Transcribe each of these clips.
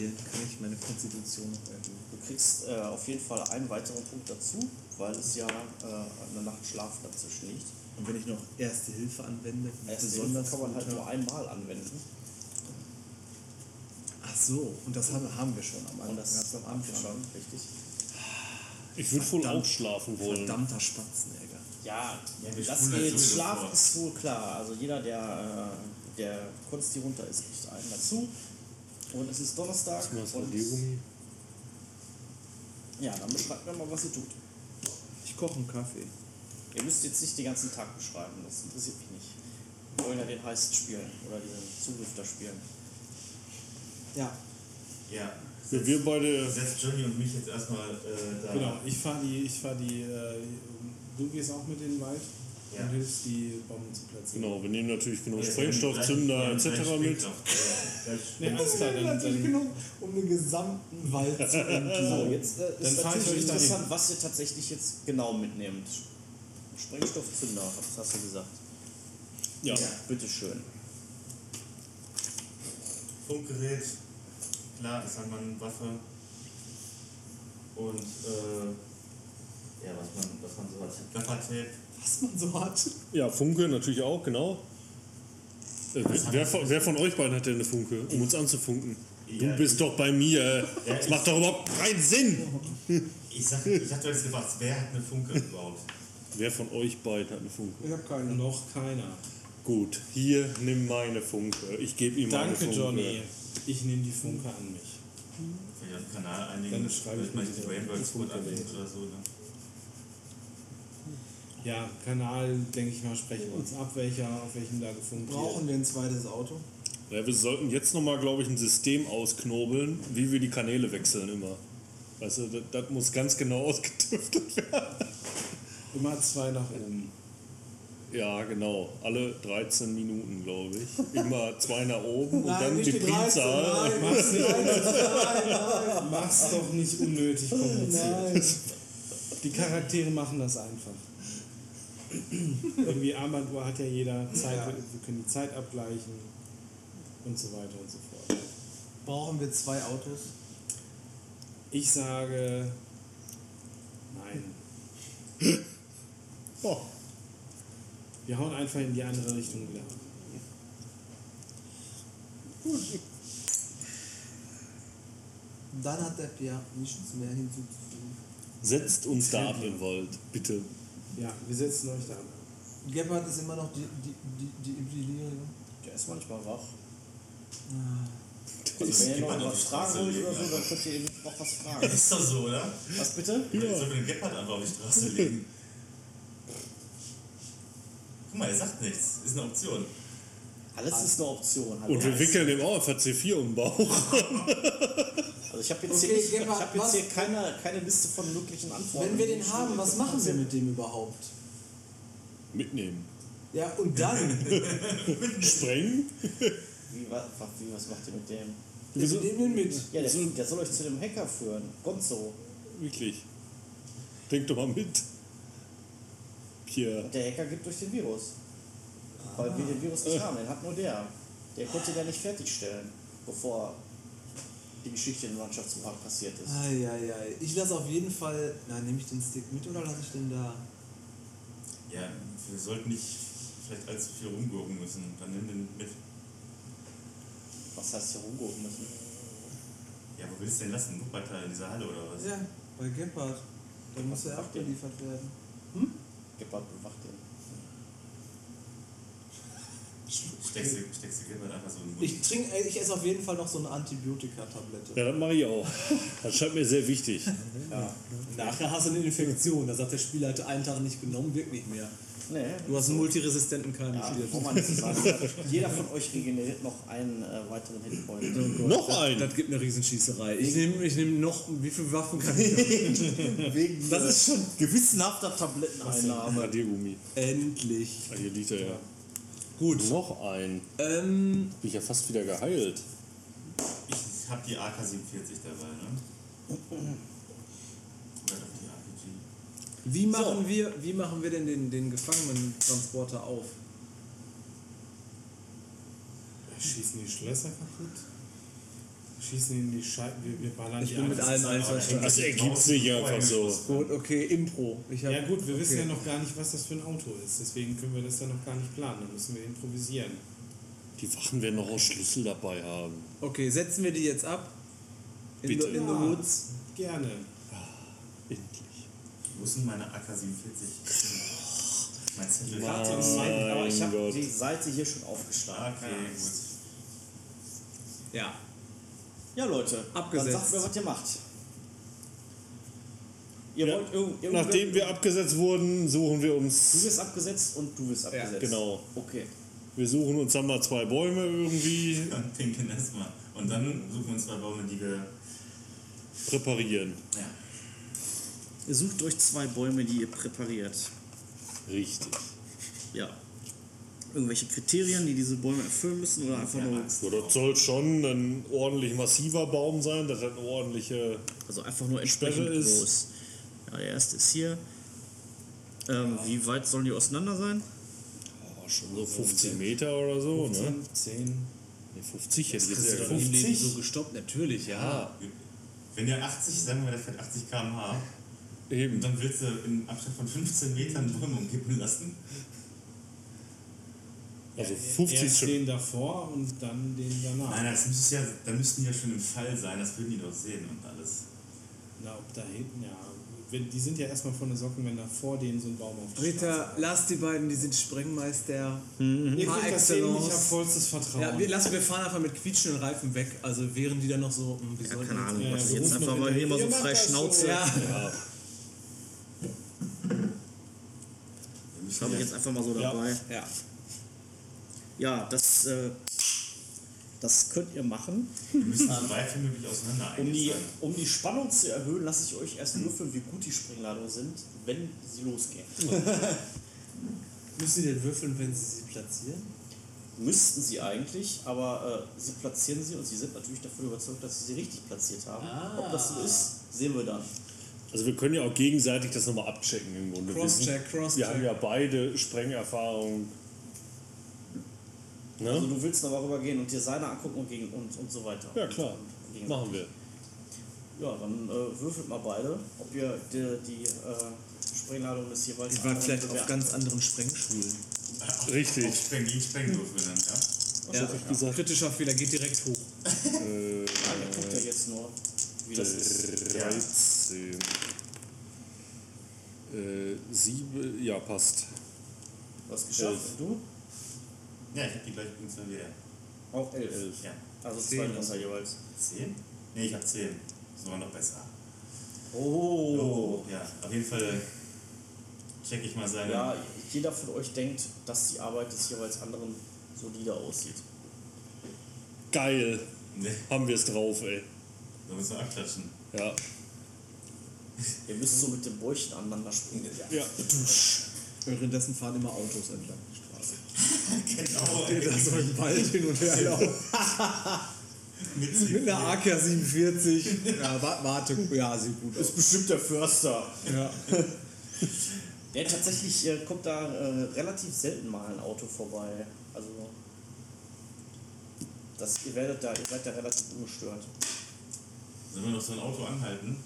wählen, kann ich meine Konstitution noch erhöhen. Du kriegst äh, auf jeden Fall einen weiteren Punkt dazu, weil es ja äh, eine Nacht Schlaf dazwischen liegt. Und wenn ich noch Erste Hilfe anwende, Erste besonders Hilfe kann man halt nur einmal anwenden. Ach so, und das haben, haben wir schon am Und das ganz am Anfang. schon, richtig? Ich würde wohl auch schlafen wollen. Verdammter Spatzenegger. Ja, Ja, das spulen geht. Schlaf vor. ist wohl klar. Also jeder, der, äh, der kurz die runter ist, kriegt einen dazu. Und es ist Donnerstag. Und, ja, dann beschreibt mir mal, was ihr tut. Ich koche einen Kaffee. Ihr müsst jetzt nicht den ganzen Tag beschreiben, das interessiert mich nicht. Wir wollen ja den Heist spielen oder diesen Zugriff spielen. Ja, Ja. Ja, wir beide. Setzt Johnny und mich jetzt erstmal äh, da. Genau, ich fahre die, ich fahr die, äh, du gehst auch mit in den Wald Ja. und hilfst die Bomben zu platzieren. Genau, wir nehmen natürlich genug Ja, Sprengstoff, Zünder ja, etc. mit. Nee, alles klar, dann, natürlich dann, genug, um den gesamten Wald zu So, entladen. jetzt äh, Dann ist ich natürlich interessant, was ihr tatsächlich jetzt genau mitnehmt. Sprengstoffzünder, was hast du gesagt? Ja. Bitteschön. Funkgerät, klar, ist halt eine Waffe. Und äh, ja, was man, was man so hat. Gaffertape. Was man so hat. ja, Funke natürlich auch, genau. Äh, wer, von, wer von euch beiden hat denn eine Funke, um uns anzufunken? Du Ja, bist doch bei mir. Ja, Das macht doch überhaupt keinen Sinn. Ich sag, ich doch jetzt gefragt, wer hat eine Funke überhaupt? Wer von euch beiden hat eine Funke? Ich hab keine. noch keiner. Gut, hier nimm meine Funke. Ich gebe ihm meine Danke, Funke. Johnny. Ich nehme die Funke an mich. Vielleicht auf den Kanal einigen, Dann schreibe ich mal die- Rainbow weg. oder so. Ne? Ja, Kanal, denke ich mal, sprechen wir uns ab, welcher, auf welchem da gefunkt Brauchen wir ein zweites Auto? Ja, wir sollten jetzt nochmal, glaube ich, ein System ausknobeln, wie wir die Kanäle wechseln immer. Weißt du, das, das muss ganz genau ausgetüftelt werden. wird. Immer zwei nach oben. Ja, genau. Alle 13 Minuten, glaube ich. Immer zwei nach oben und Nein, dann nicht die die 13, Primzahl. nein. Mach's nicht, Nein, mach's doch nicht unnötig kompliziert. nein. Die Charaktere machen das einfach. Irgendwie Armbanduhr hat ja jeder Zeit, Ja. wir können die Zeit abgleichen und so weiter und so fort. Brauchen wir zwei Autos? Ich sage nein. Oh, Wir hauen einfach in die andere Richtung wieder ab. Dann hat der Pierre nichts mehr hinzuzufügen. setzt uns da ab im Wald, bitte. Ja, wir setzen euch da an. Gebhardt ist immer noch die, die. Der ist manchmal wach. Ah. Also, wenn ihr noch was die fragen Straße wollt oder so, dann könnt ihr eben noch was fragen. ist doch so, oder? Was bitte? Ja. Sollen wir den Gepard einfach auf die Straße legen? Guck mal, er sagt nichts. Ist eine Option. Alles ist eine Option. Hallo. Und wir wickeln dem auch einfach C4 um den Bauch. Also ich habe jetzt, Okay, hier, ich mal, hab jetzt was- hier keine, keine Liste von möglichen Antworten. Wenn wir den haben, was machen wir mit dem überhaupt? Mitnehmen. Ja, und dann? Sprengen? Wie, wa- wa- wie, was macht ihr mit dem? Wir nehmen ihn mit. Ja, der, der soll euch zu dem Hacker führen. Gonzo. Wirklich. Denk doch mal mit. Pierre. Der Hacker gibt euch den Virus. Weil wir den Virus nicht haben, den hat nur der. Der konnte der nicht fertigstellen, bevor die Geschichte im Landschaftspark passiert ist. Eieiei. Ich lasse auf jeden Fall. Na, nehme ich den Stick mit oder lasse ich den da? Ja, wir sollten nicht vielleicht allzu viel rumgurken müssen. Dann nimm den mit. Was heißt hier rumgucken müssen? Ja, wo willst du den lassen? Weiter in dieser Halle oder was? Ja, bei Gebhardt. Da muss er abgeliefert werden. Gebhardt bewacht den. Steckst du, steckst du Gilbert einfach so in den Mund? Ich trinke, äh, ich esse auf jeden Fall noch so eine Antibiotika-Tablette. Ja, das mache ich auch. Das scheint mir sehr wichtig. Nachher hast du eine Infektion. Da sagt der Spielleiter einen Tag nicht genommen, wirkt nicht mehr. Nee, Du hast einen multiresistenten Keim. ja. Jeder von euch regeneriert noch einen äh, weiteren Hitpoint. Noch das, ein? Das gibt eine Riesenschießerei. Ich nehme ich nehm noch. Wie viele Waffen kann ich noch? Wegen Das ist schon gewissenhafter Tabletteneinnahme. Radiergummi. endlich. Ah, hier liegt er ja. Gut. Noch ein. Ähm, Bin ich ja fast wieder geheilt. Ich hab die AK-47 dabei, ne? Oder doch die RPG. wie, machen wir, wie machen wir denn den, den Gefangenentransporter auf? Schießen die Schlösser kaputt? Schießen in die Scheiben, wir, wir ballern Ich die bin mit allen einverstanden. Das ergibt sich einfach so. Gut, okay, Impro. Ja gut, wir wissen okay. ja noch gar nicht, was das für ein Auto ist. Deswegen können wir das ja noch gar nicht planen. Da müssen wir improvisieren. Die Wachen werden noch auch Schlüssel dabei haben. Okay, setzen wir die jetzt ab? In, Bitte. the, in the Ja. woods? Gerne. Endlich. Wo ist denn meine AK-47? mein Zettel. Aber ich habe die Seite hier schon aufgeschlagen. Okay, Keine Angst. gut. Ja. Ja, Leute, Abgesetzt. dann sagt mir, was ihr macht. Ihr Ja, wollt irgend, Nachdem wir abgesetzt wurden, suchen wir Du uns. wirst abgesetzt und du wirst abgesetzt. Genau. Okay. Wir suchen uns dann mal zwei Bäume irgendwie Und pinkeln erstmal. Und dann suchen wir uns zwei Bäume, die wir. präparieren. Ja. Ihr sucht euch zwei Bäume, die ihr präpariert. Richtig. Ja. Irgendwelche Kriterien, die diese Bäume erfüllen müssen oder einfach nur. So, das soll schon ein ordentlich massiver Baum sein, das hat eine ordentliche. Also einfach nur entsprechend Sperre ist- groß. Ja, der erste ist hier. Ähm, Wie weit sollen die auseinander sein? Oh, schon so 15 Meter oder so, ne? 10. Nee, 50 hätte ich jetzt im Leben 50? so gestoppt? Natürlich, ja. Wenn ihr 80, sagen wir, der fährt 80 km/h, und Eben. dann willst du in Abstand von 15 Metern Bäume umkippen lassen. Also 50 ist Erst schon. den davor und dann den danach. Nein, das müsste ja, da müssten die ja schon im Fall sein, das würden die doch sehen und alles. Na, ob da hinten, ja. Wenn, die sind ja erstmal von den Socken, wenn da vor denen so ein Baum auf Straße lass die beiden, die sind Sprengmeister. Ihr Par könnt das sehen, ich habe vollstes Vertrauen. Ja, wir, lassen, wir fahren einfach mit quietschenden Reifen weg. Also wären die dann noch so, hm, wir Ja, sollten keine jetzt- Ahnung, Ja, jetzt rufen einfach mal hier mal so frei Ihr das Schnauze. so. Ja, Wir müssen Habe ich ja- jetzt einfach mal so Ja. dabei. ja. Ja, das, äh, das könnt ihr machen. wir müssen so weit wie möglich auseinander Um die, um die Spannung zu erhöhen, lasse ich euch erst würfeln, wie gut die Sprengladungen sind, wenn sie losgehen. Müssen die denn würfeln, wenn sie sie platzieren? Müssten sie eigentlich, aber äh, sie platzieren sie und sie sind natürlich davon überzeugt, dass sie sie richtig platziert haben. Ah. Ob das so ist, sehen wir dann. Also wir können ja auch gegenseitig das nochmal abchecken im Grunde. Crosscheck, Crosscheck. Wir haben ja beide Sprengerfahrung. Also Ne? du willst noch mal rübergehen und dir seine angucken und, gegen, und, und so weiter. Ja klar, Und gegen- machen wir. Ja, dann äh, würfelt mal beide, ob ihr die, die äh, Sprengladung des jeweils Die waren vielleicht auf ganz anderen Sprengschulen. Richtig. Auch Spreng, gegen Sprengwürfel dann, ja? Was hab ich gesagt? Kritischer Fehler geht direkt hoch. Äh, Ja, ihr guckt ja jetzt nur, wie das ist. 13. Äh, 7, ja, passt. Du hast geschafft. Elf. Du? Ja, ich habe die gleiche Punktzahl wie er. Auch elf. Ja. Also Zehn. zwei drunter jeweils. 10? Ne, ich habe 10. Das war noch besser. Oh. Oh, ja. Auf jeden Fall check ich mal seine. Ja, jeder von euch denkt, dass die Arbeit des jeweils anderen solider aussieht. Geil. Ne, Haben wir es drauf, ey. da müssen wir abklatschen. Ja. Ihr müsst so mit dem Bäuchen aneinander springen. Ja. Währenddessen fahren immer Autos entlang. Genau. Die da so im Wald hin und her laufen. Mit Mit einer AK-47. Ja, wa- warte, ja, sieht gut aus. Ist bestimmt der Förster. Ja. Ja, tatsächlich äh, kommt da äh, relativ selten mal ein Auto vorbei. Also, das, ihr, werdet da, ihr seid da relativ ungestört. Sollen wir noch so ein Auto anhalten?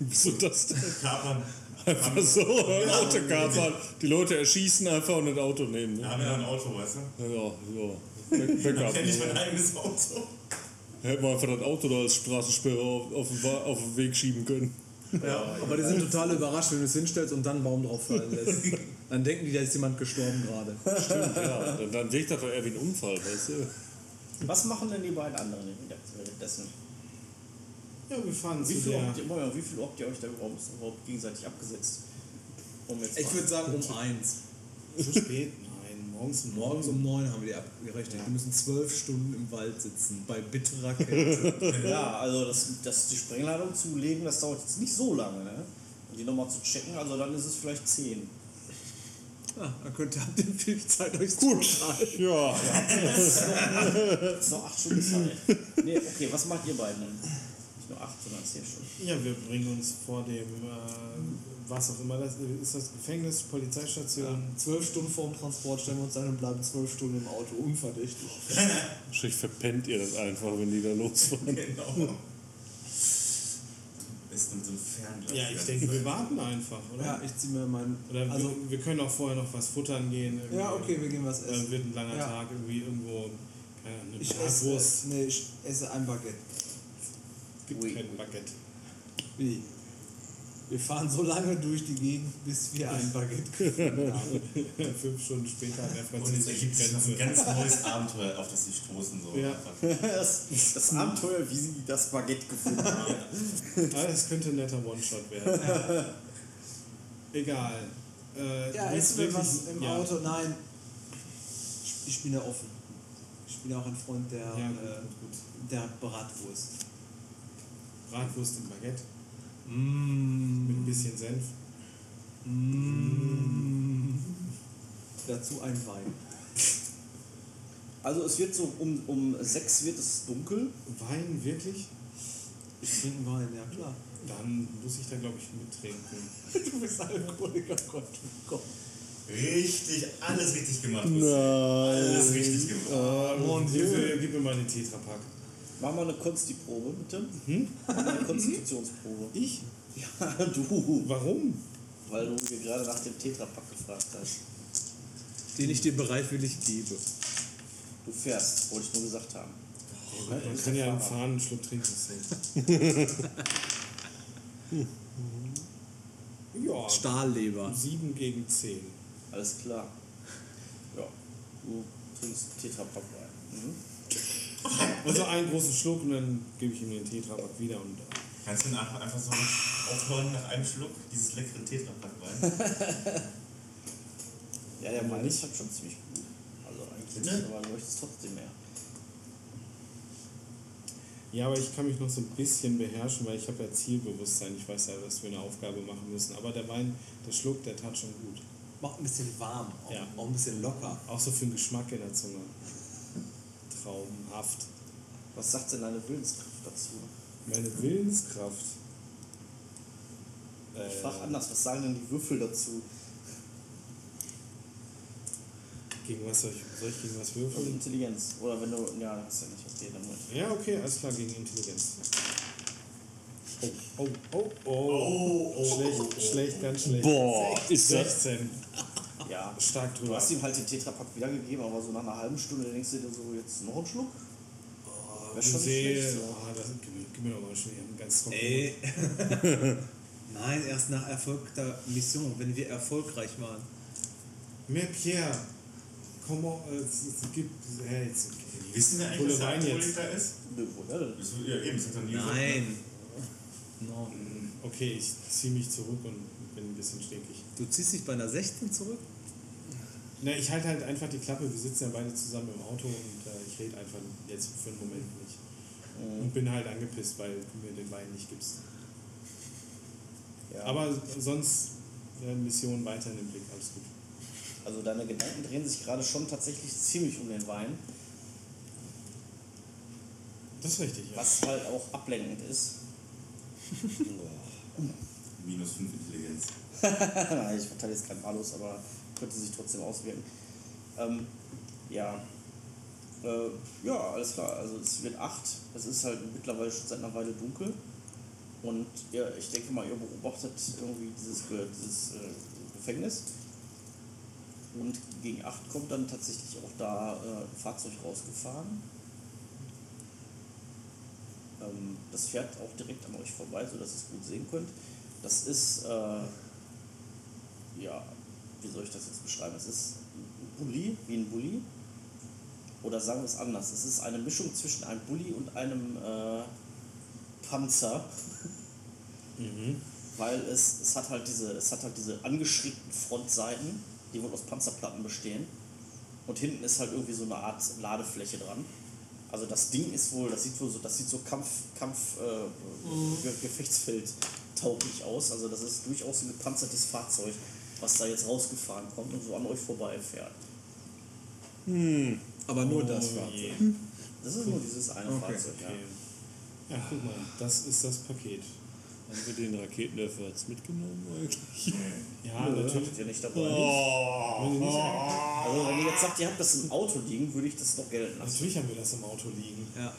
Wieso das denn? Kapern. Einfach so, ein Auto kapern. Die Leute erschießen einfach und das Auto nehmen. Ne? haben wir noch ein Auto, weißt du? Ja, ja. Back- Dann kenne ich mein eigenes Auto. Hätten wir einfach das Auto da als Straßensperre auf, auf, den, Wa- auf den Weg schieben können. Ja, aber die sind total überrascht, wenn du es hinstellst und dann einen Baum drauf fallen lässt. Dann denken die, da ist jemand gestorben gerade. Stimmt, ja. Dann, dann wirkt das doch eher wie ein Unfall, weißt du? Was machen denn die beiden anderen währenddessen? Ja, wir fahren Wie zu viel, der. habt ihr, Moment, wie viel habt ihr euch da überhaupt, überhaupt gegenseitig abgesetzt? Um jetzt Ich würde sagen um eins. Zu spät? Nein, morgens um Morgens um neun haben wir die abgerechnet. Wir müssen zwölf Stunden im Wald sitzen, bei bitterer Kälte. Ja, also das, das, die Sprengladung zu legen, das dauert jetzt nicht so lange. Ne? Und die nochmal zu checken, also dann ist es vielleicht 10. Ah, dann könnt ihr, habt ihr viel Zeit, euch Gut. zu. Ja. Das ist noch 8 Stunden Zeit. Nee, okay, was macht ihr beiden denn? Nicht nur 8, sondern 10 Stunden. Ja, wir bringen uns vor dem, äh, was auch immer das ist, das Gefängnis, Polizeistation. Zwölf Stunden vorm Transport stellen wir uns ein und bleiben zwölf Stunden im Auto. Unverdächtig. Wahrscheinlich verpennt ihr das einfach, wenn die da losfahren. Genau. Ist mit so einem Fernglas. Ja, ich denke, wir warten einfach, oder? Ja, ich ziehe mir meinen. Oder Also, wir, wir können auch vorher noch was futtern gehen. irgendwie. ja, okay, wir gehen was Dann essen. wird ein langer Ja. Tag irgendwie irgendwo. Keine Ahnung, eine Ich esse, nee, ich esse ein Baguette. Gibt Ui. kein Baguette. Wie? Wir fahren so lange durch die Gegend, bis wir ein Baguette gefunden haben. Fünf Stunden später an der Und es französischen ergibt sich noch Grenze. ein ganz neues Abenteuer, auf das sie stoßen. So Ja. Das, das Abenteuer, wie sie das Baguette gefunden haben. Ah, das könnte ein netter One-Shot werden. Egal. Äh, Ja, essen wir du was im ja. Auto? Nein. Ich, ich bin ja offen. Ich bin ja auch ein Freund der, Ja, gut, äh, gut. der Bratwurst. Bratwurst im Baguette Mm. mit ein bisschen Senf. Dazu ein Wein. Also es wird so um, um 6 wird es dunkel. Wein, wirklich? Ich trinke Wein, ja klar. Dann muss ich da, glaube ich, mittrinken. Du bist Alkoholiker, Gott, Gott. Richtig, alles richtig gemacht. Nein. Alles richtig gemacht. Mon Dieu, gib mir mal den Tetrapack. Mach mal eine Konsti-Probe, bitte. Mach mal eine Konstitutionsprobe. Ich? Ja, du. Warum? Weil du mir gerade nach dem Tetrapack gefragt hast. Den ich dir bereitwillig gebe. Du fährst, wollte ich nur gesagt haben. Man kann ja im Fahren einen Schluck trinken. ja, Stahlleber. 7 gegen 10. Alles klar. Ja, du trinkst Tetrapack rein. Mhm. Also einen großen Schluck und dann gebe ich ihm den Tetrapack wieder und äh, Kannst du ihn einfach einfach so aufhören nach einem Schluck, dieses leckere Tetrapack Wein? Ja, der Wein ist halt schon ziemlich gut. Also eigentlich nicht, aber du möchtest trotzdem mehr. Ja, aber ich kann mich noch so ein bisschen beherrschen, weil ich habe ja Zielbewusstsein. Ich weiß ja, was wir eine Aufgabe machen müssen. Aber der Wein, der Schluck, der tat schon gut. Macht ein bisschen warm, auch, Ja. auch ein bisschen locker. Auch so für den Geschmack in der Zunge. Traumhaft. Was sagt denn deine Willenskraft dazu? Meine Willenskraft. Ich Äh, frage anders, was sagen denn die Würfel dazu? gegen was soll ich, soll ich gegen was würfeln? Intelligenz. Oder wenn du. Ja, hast ja nicht. Okay, dann mit. Ja, okay, alles klar, gegen Intelligenz. Oh, oh, oh, oh. Oh, oh, schlecht, schlecht, ganz schlecht. Boah, ist das. 16. Ja. Stark Du drüber. hast ihm halt den Tetrapack wiedergegeben, aber so nach einer halben Stunde denkst du dir so, jetzt noch ein Schluck? Oh, Wär schon Seele. schlecht, so. Oh, das, gib, mir, gib mir doch mal schnell einen ganz trocken. Ey. Nein, erst nach Erfolg der Mission, wenn wir erfolgreich waren. Mais Pierre, comment, äh, es, gibt, äh, jetzt, Wissen wir eigentlich, dass er Wein jetzt. Alkoholiker ist? Ja, eben, das hat er nie gesagt. Nein. No. Okay, ich ziehe mich zurück und bin ein bisschen stinkig. Du ziehst dich bei einer 16 zurück? Na, ich halte halt einfach die Klappe, wir sitzen ja beide zusammen im Auto und äh, ich rede einfach jetzt für einen Moment nicht. Und bin halt angepisst, weil du mir den Wein nicht gibst. Ja. Aber sonst äh, Mission weiterhin im Blick, alles gut. Also deine Gedanken drehen sich gerade schon tatsächlich ziemlich um den Wein, Das ist richtig, ja. was halt auch ablenkend ist. Minus 5 Intelligenz. ich verteile jetzt keinen Malus, aber könnte sich trotzdem auswirken. Ähm, ja. Äh, ja, alles klar. Also es wird 8. Es ist halt mittlerweile schon seit einer Weile dunkel. Und ja, ich denke mal, ihr beobachtet irgendwie dieses, dieses äh, Gefängnis. Und gegen 8 kommt dann tatsächlich auch da äh, ein Fahrzeug rausgefahren. Ähm, das fährt auch direkt an euch vorbei, sodass ihr es gut sehen könnt. Das ist, äh, ja, wie soll ich das jetzt beschreiben? Es ist ein Bulli, wie ein Bulli. Oder sagen wir es anders. Es ist eine Mischung zwischen einem Bulli und einem äh, Panzer. Weil es, es hat halt diese, es hat halt diese angeschrägten Frontseiten, die wohl aus Panzerplatten bestehen. Und hinten ist halt irgendwie so eine Art Ladefläche dran. Also das Ding ist wohl, das sieht wohl so, das sieht so Kampf, Kampf, äh, Ge Gefechtsfeld tauglich aus. Also das ist durchaus ein gepanzertes Fahrzeug, was da jetzt rausgefahren kommt und so an euch vorbeifährt. Aber nur das Oh Fahrzeug. je. Das ist nur dieses eine Okay, Fahrzeug, ja. Okay. Ja, guck mal, das ist das Paket. Haben wir den Raketenwerfer jetzt mitgenommen eigentlich? Ja, Nö, natürlich. ihr nicht dabei. Oh, Wenn ihr nicht- Also wenn ihr jetzt sagt, ihr habt das im Auto liegen, würde ich das noch gelten lassen. Natürlich haben wir das im Auto liegen. Ja.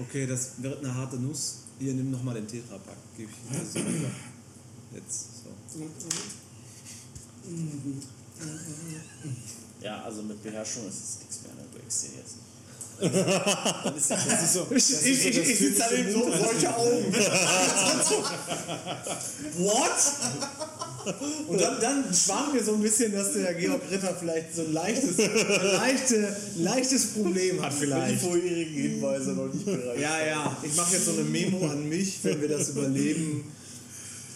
Okay, das wird eine harte Nuss. Hier, nimm nochmal den Tetrapack. Gib ich dir so weiter. Jetzt, so. Ja, also mit Beherrschung ist es nichts mehr, ne? du jetzt. Das ist Das ist so, das ist Ich, so ich, ich sitze daneben so, solche Augen. What? Und dann, dann schwang mir so ein bisschen, dass der Georg Ritter vielleicht so ein leichtes, leichte, leichtes Problem hat die vielleicht. vorherigen Hinweise noch nicht bereit. Ja, ja, ich mache jetzt so eine Memo an mich, wenn wir das überleben.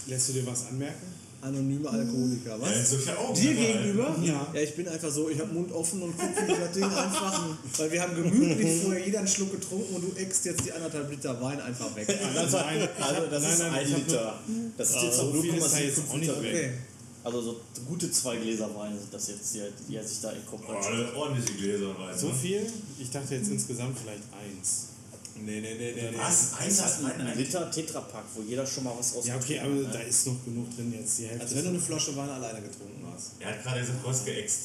Lässt du dir was anmerken? Anonyme Alkoholiker, Ja, was? solche Augen. Dir aber halt. gegenüber? Ja. Ja, ich bin einfach so, ich habe Mund offen und gucke mir das Ding einfach, weil wir haben gemütlich vorher jeder einen Schluck getrunken und du eckst jetzt die anderthalb Liter Wein einfach weg. Also, Nein, also das nein, ist nein, ein Liter. Das ist jetzt so noch viel ist jetzt 0,75 auch nicht Liter. weg. Okay. Also so gute zwei Gläser Wein sind das jetzt, die, die er sich da Oh, inkorporiert. alle ordentliche Gläser rein. So ne? viel? Ich dachte jetzt insgesamt vielleicht eins. Nee, nee, nee, nee. Was? Das ist ein, ein, ein Liter Tetrapack, wo jeder schon mal was Ja, okay, aber da ist noch genug drin jetzt. Die Hälfte Als wenn du eine Flasche Wein alleine getrunken hast. Er hat gerade gesagt, du hast geäxt.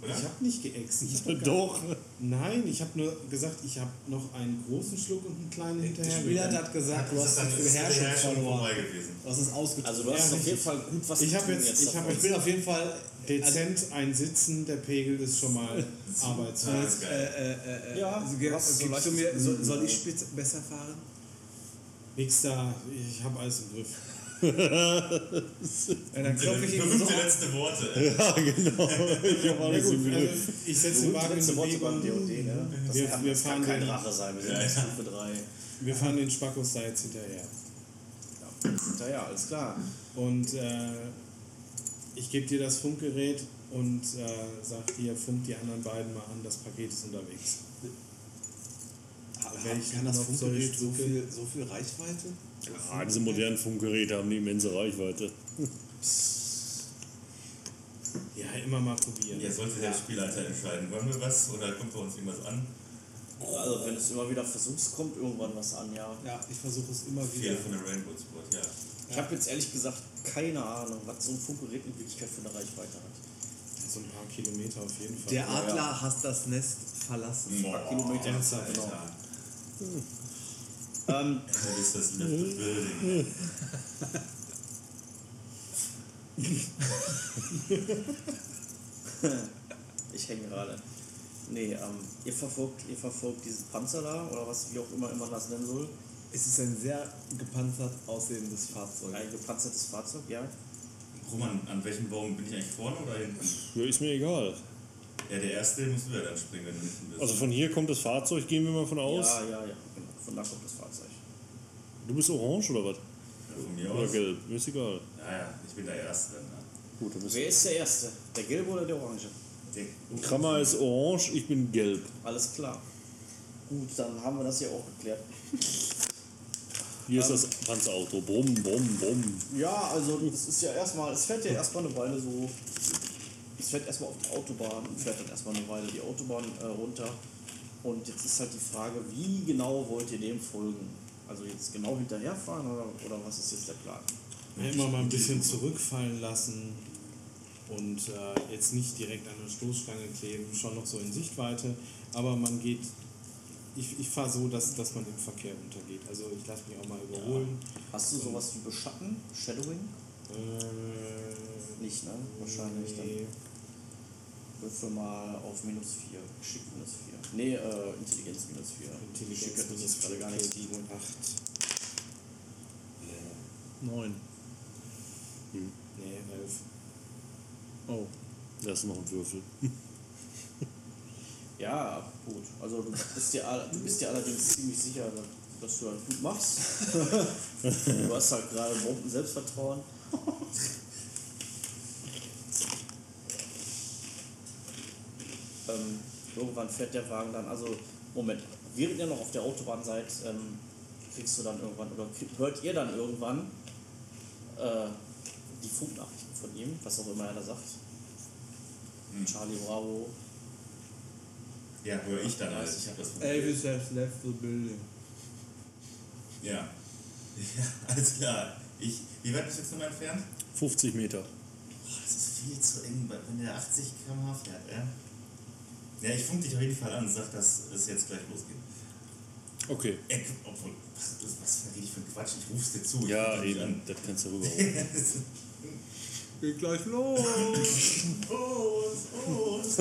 Oder? ich habe nicht geäxt. Ich hab Doch. Nein, ich habe nur gesagt, ich habe noch einen großen Schluck und einen kleinen Der hinterher. Spieler hat gesagt, du das hast ist dann die ist Beherrschung verloren. vorbei gewesen. Du hast es ausgetrunken. Also du hast Ja, auf jeden. Fall gut was Ich getrunken jetzt- ich hab ich bin auf jeden Fall Dezent ein Sitzen, der Pegel ist schon mal. Ah. Äh, äh, äh, Ja, also, so du mir, soll, ich spitz besser fahren? Nix da, ich habe alles im Griff. Ja, dann klopfe ich ihm so letzte Worte. Ja, genau. Ich habe alles im also Griff. ich setze den Wagen in letzte Worte beim Bewegung. DOD, ne? Das Wir- kann, wir das kann fahren kein den- Drache sein, wir sind Ja. Stufe 3. Wir fahren den Spackos da jetzt hinterher. Ja, ja, alles klar. Und äh, ich gebe dir das Funkgerät und äh, sag dir, funk die anderen beiden mal an, das Paket ist unterwegs. Welchen Kann das Funkgerät ich so viel, so viel Reichweite? Ah, diese modernen Funkgeräte haben eine immense Reichweite. Ja, immer mal probieren. Jetzt sollte der Spielleiter entscheiden, wollen wir was oder kommt bei uns irgendwas an? Also wenn es immer wieder versuchst, kommt irgendwann was an, ja. Ja, ich versuche es immer wieder. Vier von der Rainbow Sport, ja. Ich habe jetzt ehrlich gesagt keine Ahnung, was so ein Funkgerät in Wirklichkeit für eine Reichweite hat. So ein paar Kilometer auf jeden Fall. Der Adler hat das Nest verlassen. Boah, Kilometer, ernsthaft, genau. Alter. Ähm, Das ist das the Building. ich hänge gerade. Nee, ähm, ihr verfolgt, ihr verfolgt diesen Panzer da oder was, wie auch immer man das nennen soll. Es ist ein sehr gepanzert aussehendes Fahrzeug. Ein gepanzertes Fahrzeug, ja. Roman, an welchem Baum bin ich eigentlich vorne oder hinten? Ja, ist mir egal. Ja, der erste musst du ja dann springen, wenn du hinten bist. Also von hier kommt das Fahrzeug, gehen wir mal von aus. Ja, ja, ja, genau. Von da kommt das Fahrzeug. Du bist orange oder was? ja, von mir Oder aus. gelb? Mir ist egal. Ja, ja, ich bin der Erste dann. Ne? Gut, bist. Wer ist der Erste? Der gelbe oder der orange? Der- Krammer ist orange, ich bin gelb. Alles klar. Gut, dann haben wir das hier auch geklärt. Hier ist das Panzerauto. Brumm, brumm, brumm. Ja, also das ist ja erstmal, es fährt ja erstmal eine Weile so, es fährt erstmal auf die Autobahn und fährt dann erstmal eine Weile die Autobahn äh, runter. Und jetzt ist halt die Frage, wie genau wollt ihr dem folgen? Also jetzt genau hinterherfahren oder, oder was ist jetzt der Plan? Ja, immer mal ein bisschen zurückfallen lassen und äh, jetzt nicht direkt an der Stoßstange kleben, schon noch so in Sichtweite, aber man geht, ich, ich fahre so, dass, dass man im Verkehr untergeht. Also ich lasse mich auch mal überholen. Hast du sowas wie Beschatten, Shadowing? Äh, Nicht, ne? Wahrscheinlich dann. nee. Würfel mal auf minus 4. Geschick minus 4. Nee, äh, Intelligenz minus 4. Intelligenz hat das jetzt gerade gar nichts. 7 und 8. Neun. Nee, 11. Oh. Das ist noch ein Würfel. Ja, gut. Also du bist dir, du bist dir allerdings ziemlich sicher, dass du das gut machst. du hast halt gerade Bomben Selbstvertrauen. ähm, irgendwann fährt der Wagen dann, also Moment, während ihr noch auf der Autobahn seid, ähm, kriegst du dann irgendwann, oder hört ihr dann irgendwann äh, die Funknachrichten von ihm, was auch immer er da sagt. Hm. Charlie Bravo, Ja, höre ich dann alles. Ich habe das Elvis has left the building. Ja. ja. Alles klar. Ich, wie weit bist du jetzt mir entfernt? 50 Meter. Boah, das ist viel zu eng, wenn der 80 km/h fährt, ja? Ja, ich funk dich auf jeden Fall an und sag, dass es jetzt gleich losgeht. Okay. Ey, obwohl, was, was, was rede ich für ein Quatsch? Ich ruf's dir zu. Ja, eben. Das kannst du rüberholen. Geht gleich los. Los, los,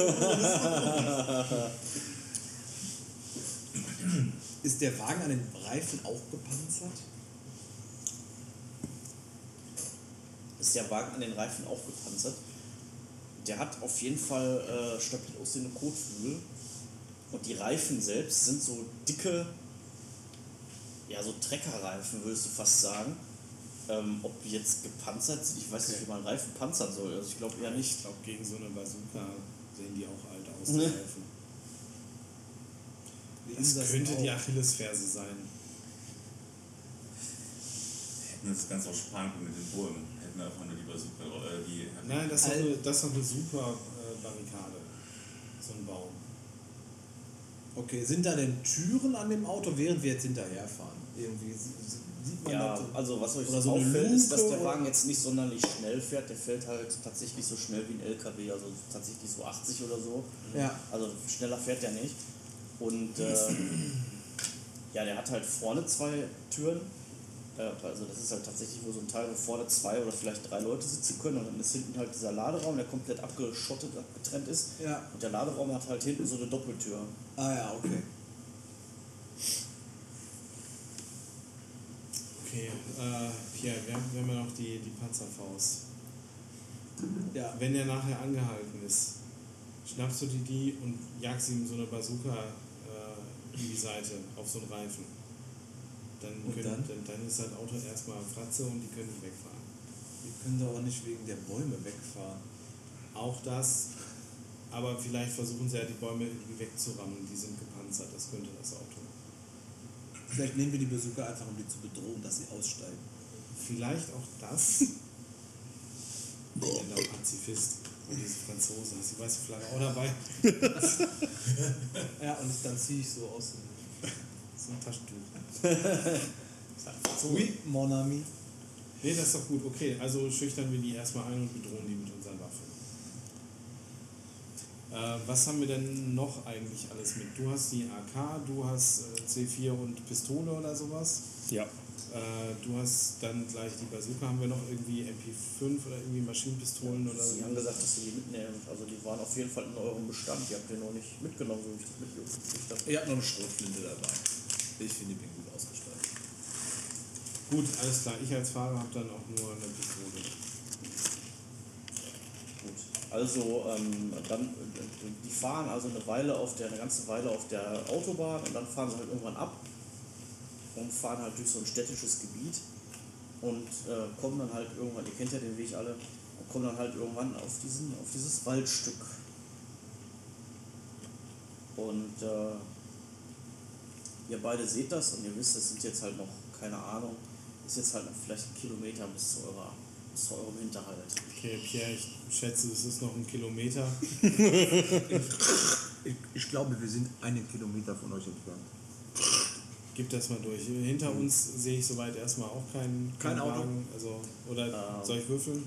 Ist der Wagen an den Reifen auch gepanzert? ist der Wagen an den Reifen auch gepanzert. Der hat auf jeden Fall äh, stabil aussehende Kotflügel. Und die Reifen selbst sind so dicke, ja, so Treckerreifen, würdest du fast sagen. Ähm, ob die jetzt gepanzert sind, ich weiß nicht, wie man Reifen panzern soll. Also ich glaube eher nicht. Ich glaube, gegen so eine Bazooka sehen die auch alt aus, Ne. die Reifen. Das könnte die Achillesferse sein. Hätten das ganz auch sparen können mit den Bäumen. Hätten einfach nur die Bazooka, äh, die... Nein, das ist, eine, das ist eine super äh, Barrikade. So ein Baum. Okay, sind da denn Türen an dem Auto, während wir jetzt hinterherfahren? Irgendwie sie- sieht man Ja, das? also was euch so auffällt, ist, dass der Wagen jetzt nicht sonderlich schnell fährt. Der fährt halt tatsächlich so schnell wie ein LKW, also tatsächlich so 80 oder so. Ja. Also schneller fährt der nicht. Und äh, ja, der hat halt vorne zwei Türen. Äh, also das ist halt tatsächlich wo so ein Teil, wo vorne zwei oder vielleicht drei Leute sitzen können. Und dann ist hinten halt dieser Laderaum, der komplett abgeschottet, abgetrennt ist. Ja. Und der Laderaum hat halt hinten so eine Doppeltür. Ah ja, okay. Okay, äh, Pierre, wir haben, wir haben ja noch die, die Panzerfaust. Ja. Wenn der nachher angehalten ist, schnappst du dir die und jagst ihm so eine Bazooka äh, in die Seite auf so einen Reifen. Dann, können, dann? dann? Dann, ist das Auto erstmal Fratze und die können nicht wegfahren. Wir können doch auch nicht wegen der Bäume wegfahren. Auch das, aber vielleicht versuchen sie ja die Bäume irgendwie wegzurammen, die sind gepanzert, das könnte das Auto. Vielleicht nehmen wir die Besucher einfach, um die zu bedrohen, dass sie aussteigen. Vielleicht auch das. Ich bin da Pazifist. Und diese Franzose, hast die weiße Flagge auch dabei. Ja, und dann ziehe ich so aus. So ein Taschentuch. Oui, mon ami. Nee, das ist doch gut. Okay, also schüchtern wir die erstmal ein und bedrohen die mit. Äh, was haben wir denn noch eigentlich alles mit? Du hast die AK, du hast äh, C4 und Pistole oder sowas. Ja. Äh, du hast dann gleich die Bazooka. Haben wir noch irgendwie MP5 oder irgendwie Maschinenpistolen oder Sie haben gesagt, dass sie die mitnehmen. Also die waren auf jeden Fall in eurem Bestand. Die habt ihr noch nicht mitgenommen, so wie ich das habe. Ich habe noch eine Schrotflinte dabei. Ich finde, ich bin gut ausgestattet. Gut, alles klar. Ich als Fahrer habe dann auch nur eine Pistole. Also ähm, dann, die fahren also eine Weile auf der, eine ganze Weile auf der Autobahn und dann fahren sie halt irgendwann ab und fahren halt durch so ein städtisches Gebiet und äh, kommen dann halt irgendwann, ihr kennt ja den Weg alle, und kommen dann halt irgendwann auf, diesen, auf dieses Waldstück. Und äh, ihr beide seht das und ihr wisst, es sind jetzt halt noch, keine Ahnung, ist jetzt halt noch vielleicht ein Kilometer bis zu, eurer, bis zu eurem Hinterhalt. Okay, Pierre, ich schätze, es ist noch ein Kilometer. Ich, ich glaube, wir sind einen Kilometer von euch entfernt. Gib das mal durch. Hinter uns sehe ich soweit erstmal auch keinen Kein keinen Auto? Wagen. Also, oder Ähm. soll ich würfeln?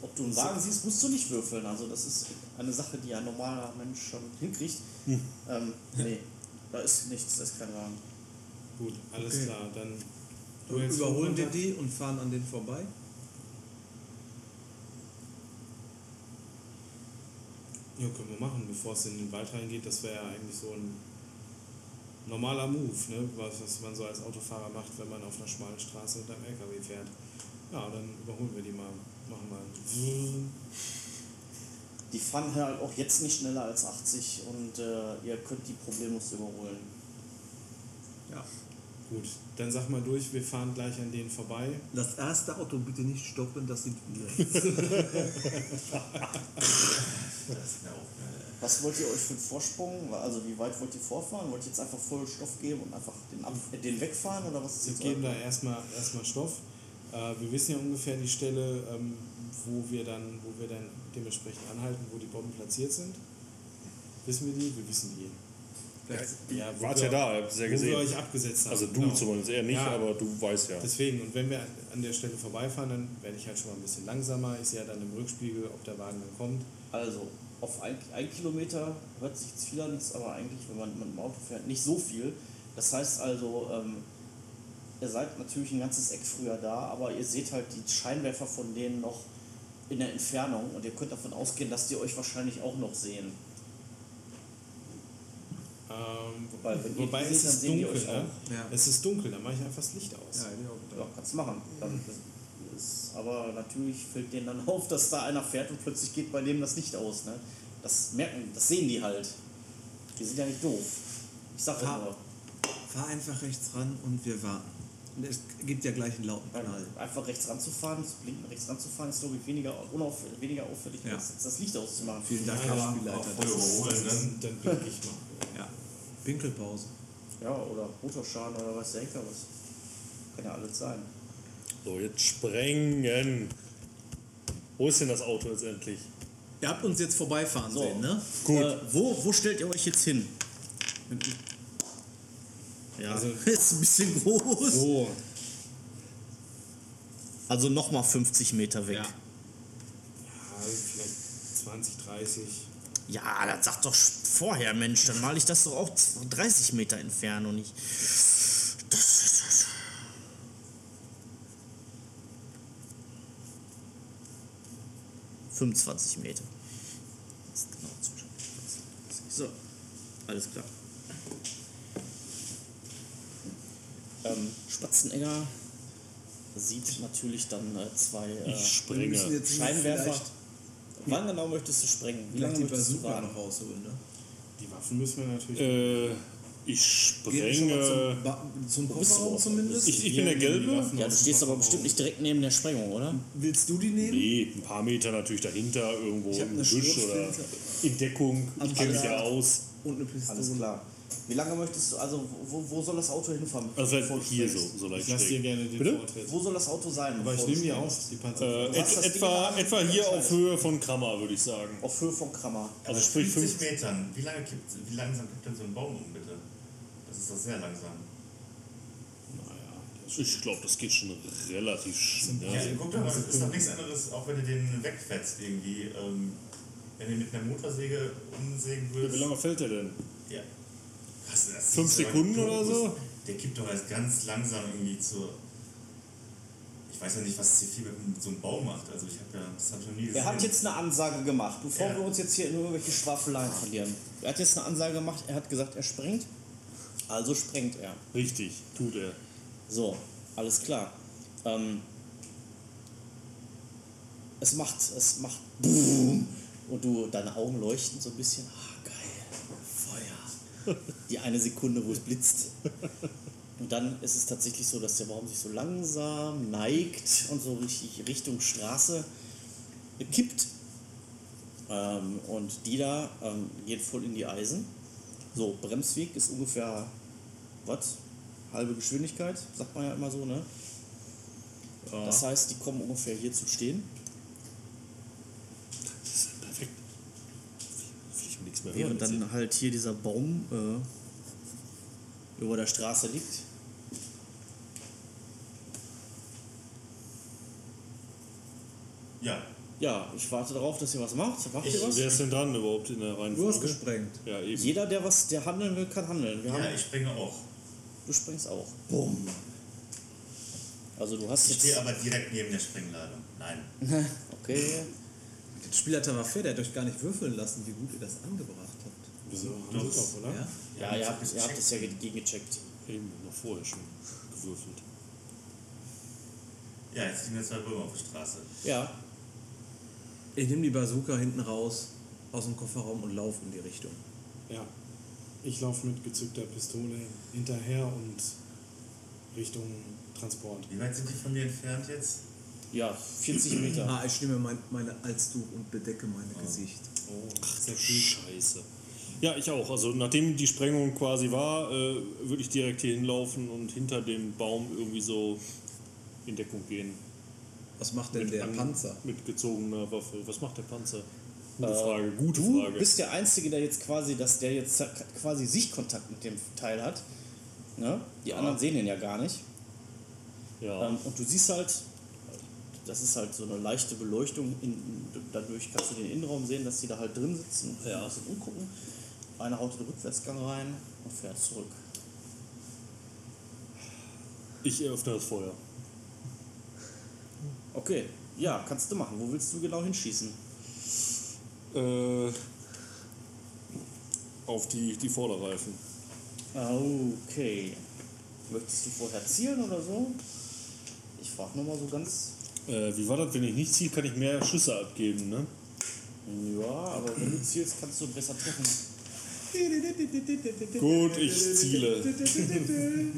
Ob du einen Wagen siehst, musst du nicht würfeln. Also das ist eine Sache, die ein normaler Mensch schon hinkriegt. Ähm, nee, da ist nichts, da ist kein Wagen. Gut, alles Okay. klar. Dann überholen wir die und fahren an denen vorbei. Ja, können wir machen, bevor es in den Wald reingeht. Das wäre ja eigentlich so ein normaler Move, ne? was, was man so als Autofahrer macht, wenn man auf einer schmalen Straße mit einem LKW fährt. Ja, dann überholen wir die mal. Machen wir. Die fahren halt auch jetzt nicht schneller als 80 und äh, ihr könnt die problemlos überholen. Ja. Gut, dann sag mal durch, wir fahren gleich an denen vorbei. Das erste Auto bitte nicht stoppen, das sind wir. Das ist mir auch geil. Was wollt ihr euch für einen Vorsprung? Also wie weit wollt ihr vorfahren? Wollt ihr jetzt einfach voll Stoff geben und einfach den, ab, äh, den wegfahren oder was ist Wir jetzt geben euer- da erstmal, erstmal Stoff. Äh, wir wissen ja ungefähr die Stelle, ähm, wo, wir dann, wo wir dann dementsprechend anhalten, wo die Bomben platziert sind. Wissen wir die? Wir wissen die. Ja, Wart ja da, habt es ja Wo wir gesehen. euch abgesetzt haben. Also du genau. zumindest eher nicht, Ja. aber du weißt ja. Deswegen, und wenn wir an der Stelle vorbeifahren, dann werde ich halt schon mal ein bisschen langsamer. Ich sehe ja dann im Rückspiegel, ob der Wagen dann kommt. Also, auf ein, ein Kilometer hört sich jetzt viel an, ist aber eigentlich, wenn man mit dem Auto fährt, nicht so viel. Das heißt also, ähm, ihr seid natürlich ein ganzes Eck früher da, aber ihr seht halt die Scheinwerfer von denen noch in der Entfernung und ihr könnt davon ausgehen, dass die euch wahrscheinlich auch noch sehen. Ähm, Wobei, wobei es ist sehen dunkel, ne? Ja. Es ist dunkel, dann mache ich einfach das Licht aus. Ja. Ja, kannst du machen. Dann ist, aber natürlich fällt denen dann auf, dass da einer fährt und plötzlich geht bei dem das Licht aus. Ne? Das merken, das sehen die halt. Die sind ja nicht doof. Ich sag ja Fahr- nur. Fahr einfach rechts ran und wir warten. Und es gibt ja gleich einen lauten Knall. Einfach rechts ranzufahren, zu blinken, rechts ranzufahren, ist glaube ich weniger, unauf, weniger auffällig, Ja. als das Licht auszumachen. Vielen Dank, Ja, Herr ja, Spielleiter. Das ist, Das dann ist, dann blink ich mal. ja. Winkelpause. Ja, oder Motorschaden oder was der Henker was. Kann ja alles sein. So, jetzt sprengen. Wo ist denn das Auto jetzt endlich? Ihr habt uns jetzt vorbeifahren So. sehen, ne? Gut. Äh, wo, wo stellt ihr euch jetzt hin? Ja, Also- ist ein bisschen groß. So, Also nochmal 50 Meter weg. Ja. ja, vielleicht 20, 30. Ja, das sagt doch vorher, Mensch, dann male ich das doch auch 30 Meter entfernt und nicht. ...25 Meter. Das ist genau So, alles klar. Ähm, Spatzenegger sieht natürlich dann äh, zwei äh, Scheinwerfer. Wann genau möchtest du sprengen? Wie lange die möchtest du warten? noch rausholen, ne? Die Waffen müssen wir natürlich. Äh, ich sprenge. zum, Ba- zum zumindest? Ich, ich bin der Gelbe. Ja, du stehst aber bestimmt nicht direkt neben der Sprengung, oder? Willst du die nehmen? Nee, ein paar Meter natürlich dahinter, irgendwo im Gebüsch oder in Deckung. Ich kenne mich ja aus. Und eine Pistole. Alles klar. Wie lange möchtest du, also wo, wo soll das Auto hinfahren? Also du hier so, so leicht Ich lasse dir gerne den Bitte? Vortritt. Wo soll das Auto sein? Aber ich nehme springst? auf, die Panzer. Äh, et, etwa, etwa hier auf Höhe von Krammer, würde ich sagen. Auf Höhe von Krammer. Also Aber sprich 50 fünf- Metern. Wie, lange kippt, wie langsam kippt denn so ein Baum um, bitte? Das ist doch sehr langsam. naja, Ich glaube, das geht schon relativ Ja, schnell. guck doch mal, es ist doch nichts anderes, auch wenn du den wegfetzt irgendwie. Ähm, wenn du mit einer Motorsäge umsägen würdest. Wie lange fällt der denn? Ja. Krass, das Fünf Sekunden oder so? Der kippt doch erst ganz langsam irgendwie zur. Ich weiß ja nicht, was C4 mit so einem Baum macht. Also ich habe ja, das habe ich noch nie gesehen. Er hat jetzt eine Ansage gemacht, bevor Ja. wir uns jetzt hier in irgendwelche Schwafeleien verlieren. Er hat jetzt eine Ansage gemacht, er hat gesagt, er sprengt. Also sprengt er. Richtig, tut er. So, alles klar. Ähm, es macht, es macht Boom. Und du, deine Augen leuchten so ein bisschen. Die eine Sekunde, wo es blitzt. Und dann ist es tatsächlich so, dass der Baum sich so langsam neigt und so richtig Richtung Straße kippt. Ähm, und die da ähm, geht voll in die Eisen. So, Bremsweg ist ungefähr, was? Halbe Geschwindigkeit, sagt man ja immer so, ne? Das heißt, die kommen ungefähr hier zu stehen. Das ist perfekt. Während hören. dann halt hier dieser Baum äh, über der Straße liegt. Ja, Ja, ich warte darauf, dass ihr was macht. Macht ihr was? Wer ist denn dran überhaupt in der Du hast Reihenfolge? gesprengt. Ja, eben. Jeder, der was, der handeln will, kann handeln. Wir ja, haben, ich springe auch. du springst auch. Bumm. Also du hast Ich jetzt. stehe aber direkt neben der Springladung. Nein. Okay. Der Spielleiter war fair, der hat euch gar nicht würfeln lassen, wie gut ihr das angebracht habt. Wieso? Haben sie doch, oder? Ja? Ja, ihr ich habt, hab ihr habt das ja gegengecheckt. Eben, noch vorher schon gewürfelt. Ja, jetzt stehen wir zwei Böhme auf der Straße. Ja. Ich nehme die Bazooka hinten raus aus dem Kofferraum und laufe in die Richtung. Ja. Ich laufe mit gezückter Pistole hinterher und Richtung Transport. Wie weit sind die von mir entfernt jetzt? Ja, 40 Meter. Ah, ich nehme mein, meine Alstuch und bedecke mein Gesicht. Oh, Ach sehr gut. Scheiße. Ja, ich auch. Also nachdem die Sprengung quasi war, äh, würde ich direkt hier hinlaufen und hinter dem Baum irgendwie so in Deckung gehen. Was macht denn der an- Panzer? Mit gezogener Waffe. Was macht der Panzer? Gute Frage, gute du Frage. bist der Einzige, der jetzt quasi, dass der jetzt quasi Sichtkontakt mit dem Teil hat. Ne? Die anderen sehen den ja gar nicht. ja. Ähm, und du siehst halt, das ist halt so eine leichte Beleuchtung. In, dadurch kannst du den Innenraum sehen, dass die da halt drin sitzen und Ja. ein bisschen umgucken. Einer haut den Rückwärtsgang rein und fährt zurück. Ich eröffne das Feuer. Okay, ja, kannst du machen. Wo willst du genau hinschießen? Äh, auf die, die Vorderreifen. Okay. Möchtest du vorher zielen oder so? Ich frage nur mal so ganz. Äh, wie war das? Wenn ich nicht ziehe, kann ich mehr Schüsse abgeben, ne? Ja, aber wenn du zielst, kannst du besser treffen. Gut, ich ziele.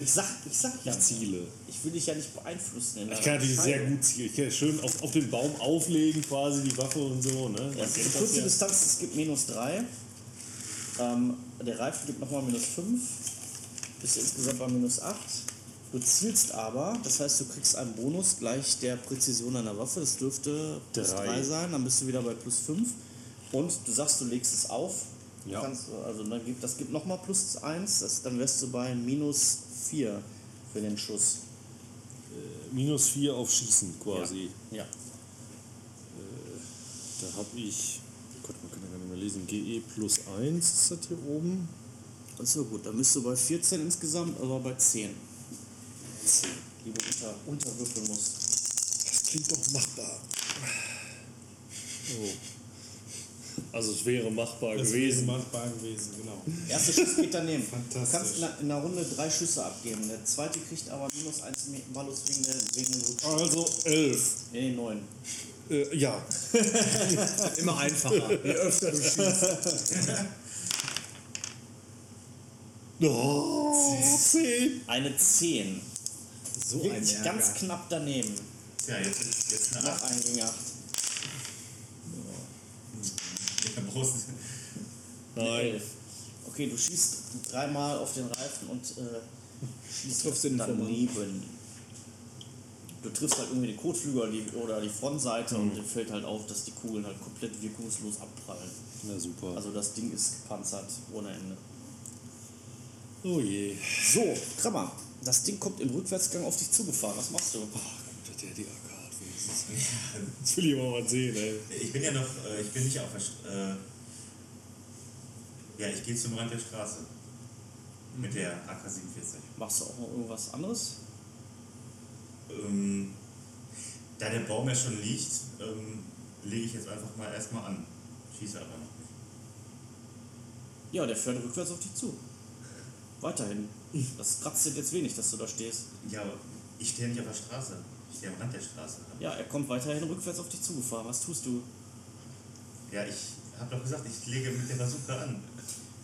Ich sag, ich sag ja, Ich ziele. ich will dich ja nicht beeinflussen. In Ich kann natürlich sehr gut zielen. Ich kann schön auf, auf den Baum auflegen, quasi die Waffe und so, ne? Ja, das kurze ja. Distanz, es gibt minus 3. Ähm, der Reifen gibt nochmal minus 5. Bist du insgesamt bei minus 8. Du zielst aber, das heißt, du kriegst einen Bonus gleich der Präzision deiner Waffe. Das dürfte plus Drei. 3 sein, dann bist du wieder bei plus 5. Und du sagst, du legst es auf. Ja. Kannst, also dann gibt, das gibt nochmal plus 1, das, dann wärst du bei minus 4 für den Schuss. Minus 4 auf Schießen quasi. Ja. Da habe ich, Gott, man kann ja gar nicht mehr lesen, GE plus 1 ist das hier oben. So gut, dann bist du bei 14 insgesamt, aber bei 10. 10. Die du unter, unterwürfeln musst. Das klingt doch machbar. Oh. Also es wäre machbar Das gewesen. wäre machbar gewesen, genau. Erster Schuss geht daneben. Du Fantastisch. kannst in einer, in einer Runde drei Schüsse abgeben. Der zweite kriegt aber minus 1 Malus wegen, der, wegen dem. Also 11. Nee, 9. Äh, ja. Immer einfacher, je öfter du schießt. Oh, 10. Eine 10. So ein Wirklich Ärger. ganz knapp daneben. Tja, jetzt ist jetzt eine Noch 8. ein gegen 8. Ja, brauchst Eine Nein. 11. Okay, du schießt dreimal auf den Reifen und äh, schießt Triffst den daneben. Du triffst halt irgendwie den Kotflügel oder die, oder die Frontseite und dir fällt halt auf, dass die Kugeln halt komplett wirkungslos abprallen. Na super. Also das Ding ist gepanzert ohne Ende. oh je. So, Krammer, das Ding kommt im Rückwärtsgang auf dich zugefahren. Was machst du? Ach, gut, dass der die AK hat wenigstens. Jetzt will ich mal was sehen, ey. Ich bin ja noch, äh, ich bin nicht auf der äh, Ja, ich gehe zum Rand der Straße. Mit der AK-47. Machst du auch noch irgendwas anderes? Ähm, da der Baum ja schon liegt, ähm, lege ich jetzt einfach mal erstmal an. Schieße aber noch nicht. Ja, der fährt rückwärts auf dich zu. Weiterhin. Das kratzt dir jetzt wenig, dass du da stehst. Ja, aber ich stehe nicht auf der Straße. Ich stehe am Rand der Straße. Ja, er kommt weiterhin rückwärts auf dich zugefahren. Was tust du? Ja, ich habe doch gesagt, ich lege mit der Bazooka an.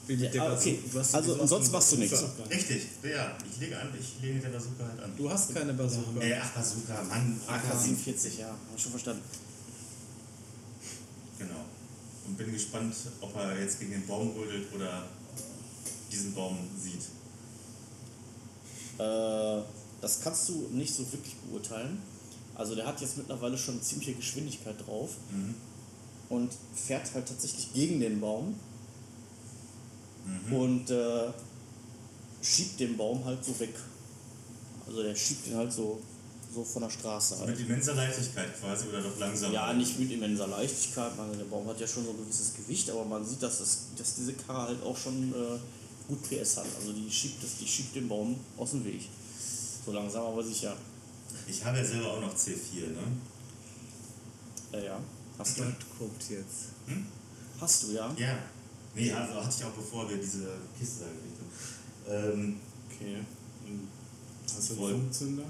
Der Ah, okay. Du hast Also, und sonst machst du nichts. Richtig, ja, ich lege an, ich lege mit der Bazooka halt an. Du hast keine Bazooka. Äh, ach, Bazooka, Mann, AK-47, ja. Hab schon verstanden. Genau. Und bin gespannt, ob er jetzt gegen den Baum rödelt oder diesen Baum sieht. Äh, das kannst du nicht so wirklich beurteilen. Also der hat jetzt mittlerweile schon ziemliche Geschwindigkeit drauf Mhm. und fährt halt tatsächlich gegen den Baum Mhm. und äh, schiebt den Baum halt so weg. Also der schiebt ihn halt so, so von der Straße halt. Mit immenser Leichtigkeit quasi oder doch langsam. Ja, nicht mit immenser Leichtigkeit. Man, der Baum hat ja schon so ein gewisses Gewicht, aber man sieht, dass, das, dass diese Karre halt auch schon äh, gut PS hat. Also die schiebt, das, die schiebt den Baum aus dem Weg. So langsam aber sicher. Ich habe ja selber auch noch C4, ne? Ja, ja. Hast du? Guckt jetzt. Hast du, ja? Ja. Nee, also hatte ich auch bevor wir diese Kiste da gekriegt haben. Ähm, Okay. Und hast du einen Funkzünder?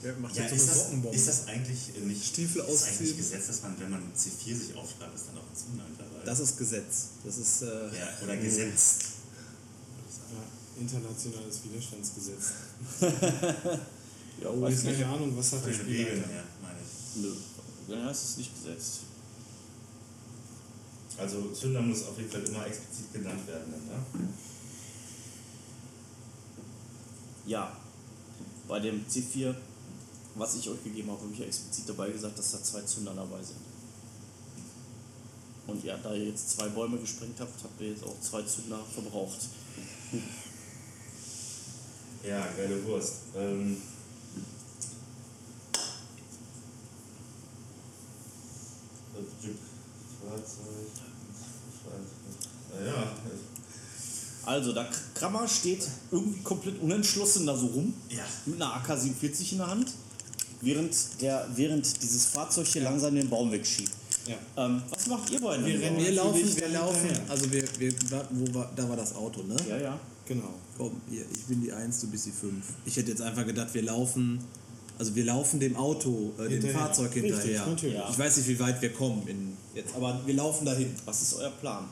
Wer macht ja, jetzt so ist, eine das, Sockenbombe? ist das eigentlich nicht Stiefel ist das eigentlich ausziehen? Gesetz, dass man, wenn man C4 sich aufschreibt, ist dann auch ein dabei? Das ist Gesetz. Das ist. Äh, ja, oder Gesetz. Ja, internationales Widerstandsgesetz. Ja, Oh, weiß keine. Ahnung, was hat der den Regeln Spieler? her, meine ich. Nö. Dann heißt es nicht gesetzt. Also Zünder muss auf jeden Fall immer explizit genannt werden, dann, ne? Ja. Bei dem C4, was ich euch gegeben habe, habe ich ja explizit dabei gesagt, dass da zwei Zünder dabei sind. Und ja, da ihr jetzt zwei Bäume gesprengt habt, habt ihr jetzt auch zwei Zünder verbraucht. Ja, geile Wurst. Ähm. Ja, Also, da Krammer steht irgendwie komplett unentschlossen da so rum, ja. mit einer AK-47 in der Hand, während, der, während dieses Fahrzeug hier langsam den Baum wegschiebt. Ja. Ähm, was macht ihr beiden? Wir rennen? Wir laufen, wir laufen. hinterher. Also wir, wir wo war, da war das Auto, ne? Ja, ja. Genau. Komm, hier, ich bin die 1, du bist die 5. Ich hätte jetzt einfach gedacht, wir laufen, also wir laufen dem Auto, äh, dem Hinterher. Fahrzeug Richtig, hinterher. natürlich. Ja. Ich weiß nicht, wie weit wir kommen in jetzt, aber wir laufen dahin. Was ist euer Plan?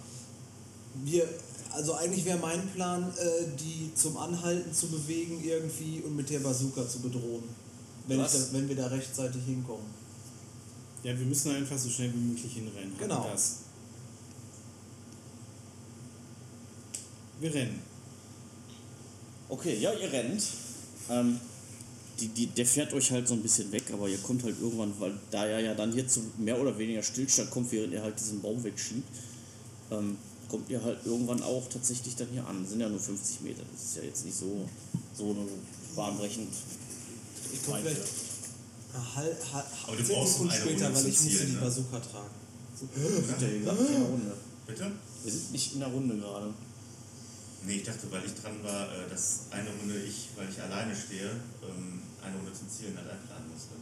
Wir, also eigentlich wäre mein Plan, äh, die zum Anhalten zu bewegen irgendwie und mit der Bazooka zu bedrohen. Wenn, da, wenn wir da rechtzeitig hinkommen. Ja, wir müssen einfach so schnell wie möglich hinrennen. Hatten Genau. Das. Wir rennen. Okay, ja, ihr rennt. Ähm, die, die, der fährt euch halt so ein bisschen weg, aber ihr kommt halt irgendwann, weil da er ja dann hier zu mehr oder weniger Stillstand kommt, während er halt diesen Baum wegschiebt, ähm, kommt ihr halt irgendwann auch tatsächlich dann hier an. Das sind ja nur 50 Meter. Das ist ja jetzt nicht so, so bahnbrechend. Ich komme vielleicht eine halb, halb, Aber du brauchst Sekunden eine später, Runde weil ich zum musste Zielen, die ne? Bazooka tragen. Wir sind ja, wie gesagt, nicht in der Runde. Bitte? Wir sind nicht in der Runde gerade. Nee, ich dachte, weil ich dran war, äh, dass eine Runde ich, weil ich alleine stehe, ähm, eine Runde zum Zielen halt einplanen musste.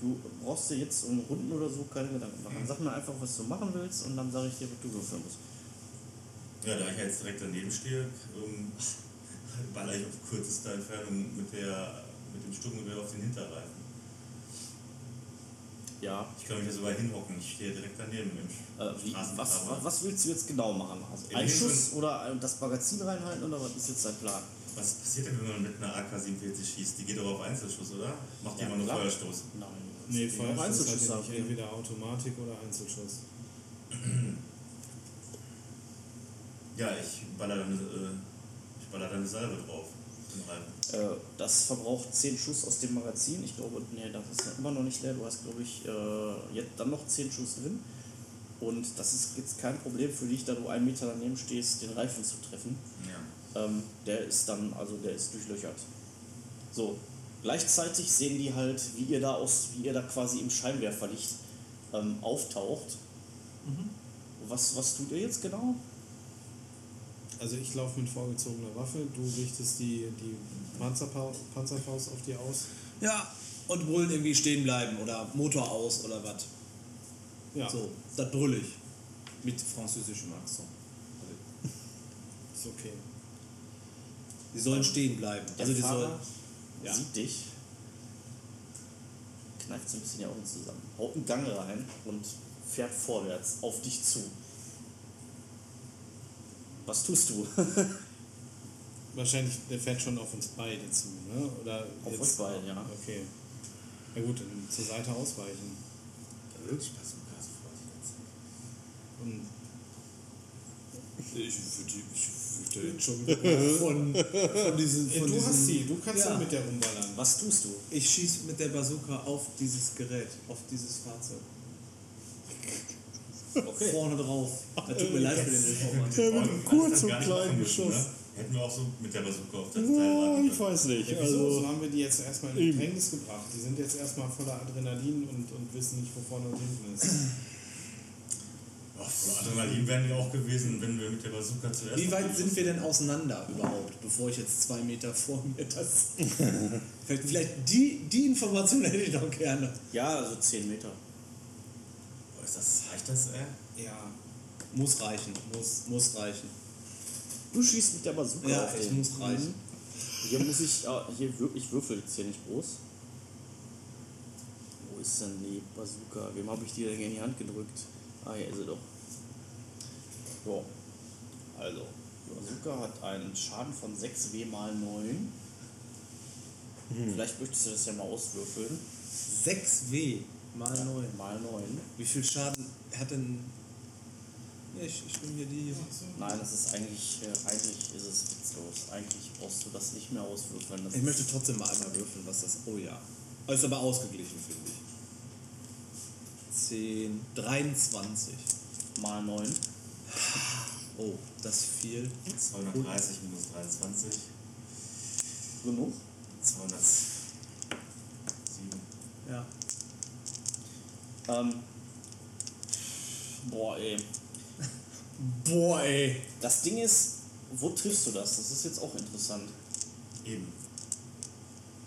Du brauchst dir jetzt um Runden oder so keine Gedanken machen. Sag mir einfach, was du machen willst und dann sage ich dir, was du würfeln musst. Ja, da ich ja jetzt direkt daneben stehe, ähm, baller ich auf kürzester Entfernung mit, der, mit dem Sturmgewehr auf den Hinterreifen. Ja, Ich kann mich da sogar hinhocken, ich stehe direkt daneben im Äh, wie, was, was, was willst du jetzt genau machen? Also In ein Schuss oder ein- das Magazin reinhalten oder was ist jetzt dein Plan? Was passiert denn, wenn man mit einer AK-47 schießt? Die geht doch auf Einzelschuss, oder? Macht Ja, jemand nur klar. Feuerstoß? Nein. Nee, hat Einzelschuss, sag nicht ich. entweder Automatik oder Einzelschuss. Ja, ich baller dann, äh, ich baller dann eine Salbe drauf. Den Reifen. Äh, das verbraucht 10 Schuss aus dem Magazin. Ich glaube, nee, das ist immer noch nicht leer. Du hast, glaube ich, äh, jetzt dann noch 10 Schuss drin. Und das ist jetzt kein Problem für dich, da du einen Meter daneben stehst, den Reifen zu treffen. Ja. Ähm, der ist dann, also der ist durchlöchert. So, gleichzeitig sehen die halt, wie ihr da aus, wie ihr da quasi im Scheinwerferlicht ähm, auftaucht. Was, was tut ihr jetzt genau? Also ich laufe mit vorgezogener Waffe, du richtest die, die Panzerpau Panzerfaust auf dir aus. Ja, und brüllen irgendwie stehen bleiben oder Motor aus oder was. Ja, So, das brüll ich. Mit französischem Akzent. ist okay. Die sollen stehen bleiben. Der Also die Fahrer sollen. Ja. sieht dich, kneift so ein bisschen die Augen zusammen, haut einen Gang rein und fährt vorwärts auf dich zu. Was tust du? Wahrscheinlich, der fährt schon auf uns beide zu, ne? Oder Auf uns beide, ja. Okay. Na gut, dann zur Seite ausweichen. Wirklich Bazooka sofort jetzt. Und Ich würde ich würd jetzt schon von, von diesen. Von du diesen, hast sie, du kannst Ja. ja. mit der rumballern. Was tust du? Ich schieße mit der Bazooka auf dieses Gerät, auf dieses Fahrzeug. Okay. Vorne drauf. Da tut mir leid für den. Ja, mit Warum kurz und klein geschossen. Hätten wir auch so mit der Bazooka auf das Ja, Teil ich weiß nicht. Ja, wieso? so Also, haben wir die jetzt erstmal in Eben. Bedrängnis gebracht. Die sind jetzt erstmal voller Adrenalin und, und wissen nicht, wo vorne und hinten ist. Ach, voller Adrenalin wären die auch gewesen, wenn wir mit der Bazooka zuerst. Wie weit sind wir denn auseinander überhaupt, bevor ich jetzt zwei Meter vor mir das. vielleicht vielleicht die, die Information hätte ich noch gerne. Ja, also 10 Meter. Ist das, reicht das, ey? Ja. Muss reichen, muss, muss reichen. Du schießt mit der Bazooka Ja, auf es den. muss reichen. Hier muss ich, äh, hier wür ich würfel jetzt hier nicht groß. Wo ist denn die Bazooka? Wem habe ich die denn in die Hand gedrückt? Ah, hier ist sie doch. So. Also, die Bazooka hat einen Schaden von 6W mal 9. Vielleicht möchtest du das ja mal auswürfeln. 6W mal 9. Mal 9. Wie viel Schaden hat denn. Ja, ich, ich nehme hier die. Nein, das ist eigentlich, äh, eigentlich ist es witzlos. Eigentlich brauchst du das nicht mehr auswürfeln. Das Ich möchte trotzdem mal einmal würfeln, was das. Oh ja. Ist aber ausgeglichen, finde ich. 10, 23. Mal 9. Oh, das viel. 230 minus 23. Genug? 207. Ja. Ähm. Boah, ey. Boah, ey. Das Ding ist, wo triffst du das? Das ist jetzt auch interessant. Eben.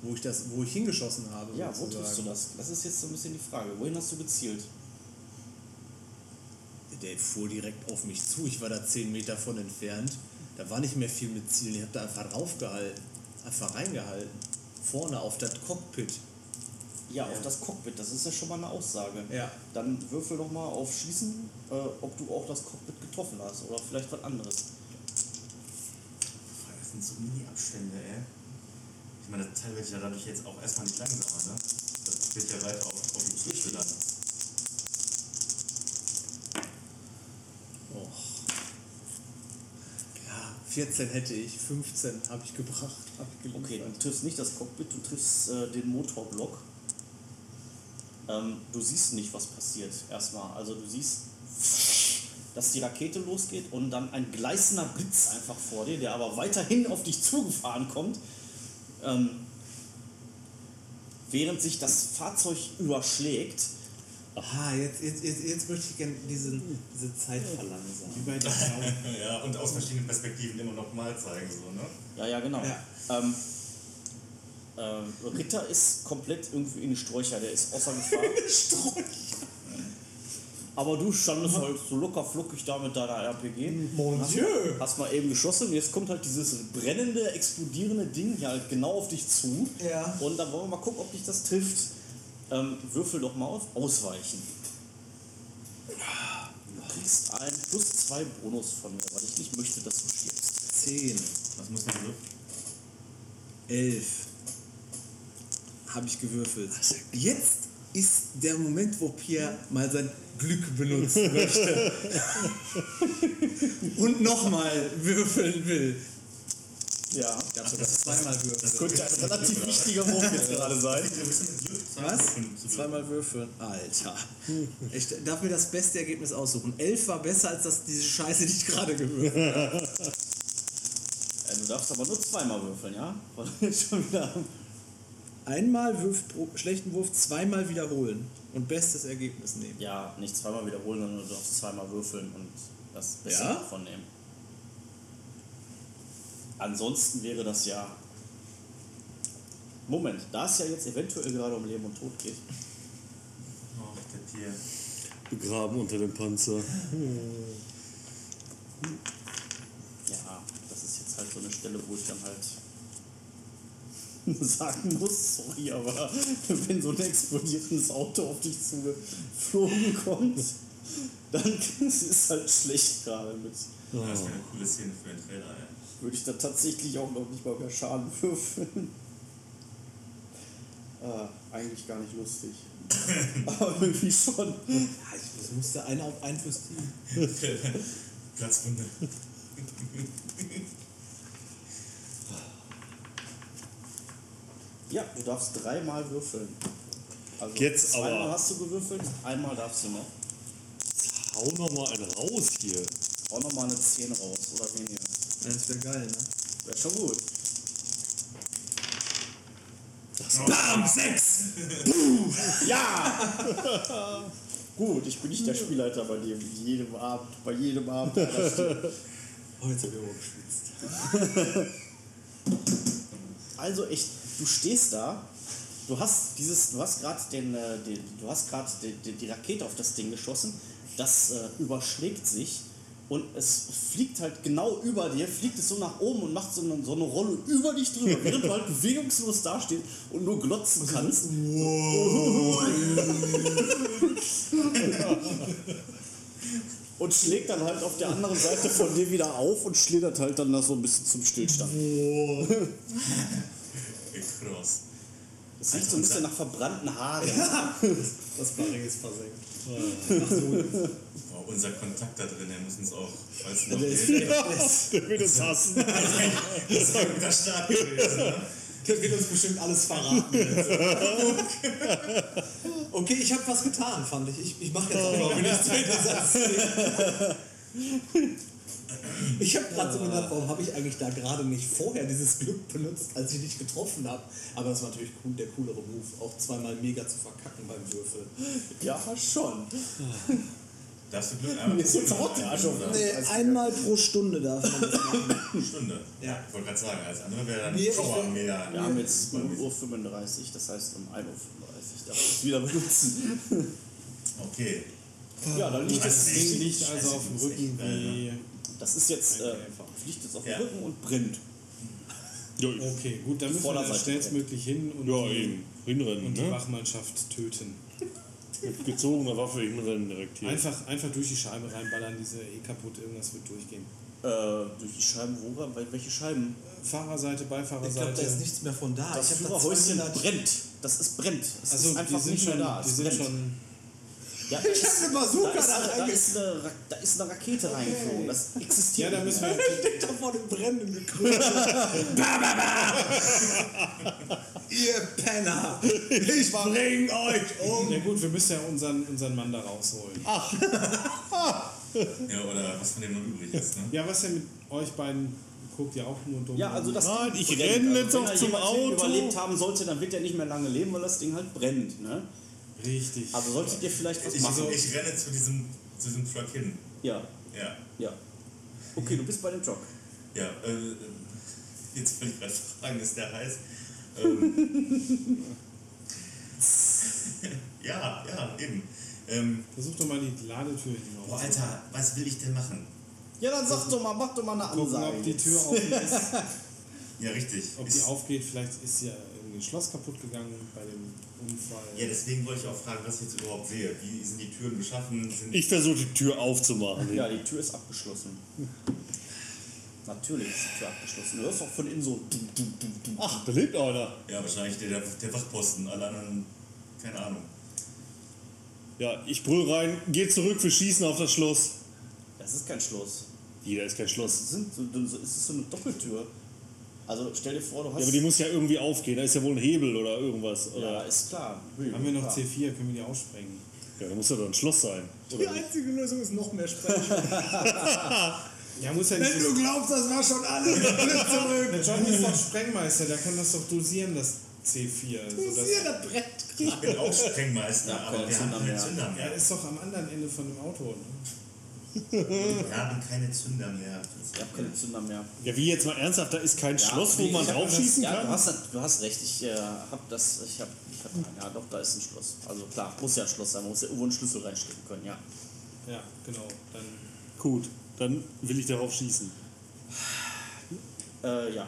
Wo ich, das, wo ich hingeschossen habe. Ja, wo sozusagen. triffst du das? Das ist jetzt so ein bisschen die Frage. Wohin hast du gezielt? Der fuhr direkt auf mich zu. Ich war da 10 Meter von entfernt. Da war nicht mehr viel mit Zielen. Ich habe da einfach draufgehalten. Einfach reingehalten. Vorne auf das Cockpit. Ja, auf das Cockpit, das ist ja schon mal eine Aussage. Ja. Dann würfel doch mal auf Schießen, äh, ob du auch das Cockpit getroffen hast oder vielleicht was anderes. Das sind so Mini-Abstände, ey. Ich meine, das Teil wird ja dadurch jetzt auch erstmal nicht langsamer, ne? Das wird ja weit auf, auf die Früchte dann. Och. Ja, 14 hätte ich, 15 habe ich gebracht. Hab ich. Okay, du triffst nicht das Cockpit, du triffst äh, den Motorblock. Ähm, du siehst nicht, was passiert erstmal. Also du siehst, dass die Rakete losgeht und dann ein gleißender Blitz einfach vor dir, der aber weiterhin auf dich zugefahren kommt. Ähm, während sich das Fahrzeug überschlägt. Ah, jetzt, jetzt, jetzt, jetzt möchte ich gerne diesen, diese Zeit verlangsamen. Wie bei der Frau. Ja, und aus verschiedenen Perspektiven immer noch mal zeigen, so, ne? Ja, ja, genau. Ja. Ähm, äh, Ritter ist komplett irgendwie in die Sträucher, der ist außer Gefahr. Aber du standest halt so locker flockig da mit deiner RPG. Mon hast, Dieu. hast mal eben geschossen und jetzt kommt halt dieses brennende, explodierende Ding hier halt genau auf dich zu. Ja. Und dann wollen wir mal gucken, ob dich das trifft. Ähm, würfel doch mal auf Ausweichen. Du kriegst ein plus zwei Bonus von mir, weil ich nicht möchte, dass du stirbst. 10, Was muss man so? 11 habe ich gewürfelt. Jetzt ist der Moment, wo Pierre mal sein Glück benutzen möchte. Und nochmal würfeln will. Ja. Ich habe sogar zweimal würfeln. Könnte ein relativ wichtiger Wurf jetzt gerade sein. Was? Zweimal würfeln. Alter. Ich darf mir das beste Ergebnis aussuchen. 11 war besser als das, diese Scheiße, die ich gerade gewürfelt habe. Du darfst aber nur zweimal würfeln, ja? Weil jetzt schon wieder. Einmal Wurf pro schlechten Wurf, zweimal wiederholen und bestes Ergebnis nehmen. Ja, nicht zweimal wiederholen, sondern du darfst zweimal würfeln und das Beste Ja? davon nehmen. Ansonsten wäre das ja. Moment, da es ja jetzt eventuell gerade um Leben und Tod geht. Oh, der Tier. Begraben unter dem Panzer. Ja, das ist jetzt halt so eine Stelle, wo ich dann halt sagen muss, sorry, aber wenn so ein explodierendes Auto auf dich zugeflogen kommt, dann ist es halt schlecht gerade mit. Das wäre eine coole Szene für den Trailer, ey. Würde ich da tatsächlich auch noch nicht mal mehr Schaden würfeln. Äh, eigentlich gar nicht lustig. aber irgendwie schon. Es musste einer auf einen fürs Team. Platzwunde. Ja, du darfst dreimal würfeln. Also Jetzt zweimal aber. hast du gewürfelt, einmal darfst du noch. Hau noch mal einen raus hier. Auch nochmal eine 10 raus oder weniger. Das wäre geil, ne? Wäre schon gut. Bam! Sechs! Ja! gut, ich bin nicht der Spielleiter bei dir, wie jedem Abend, bei jedem Abend. Heute haben wir geschwitzt. Also echt, du stehst da, du hast dieses, du hast gerade den, äh, den, du hast gerade die, Rakete auf das Ding geschossen, das äh, überschlägt sich und es fliegt halt genau über dir, fliegt es so nach oben und macht so eine, so eine Rolle über dich drüber, während du halt bewegungslos dastehst und nur glotzen kannst. Und schlägt dann halt auf der anderen Seite von dir wieder auf und schlittert halt dann da so ein bisschen zum Stillstand. Cross. Das riecht so ein bisschen nach verbrannten Haaren. Das Barring ist versenkt. Boah, unser Kontakt da drin, der muss uns auch, falls noch Der ist, der wird es hassen. das ist ein guter Start gewesen, ne? der wird uns bestimmt alles verraten. Okay, ich habe was getan, fand ich. Ich, ich mache jetzt auch ich nichts Ich habe gerade so gedacht, warum habe ich eigentlich da gerade nicht vorher dieses Glück benutzt, als ich dich getroffen habe. Aber das war natürlich cool, der coolere Move, auch zweimal mega zu verkacken beim Würfel. Ja, schon. Darfst du Glück einmal Mir ist jetzt auch der Arsch auf der Nee, einmal pro Stunde darf man das machen. Stunde. Ja. Ich wollte gerade sagen, als andere wäre dann Power will- mehr. Wir haben jetzt 0 Uhr 35, das heißt um 1.35 Uhr darf ich es wieder benutzen. Okay. Ja, dann liegt Das es. Ding liegt also auf dem Rücken wie. Das ist jetzt, äh, liegt jetzt auf Ja. dem Rücken und brennt. Ja, Okay, gut, dann Die müssen wir schnellstmöglich hin und, ja die, eben. Hinrennen, und die ne? Wachmannschaft töten. Mit gezogener Waffe hinrennen direkt hier. Einfach, einfach durch die Scheibe reinballern, diese eh kaputt, irgendwas wird durchgehen. Äh, durch die Scheiben, wo? Welche Scheiben? Fahrerseite, Ich glaube, da ist nichts mehr von da. Das ich habe Führerhäuschen da 200 brennt. Das ist brennt. Es also ist die einfach sind nicht schon, mehr da. die Es sind brennt. schon. Ja, Ich da hab ist- eine Bazooka da ist, da da, ist eine, da ist eine Rakete reingeflogen. Das Ja, existiert. da müssen wir. Steckt da vor dem brennenden Gekröte. Ihr Penner! Ich bring euch um! Ja gut, wir müssen ja unseren, unseren Mann da rausholen. Ja, oder was von dem noch übrig ist, ne? Ja, was denn mit euch beiden? Guckt ihr auch nur dumm Ja, also das Nein, ich renne jetzt wenn auch zum Auto. überlebt haben sollte, dann wird er nicht mehr lange leben, weil das Ding halt brennt. Ne? Richtig. Also solltet ihr vielleicht was Ich, machen. ich renne zu diesem, zu diesem Truck hin. Ja, Ja. ja. Okay, du bist bei dem Jock. Ja, äh, jetzt will ich gerade fragen, ist der heiß? Ähm, ja, ja, eben. Ähm, Versuch doch mal die Ladetür hinaus. boah, Alter, was will ich denn machen? Ja, dann sag doch mal, mach doch mal eine Gucken, Ansage. ob die Tür offen ist, Ja, richtig. ob die aufgeht. Vielleicht ist ja irgendwie ein Schloss kaputt gegangen bei dem Unfall. Ja, deswegen wollte ich auch fragen, was ich jetzt überhaupt sehe. Wie sind die Türen beschaffen? Sind Ich versuche die Tür aufzumachen. Ja, die Tür ist abgeschlossen. Natürlich ist die Tür abgeschlossen. Du hörst doch von innen so. dum, dum, dum, dum. Ach, da lebt einer. ja, wahrscheinlich der, der, Wachposten. Alle anderen, keine Ahnung. Ja, ich brüll rein, geh zurück, wir schießen auf das Schloss. Das ist kein Schloss. Jeder ist kein Das Schloss. sind so, es ist so eine Doppeltür. Also stell dir vor, du hast. Ja, aber die muss ja irgendwie aufgehen. Da ist ja wohl ein Hebel oder irgendwas. ja, Oder? ist klar. Haben wir noch Klar. C4, können wir die aussprengen? Ja, da muss ja doch ein Schloss sein. Die einzige Lösung ist noch mehr Sprechen. Ja, muss ja nicht. Wenn du glaubst, das war schon alles, zurück. Der John ist doch Sprengmeister, der kann das doch dosieren, das C4. Sodass, Hier, das Brett Ich bin auch Sprengmeister, Ja, aber wir haben Zünder keine mehr. Zünder er ist doch am anderen Ende von dem Auto. Ne? Wir haben keine Zünder mehr. Ich habe keine Zünder mehr. Ja, wie jetzt mal ernsthaft, da ist kein Ja, Schloss, wo man draufschießen Ja, du kann? hast, du hast recht. Ich äh, hab das. Ich hab, ich hab, ja, doch, da ist ein Schloss. Also klar, muss ja ein Schloss sein. Man muss ja irgendwo einen Schlüssel reinstecken können. Ja. Ja, genau. Dann Gut, dann will ich darauf schießen. Äh, ja.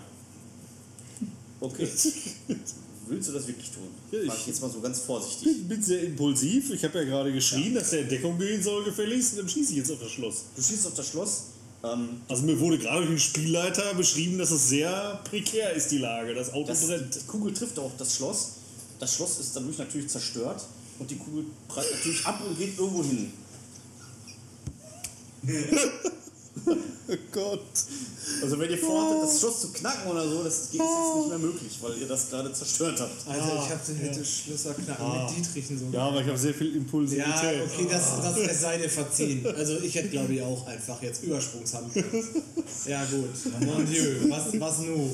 Okay. Willst du das wirklich tun? Ja, ich- Frag jetzt mal so ganz vorsichtig. Ich bin sehr impulsiv. Ich habe ja gerade geschrien, dass der in Deckung gehen soll, gefälligst. Und dann schieße ich jetzt auf das Schloss. Du schießt auf das Schloss. Ähm, Also mir wurde gerade durch den Spielleiter beschrieben, dass es sehr prekär ist, die Lage. Das Auto das, brennt. die Kugel trifft auch das Schloss. Das Schloss ist dadurch natürlich zerstört. Und die Kugel prallt natürlich ab und geht irgendwo hin. Oh Gott. Also wenn ihr vorhattet, das Schloss zu knacken oder so, das geht jetzt nicht mehr möglich, weil ihr das gerade zerstört habt. Alter, ich hab den hätte Schlösser knacken Ah. mit Dietrichen so. Ja, aber ich habe sehr viel Impulsivität. Ja, okay, das, das es sei dir verziehen. Also ich hätte glaube ich auch einfach jetzt Übersprungshandlung. Ja gut, mon Dieu, was, was nu?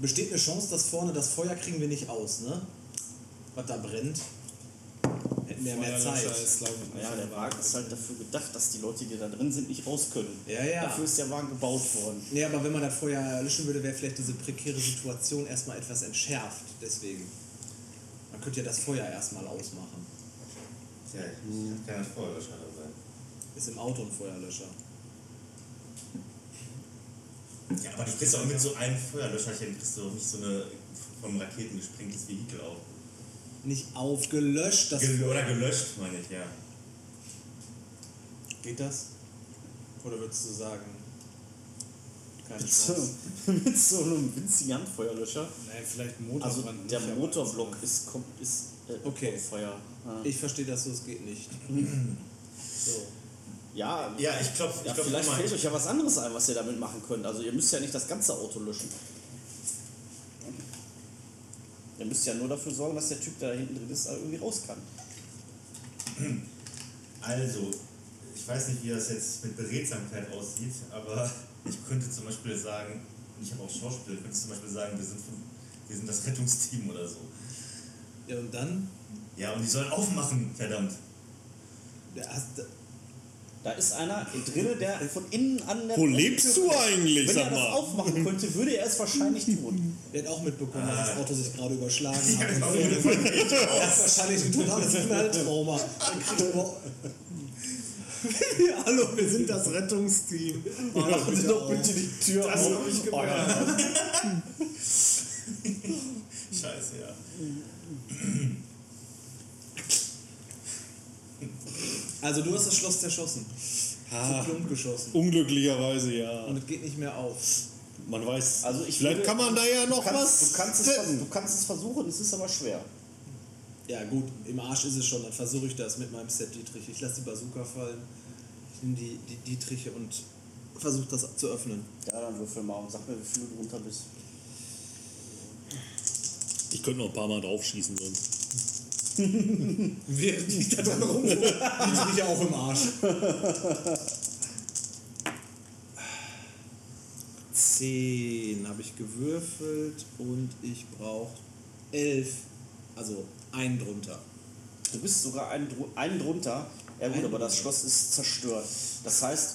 Besteht eine Chance, dass vorne das Feuer kriegen wir nicht aus, ne? Was da brennt. Hätten wir mehr Zeit. Ich, Ja, der Wagen ist halt dafür gedacht, dass die Leute, die da drin sind, nicht raus können. Ja, ja. Dafür ist der Wagen gebaut worden. Nee, aber wenn man das Feuer löschen würde, wäre vielleicht diese prekäre Situation erstmal etwas entschärft. Deswegen. Man könnte ja das Feuer erstmal ausmachen. Ja, ich kann ja Feuerlöscher da sein. Ist im Auto ein Feuerlöscher. Ja, aber du kriegst auch mit so einem Feuerlöscherchen kriegst du doch nicht so eine vom Raketen gesprengtes Vehikel auf. Nicht aufgelöscht, das Gel oder gelöscht, meine ich, ja. Geht das? Oder würdest du sagen, keine Mit so, mit so einem winzigen Handfeuerlöscher. Nein, vielleicht ein Also der nicht, Motorblock ist, kommt, ist äh, Okay. auf Feuer. Ja. Ich verstehe das so, es geht nicht. So. Ja, Ja, ich glaube, ich ja, glaub, vielleicht fällt euch ja was anderes ein, was ihr damit machen könnt. Also ihr müsst ja nicht das ganze Auto löschen. Ihr müsst ja nur dafür sorgen, dass der Typ, der da hinten drin ist, irgendwie raus kann. Also, ich weiß nicht, wie das jetzt mit Beredsamkeit aussieht, aber ich könnte zum Beispiel sagen, und ich habe auch Schauspieler, ich könnte zum Beispiel sagen, wir sind, von, wir sind das Rettungsteam oder so. Ja, und dann? Ja, und die sollen aufmachen, verdammt. Der hast, Da ist einer drin, der von innen an der Wo lebst du eigentlich, Wenn sag er das mal? aufmachen könnte, würde er es wahrscheinlich tun. der hat auch mitbekommen, dass das Auto sich gerade überschlagen Ja, hat. genau. Er hat wahrscheinlich ein totales Knalltrauma. Hallo, wir sind das Rettungsteam. Machen Sie doch bitte die Tür Das auf. habe ich Oh, gemerkt. ja. Scheiße, ja. Also du hast das Schloss zerschossen. Ah, Zu plump geschossen. unglücklicherweise ja. Und es geht nicht mehr auf. Man weiß, Also ich vielleicht würde- kann man da ja Du noch kannst, was du, kannst es, du kannst es versuchen, es ist aber schwer. Ja gut, im Arsch ist es schon, dann versuche ich das mit meinem Set Dietrich. Ich lasse die Bazooka fallen, ich nehme die, die Dietriche und versuche das zu öffnen. Ja, dann würfel mal und sag mir, wie viel du drunter bist. Ich könnte noch ein paar Mal draufschießen sonst. Während ich da dran rum, Dietriche auch im Arsch. Zehn habe ich gewürfelt und ich brauche elf, also einen drunter. Du bist sogar einen, einen drunter. Ja gut, Einen aber das. Schloss ist zerstört. Das heißt,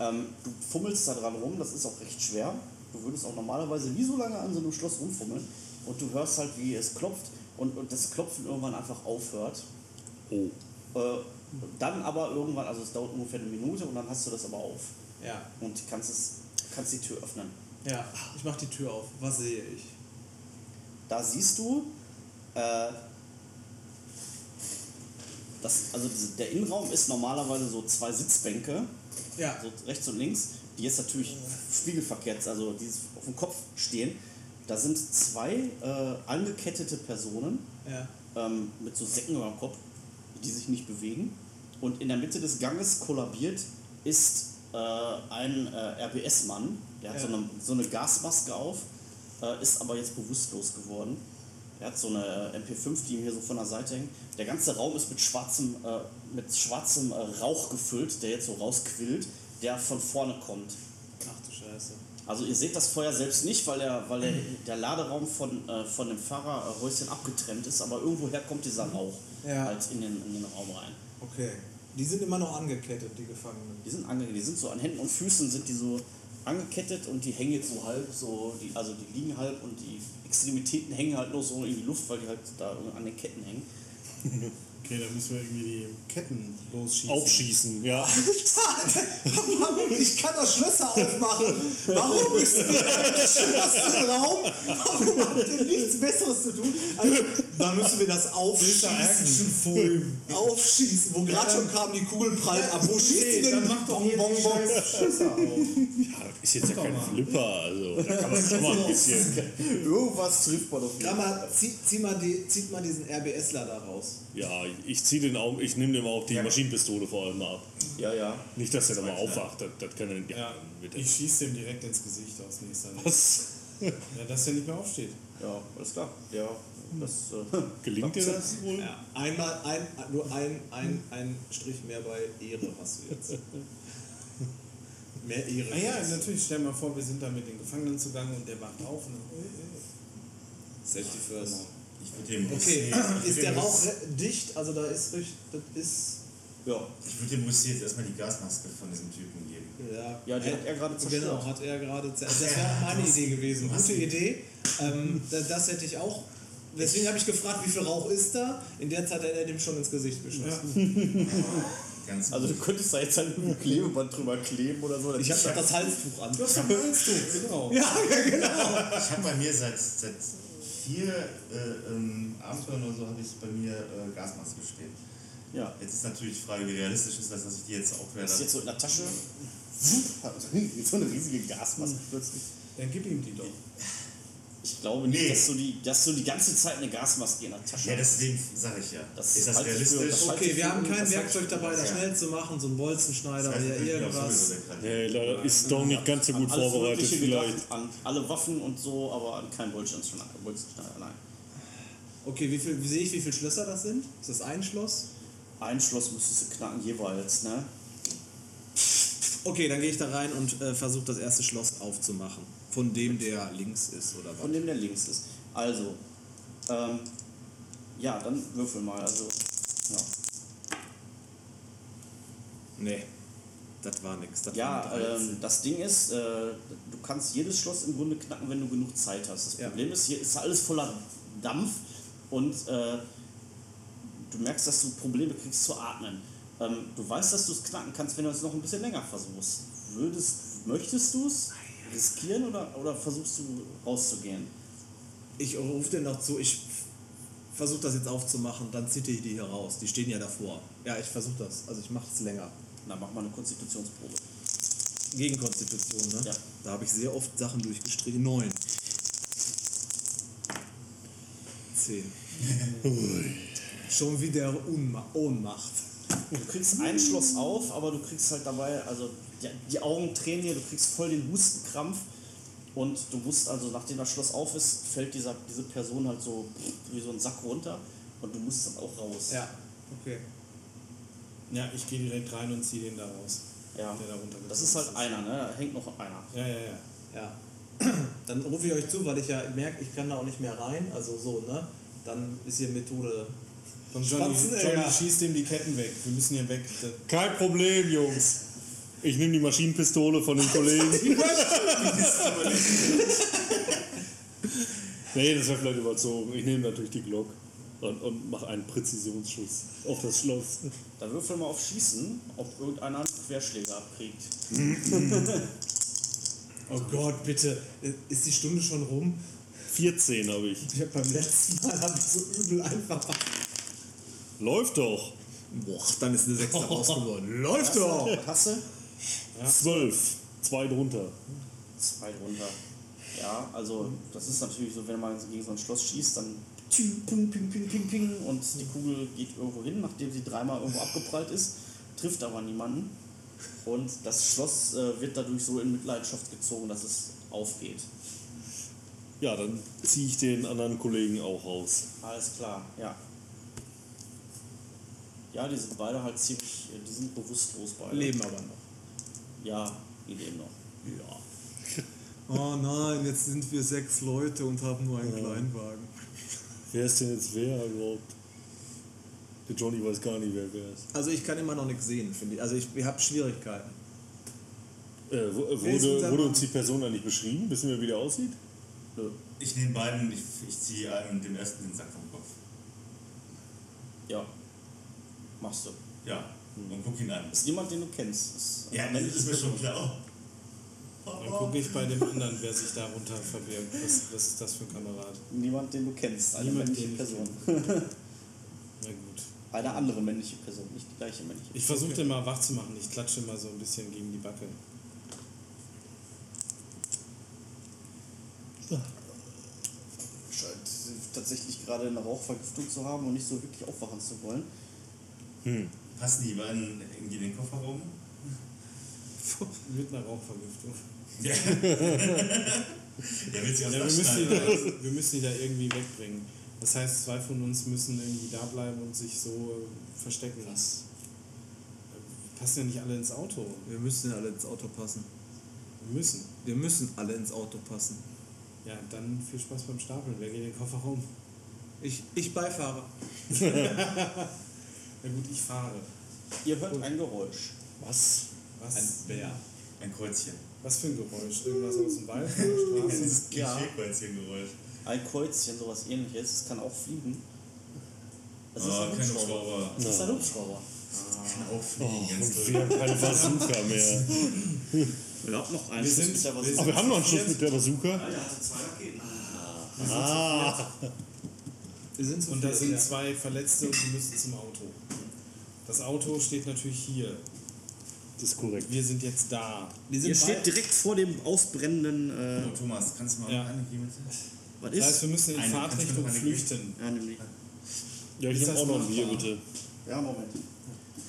ähm, du fummelst da dran rum, das ist auch recht schwer. Du würdest auch normalerweise nie so lange an so einem Schloss rumfummeln. Und du hörst halt, wie es klopft und, und das Klopfen irgendwann einfach aufhört. Oh. Äh, dann aber irgendwann, also es dauert ungefähr eine Minute und dann hast du das aber auf. Ja, Und kannst, es, kannst die Tür öffnen. ja, ich mache die Tür auf. Was sehe ich? Da siehst du, äh, das, also der Innenraum ist normalerweise so zwei Sitzbänke, Ja, so rechts und links, die jetzt natürlich spiegelverkehrt, also die auf dem Kopf stehen. Da sind zwei äh, angekettete Personen ja. ähm, mit so Säcken über dem Kopf, die sich nicht bewegen. Und in der Mitte des Ganges kollabiert ist äh, ein äh, RBS-Mann, der hat Ja. so, eine, so eine Gasmaske auf, äh, ist aber jetzt bewusstlos geworden. Er hat so eine MP5, die ihm hier so von der Seite hängt. Der ganze Raum ist mit schwarzem, äh, mit schwarzem äh, Rauch gefüllt, der jetzt so rausquillt, der von vorne kommt. Ach du Scheiße. Also ihr seht das Feuer selbst nicht, weil der, weil der, der Laderaum von, äh, von dem Fahrerhäuschen abgetrennt ist, aber irgendwoher kommt dieser Rauch Ja. halt in den, in den Raum rein. Okay. Die sind immer noch angekettet, die Gefangenen. Die sind ange die sind so an Händen und Füßen sind die so angekettet und die hängen jetzt so halb so, die, also die liegen halb und die Extremitäten hängen halt nur so in die Luft, weil die halt da an den Ketten hängen. Okay, dann müssen wir irgendwie die Ketten losschießen. Aufschießen, ja. Ich kann doch Schlösser aufmachen. Warum ist ihr im geschlossenen Raum? Warum habt ihr nichts Besseres zu tun? Also, dann müssen wir das aufschießen. Aufschießen. Wo gerade schon kam, die Kugel prallt ab. Wo schießt die denn? Dann mach doch hier die scheiß Schlösser auf. Ist jetzt ja kein Flipper, also da kann man schon mal ein bisschen. Irgendwas trifft man auf jeden Ja, mal, zieh, zieh mal die, zieht mal diesen RBSler da raus. Ja, ich zieh den auch, ich nehme dem auch die Maschinenpistole vor allem ab. Ja, ja. Nicht, dass er da mal aufwacht, das, das kann er ja, Ja, wird ich schieße dem direkt ins Gesicht aus nächster. Was? Ja, dass er nicht mehr aufsteht. Ja, alles klar. Ja, das äh, Gelingt dir das wohl? Ja, einmal, ein, nur ein, ein, ein Strich mehr bei Ehre hast du jetzt. Mehr Ehre. Ah ja, natürlich, stell mal vor, wir sind da mit den Gefangenen zugange und der wacht auf. Äh, äh. Safety first. Ich würde dem Okay, ist der Rauch dicht? Also da ist richtig, das ist, ja. Ich würde dem Bussier jetzt erstmal die Gasmaske von diesem Typen geben. ja. Ja, die hat er gerade zerstört. Genau, hat er gerade zer- Das wäre auch meine Idee gewesen. Gute Idee. Ähm, da- das hätte ich auch. Deswegen habe ich gefragt, wie viel Rauch ist da? In der Zeit hat er dem schon ins Gesicht geschossen. Ganz Also du könntest da jetzt halt ein Klebeband drüber kleben oder so. Ich habe doch das Halstuch an. Du hast doch ein Halstuch, genau. Ja, ja, genau. Ich habe bei mir seit, seit vier äh, ähm, Abenteuern oder so habe ich bei mir äh, Gasmaske stehen. Ja. Jetzt ist natürlich die Frage, wie realistisch ist das, dass ich die jetzt auch Das ist werde. jetzt so in der Tasche. so eine riesige Gasmaske plötzlich. Dann gib ihm die doch. Ich glaube nicht, Nee. dass, du die, dass du die ganze Zeit eine Gasmaske in der Tasche Ja, hast. deswegen sage ich ja. Das ist das halte ich für- realistisch? das Okay, ich wir für- haben kein Werkzeug dabei, das ja. schnell zu machen, so ein Bolzenschneider Das heißt, oder irgendwas. Nee, da ist doch nicht ganz so gut vorbereitet vielleicht. gedacht, an alle Waffen und so, aber an kein Bolzenschneider. Bolzenschneider, nein. Okay, wie, viel, wie sehe ich, wie viele Schlösser das sind? Ist das ein Schloss? Ein Schloss müsstest du knacken jeweils, ne? Okay, dann gehe ich da rein und äh, versuche das erste Schloss aufzumachen. Von dem, der links ist, oder was? Von dem der links ist. Also, ähm, ja, dann würfel mal. Also, ja. Nee, das war nix. Das Ja, waren 13. ähm, das Ding ist, äh, du kannst jedes Schloss im Grunde knacken, wenn du genug Zeit hast. Das Ja. Problem ist, hier ist alles voller Dampf und äh, du merkst, dass du Probleme kriegst zu atmen. Ähm, du weißt, dass du es knacken kannst, wenn du es noch ein bisschen länger versuchst. Würdest, möchtest du es riskieren oder, oder versuchst du rauszugehen? Ich rufe dir noch zu, ich versuche das jetzt aufzumachen, dann zitte ich die hier raus. Die stehen ja davor. Ja, ich versuche das. Also ich mache es länger. Na, mach mal eine Konstitutionsprobe. Gegenkonstitution, ne? Ja. Da habe ich sehr oft Sachen durchgestrichen. Neun. Zehn. Schon wieder Unma Ohnmacht. Du kriegst ein Schloss auf, aber du kriegst halt dabei, also die, die Augen tränen dir, du kriegst voll den Hustenkrampf und du musst also, nachdem das Schloss auf ist, fällt dieser, diese Person halt so wie so ein Sack runter und du musst dann auch raus. Ja, okay. Ja, ich gehe direkt rein und ziehe den da raus. Ja. Der da Das ist halt einer, ne? Da hängt noch einer. Ja, ja, ja. Ja. Dann rufe ich euch zu, weil ich ja merke, ich kann da auch nicht mehr rein. Also so, ne? Dann ist hier Methode. Und Johnny, Spatzen, Johnny ja. schießt ihm die Ketten weg. Wir müssen hier weg. Kein Problem, Jungs. Ich nehme die Maschinenpistole von den Kollegen. nee, das wäre vielleicht überzogen. Ich nehme natürlich die Glock und, und mache einen Präzisionsschuss auf das Schloss. Da würfel mal auf Schießen, ob irgendeiner einen Querschläger abkriegt. Oh Gott, bitte. Ist die Stunde schon rum? 14 habe ich. Ich hab beim letzten Mal hab ich so übel einfach. Läuft doch. Boah, dann ist eine 6 raus geworden. Läuft doch! Was du? 12. Zwei drunter. Zwei drunter. Ja, also das ist natürlich so, wenn man gegen so ein Schloss schießt, dann ping, ping, ping, ping, ping, ping und die Kugel geht irgendwo hin, nachdem sie dreimal irgendwo abgeprallt ist, trifft aber niemanden. Und das Schloss äh, wird dadurch so in Mitleidenschaft gezogen, dass es aufgeht. Ja, dann ziehe ich den anderen Kollegen auch raus. Alles klar, ja. Ja, die sind beide halt ziemlich, die sind bewusstlos beide. Leben aber noch. Ja, die leben noch. Ja. Oh nein, jetzt sind wir sechs Leute und haben nur einen Kleinwagen. Wer ist denn jetzt wer überhaupt? Der Johnny weiß gar nicht, wer wer ist. Also ich kann immer noch nichts sehen, finde ich. Also ich, ich habe Schwierigkeiten. Äh, wo- äh, wurde, wurde uns die Person eigentlich beschrieben? Wissen wir, wie der aussieht? Nö. Ich nehme beiden, ich, ich ziehe einem dem ersten den Sack vom Kopf. Ja. Machst du. Ja, und guck ihn an. Ist jemand, den du kennst. Ist Ja, das ist mir schon klar. Dann gucke ich bei dem anderen, wer sich darunter verbirgt. Was, was ist das für ein Kamerad? Niemand, den du kennst. Eine Niemand, männliche Person. Na gut. Eine andere männliche Person, nicht die gleiche männliche Ich versuche den mal wach zu machen. Ich klatsche mal so ein bisschen gegen die Backe. Scheint tatsächlich gerade eine Rauchvergiftung zu haben und nicht so wirklich aufwachen zu wollen. Passen die beiden irgendwie in den Kofferraum? Mit einer Rauchvergiftung. Ja. Der will sich aus Ja, wir, müssen die da, wir müssen die da irgendwie wegbringen. Das heißt, zwei von uns müssen irgendwie da bleiben und sich so äh, verstecken. Was? Passen ja nicht alle ins Auto. Wir müssen alle ins Auto passen. Wir müssen. Wir müssen alle ins Auto passen. Ja, dann viel Spaß beim Stapeln. Wer geht in den Kofferraum? Ich, ich beifahre. Na gut, ich fahre. Ihr hört ein Geräusch. Was? Was? Ein Bär. Ein Kreuzchen. Was für ein Geräusch? Irgendwas aus dem Wald, von der Straße? Dieses Ja. Klischee-Kreuzchen-Geräusch. Ein Kreuzchen, sowas ähnliches. Es kann auch fliegen. Es ist Oh, ein kein Hubschrauber. Es ist ein Hubschrauber. Kann auch fliegen, ganz Und wir haben keine Bazooka mehr. Wir haben noch einen Wir Schuss sind- mit der wir Waffe. Aber wir haben noch einen Schuss mit der Bazooka. Ja, ja, zwei Raketen. Ah, Wir sind Und da sind ja. zwei Verletzte und die müssen zum Auto. Das Auto steht natürlich hier. das ist korrekt. Wir sind jetzt da. Wir Ihr sind steht beide- direkt vor dem ausbrennenden. Äh, Oh, Thomas, kannst du mal Ja. eine geben? was Das heißt, ist? wir müssen in Eine- Fahrtrichtung flüchten. Ja, nämlich. Ja, ich Ist nehme das auch noch ein Bier, bitte. Ja, Moment.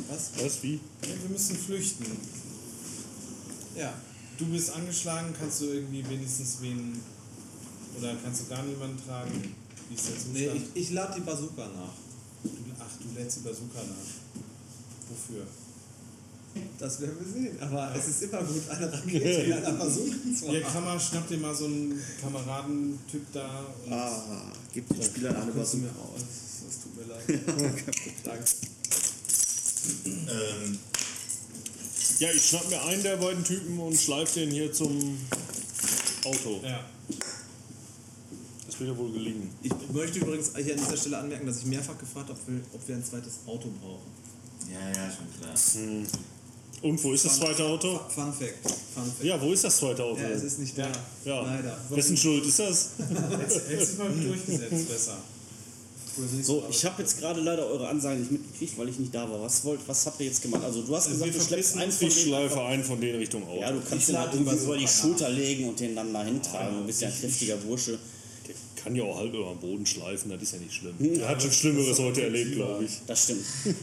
Was, wie? Ja, wir müssen flüchten. Ja. Du bist angeschlagen, kannst du irgendwie wenigstens wen. Oder kannst du gar niemanden tragen? Wie ist der Zustand? Nee, ich, ich lade die Bazooka nach. ach, du lädst die Bazooka nach. Wofür? Das werden wir sehen. Aber es ist immer gut, eine Rakete in einer Bazooka zu Hier, haben. Kammer, schnapp dir mal so einen Kameradentyp da. Und Ah, gib den Spielern du Bazooka. mir aus. Das tut mir leid. Danke. Ähm, Ja, ich schnapp mir einen der beiden Typen und schleife den hier zum Auto. Ja. Das wird ja wohl gelingen. Ich möchte übrigens hier an dieser Stelle anmerken, dass ich mehrfach gefragt habe, ob wir, ein zweites Auto brauchen. ja, ja, schon klar. Und wo ist das zweite Auto? Fun Fact. Fun Fact. Ja, wo ist das zweite Auto? Ja, es ist nicht da. Ja. Leider. Wessen Schuld ist das? Hättest hättest du mal durchgesetzt besser. So, ich habe jetzt gerade leider eure Ansage nicht mitgekriegt, weil ich nicht da war. Was wollt, was habt ihr jetzt gemacht? Also du hast Also gesagt, du schleppst einen von schleife einen von denen Richtung Auto. Ja, du kannst Ich den halt die irgendwie über die Schulter legen und den dann dahin tragen. Du bist ja ein kräftiger Bursche. Kann ja auch halb über den Boden schleifen, das ist ja nicht schlimm. Hm. Der hat schon Schlimmeres heute erlebt, glaube ich. Das stimmt.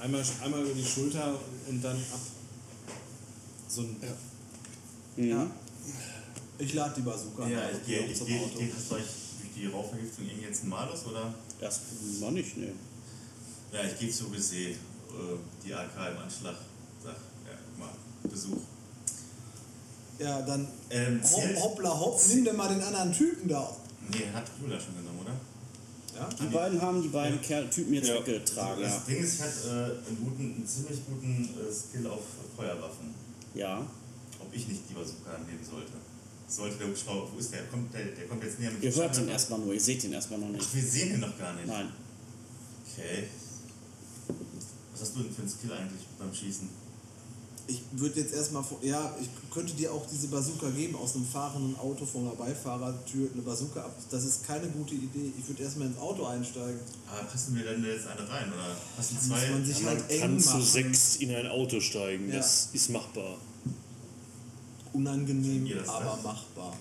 Einmal, einmal über die Schulter und dann ab. So ein. Mhm. Ich lade die Bazooka Ja, ich gehe, ich zum gehe, ich Auto. gehe vielleicht durch die Rauchvergiftung irgendwie jetzt ein Malus oder? Das noch nicht, ne. Ja, ich gehe zu BC, äh, die AK im Anschlag. Sag, ja, guck mal, Besuch. Ja, dann Ähm, hopp, hoppla hopp, nimm dir mal den anderen Typen da. Nee, hat Julia schon genommen, oder? Ja? Die beiden haben die beiden Kerl Typen jetzt Ja. weggetragen, das ja. Ding ist, ich hatte äh, einen, guten, einen ziemlich guten äh, Skill auf Feuerwaffen. Ja. Ob ich nicht die Bazooka nehmen sollte. Sollte der Hubschrauber, wo ist der? Kommt, der, der kommt jetzt näher mit Ihr dem hört ihn Scheinwerfer. erstmal nur, ihr seht ihn erstmal noch nicht. Ach, wir sehen ihn noch gar nicht. Nein. Okay. Was hast du denn für einen Skill eigentlich beim Schießen? Ich würde jetzt erstmal, vor- ja, ich könnte dir auch diese Bazooka geben aus einem fahrenden Auto von einer Beifahrertür, eine Bazooka ab. Das ist keine gute Idee. Ich würde erstmal ins Auto einsteigen. Aber passen wir denn jetzt eine rein? Oder passen Muss zwei? man sich Man halt eng kann zu machen. sechs in ein Auto steigen, Ja. das ist machbar. Unangenehm, Ja, aber ist- machbar.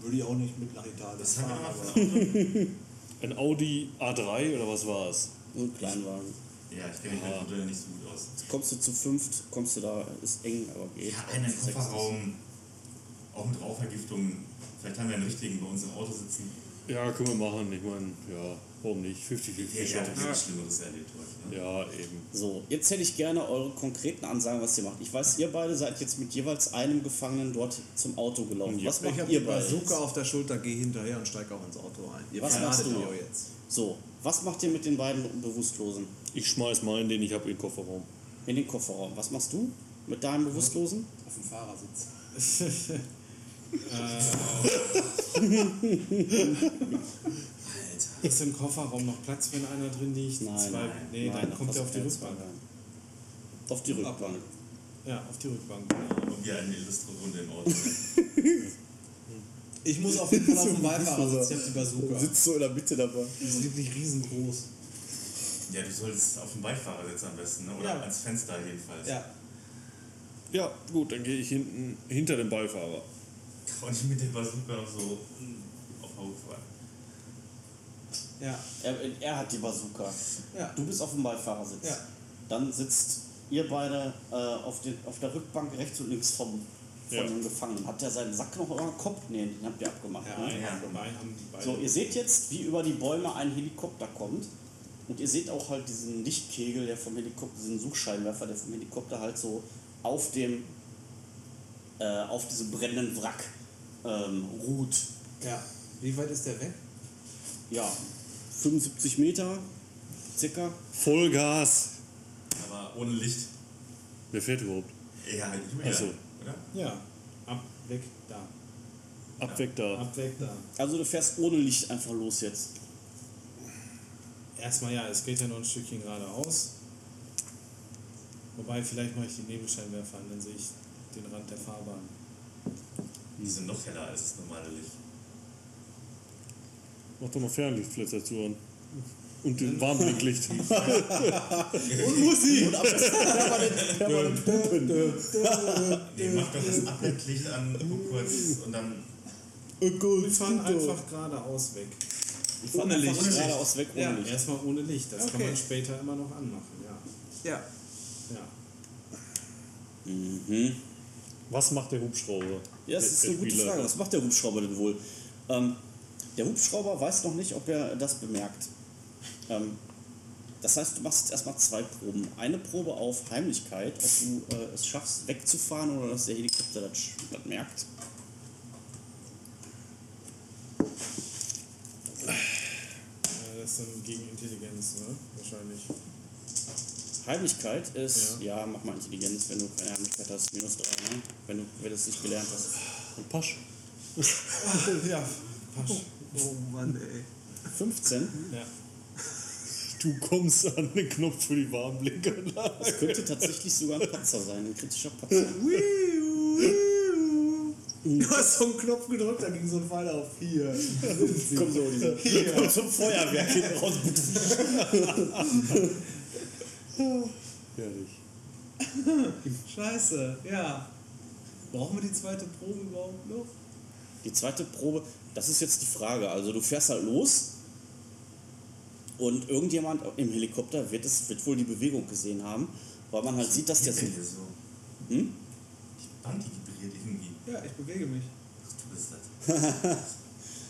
Würde ich auch nicht mit nach Italien fahren, ein Audi A3 oder was war es? Ein Kleinwagen. Ja, ich kenne mich mit Modellen nicht so gut aus. Kommst du zu fünft, kommst du da, ist eng, aber geht. Ja, einen Sechs ist- Kofferraum, auch mit Rauchvergiftung. Vielleicht haben wir einen richtigen bei uns im Auto sitzen. Ja, können wir machen. Ich meine, ja, warum nicht? 50-50 Der Chance. hat nichts Schlimmeres erlebt heute. Ne? Ja, eben. So, jetzt hätte ich gerne eure konkreten Ansagen, was ihr macht. Ich weiß, ihr beide seid jetzt mit jeweils einem Gefangenen dort zum Auto gelaufen. Was ich macht habe die ihr beide? Bazooka auf der Schulter, geh hinterher und steig auch ins Auto ein. Ihr Was verratet machst du? mir jetzt. So, was macht ihr mit den beiden Bewusstlosen? Ich schmeiß meinen, den ich habe, in den Kofferraum. In den Kofferraum. Was machst du mit deinem Bewusstlosen? Auf dem Fahrersitz. Ist im Kofferraum noch Platz, wenn einer drin liegt? Nein, Zwei, nein, nee, nein, dann da kommt er auf die Rückbank. Auf die Rückbank. Ja, auf die Rückbank. Und wir eine illustre Runde im Auto. Ich muss auf jeden Fall auf dem Beifahrersitz. Ich habe die Bazooka. Sitzt so in der Mitte dabei. Die ist wirklich riesengroß. Ja, du solltest auf dem Beifahrersitz am besten, ne? oder Ja. ans Fenster jedenfalls. Ja. Ja, gut, dann gehe ich hinten hinter dem Beifahrer. Und ich mit der Bazooka noch so mm, auf Hauptfahrt. Ja. Er, er hat die Bazooka. Ja. Du bist auf dem Beifahrersitz. Ja. Dann sitzt ihr beide äh, auf, den, auf der Rückbank rechts und links vom, von Ja. dem Gefangenen. Habt ihr seinen Sack noch euren Kopf? Nee, den habt ihr abgemacht. Ja, ne? Ja. beide. So, ihr seht jetzt, wie über die Bäume ein Helikopter kommt. Und ihr seht auch halt diesen Lichtkegel, der vom Helikopter, diesen Suchscheinwerfer, der vom Helikopter halt so auf dem, äh, auf diesem brennenden Wrack ähm, ruht. Ja. Wie weit ist der weg? Ja, 75 Meter circa. Vollgas. Aber ohne Licht. Wer fährt überhaupt? Ja, Julia, Ach so. oder? Ja, ab, weg, da. Ab weg da. Ab, weg, da. Also du fährst ohne Licht einfach los jetzt. Erstmal ja, es geht ja noch ein Stückchen geradeaus. Wobei, vielleicht mache ich die Nebelscheinwerfer an, dann sehe ich den Rand der Fahrbahn. Die sind noch heller als das normale Licht. Mach doch mal Fernlichtflitzer zu an. Und den Warnblinklicht. Und Musik! Und ab permanent, hupen. Nee, mach doch das Abblendlicht an, guck kurz und dann. Wir fahren einfach geradeaus weg. Fahr Ohne Licht. geradeaus weg ohne Ja. Licht. Erstmal ohne Licht, das kann Okay. man später immer noch anmachen, ja. Ja. ja. Mhm. Was macht der Hubschrauber? Ja, das ist eine gute. Frage. Was macht der Hubschrauber denn wohl? Ähm, Der Hubschrauber weiß noch nicht, ob er das bemerkt. Ähm, das heißt, du machst jetzt erstmal zwei Proben. Eine Probe auf Heimlichkeit, ob du äh, es schaffst, wegzufahren oder dass der Helikopter das, das merkt. Äh, das ist dann gegen Intelligenz, ne? Wahrscheinlich. Heimlichkeit ist, ja. mach mal Intelligenz, wenn du keine Heimlichkeit hast, minus 3, ne? wenn, du, wenn du es nicht gelernt hast. Und Pasch. ja, Pasch. Oh Mann, ey. 15. Ja. Du kommst an den Knopf für die Warnblinkanlage. Das könnte tatsächlich sogar ein Patzer sein, ein kritischer Patzer. Du hast so einen Knopf gedrückt, da ging so ein Pfeil auf. Hier. Kommt so dieser Hier. kommt zum Feuerwerk hinten raus. Herrlich. Scheiße, ja. Brauchen wir die zweite Probe überhaupt noch? Die zweite Probe, das ist jetzt die Frage. Also du fährst halt los und irgendjemand im Helikopter wird, es, wird wohl die Bewegung gesehen haben, weil man halt sieht, dass der so... Hm? Die Band, die. Ja, ich bewege mich. Ach, du bist das.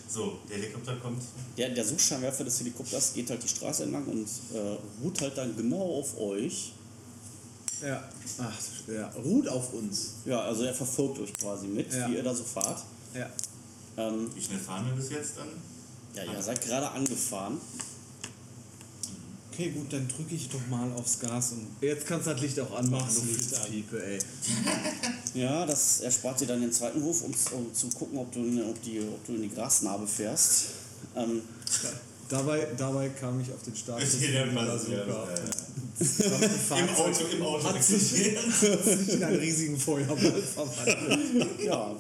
so, der Helikopter kommt. Der, der Suchscheinwerfer des Helikopters geht halt die Straße entlang und äh, ruht halt dann genau auf euch. Ja. Ach, ja, ruht auf uns. Ja, also er verfolgt euch quasi mit, Ja. wie ihr da so fahrt. Ja. Ähm, Wie schnell fahren wir bis jetzt dann? ja, ihr seid gerade angefahren. Okay, gut, dann drücke ich doch mal aufs Gas und Jetzt kannst du das Licht auch anmachen, du Licht an. Ey. Ja, das erspart dir dann den zweiten Wurf, um, um zu gucken, ob du, in- ob, die, ob du in die Grasnarbe fährst. Ähm, Dabei, dabei kam ich auf den Start. Der ja, ja, ja. Im Auto, im Auto. Hat sich, hat sich in einen riesigen Feuerball verwandelt. ja,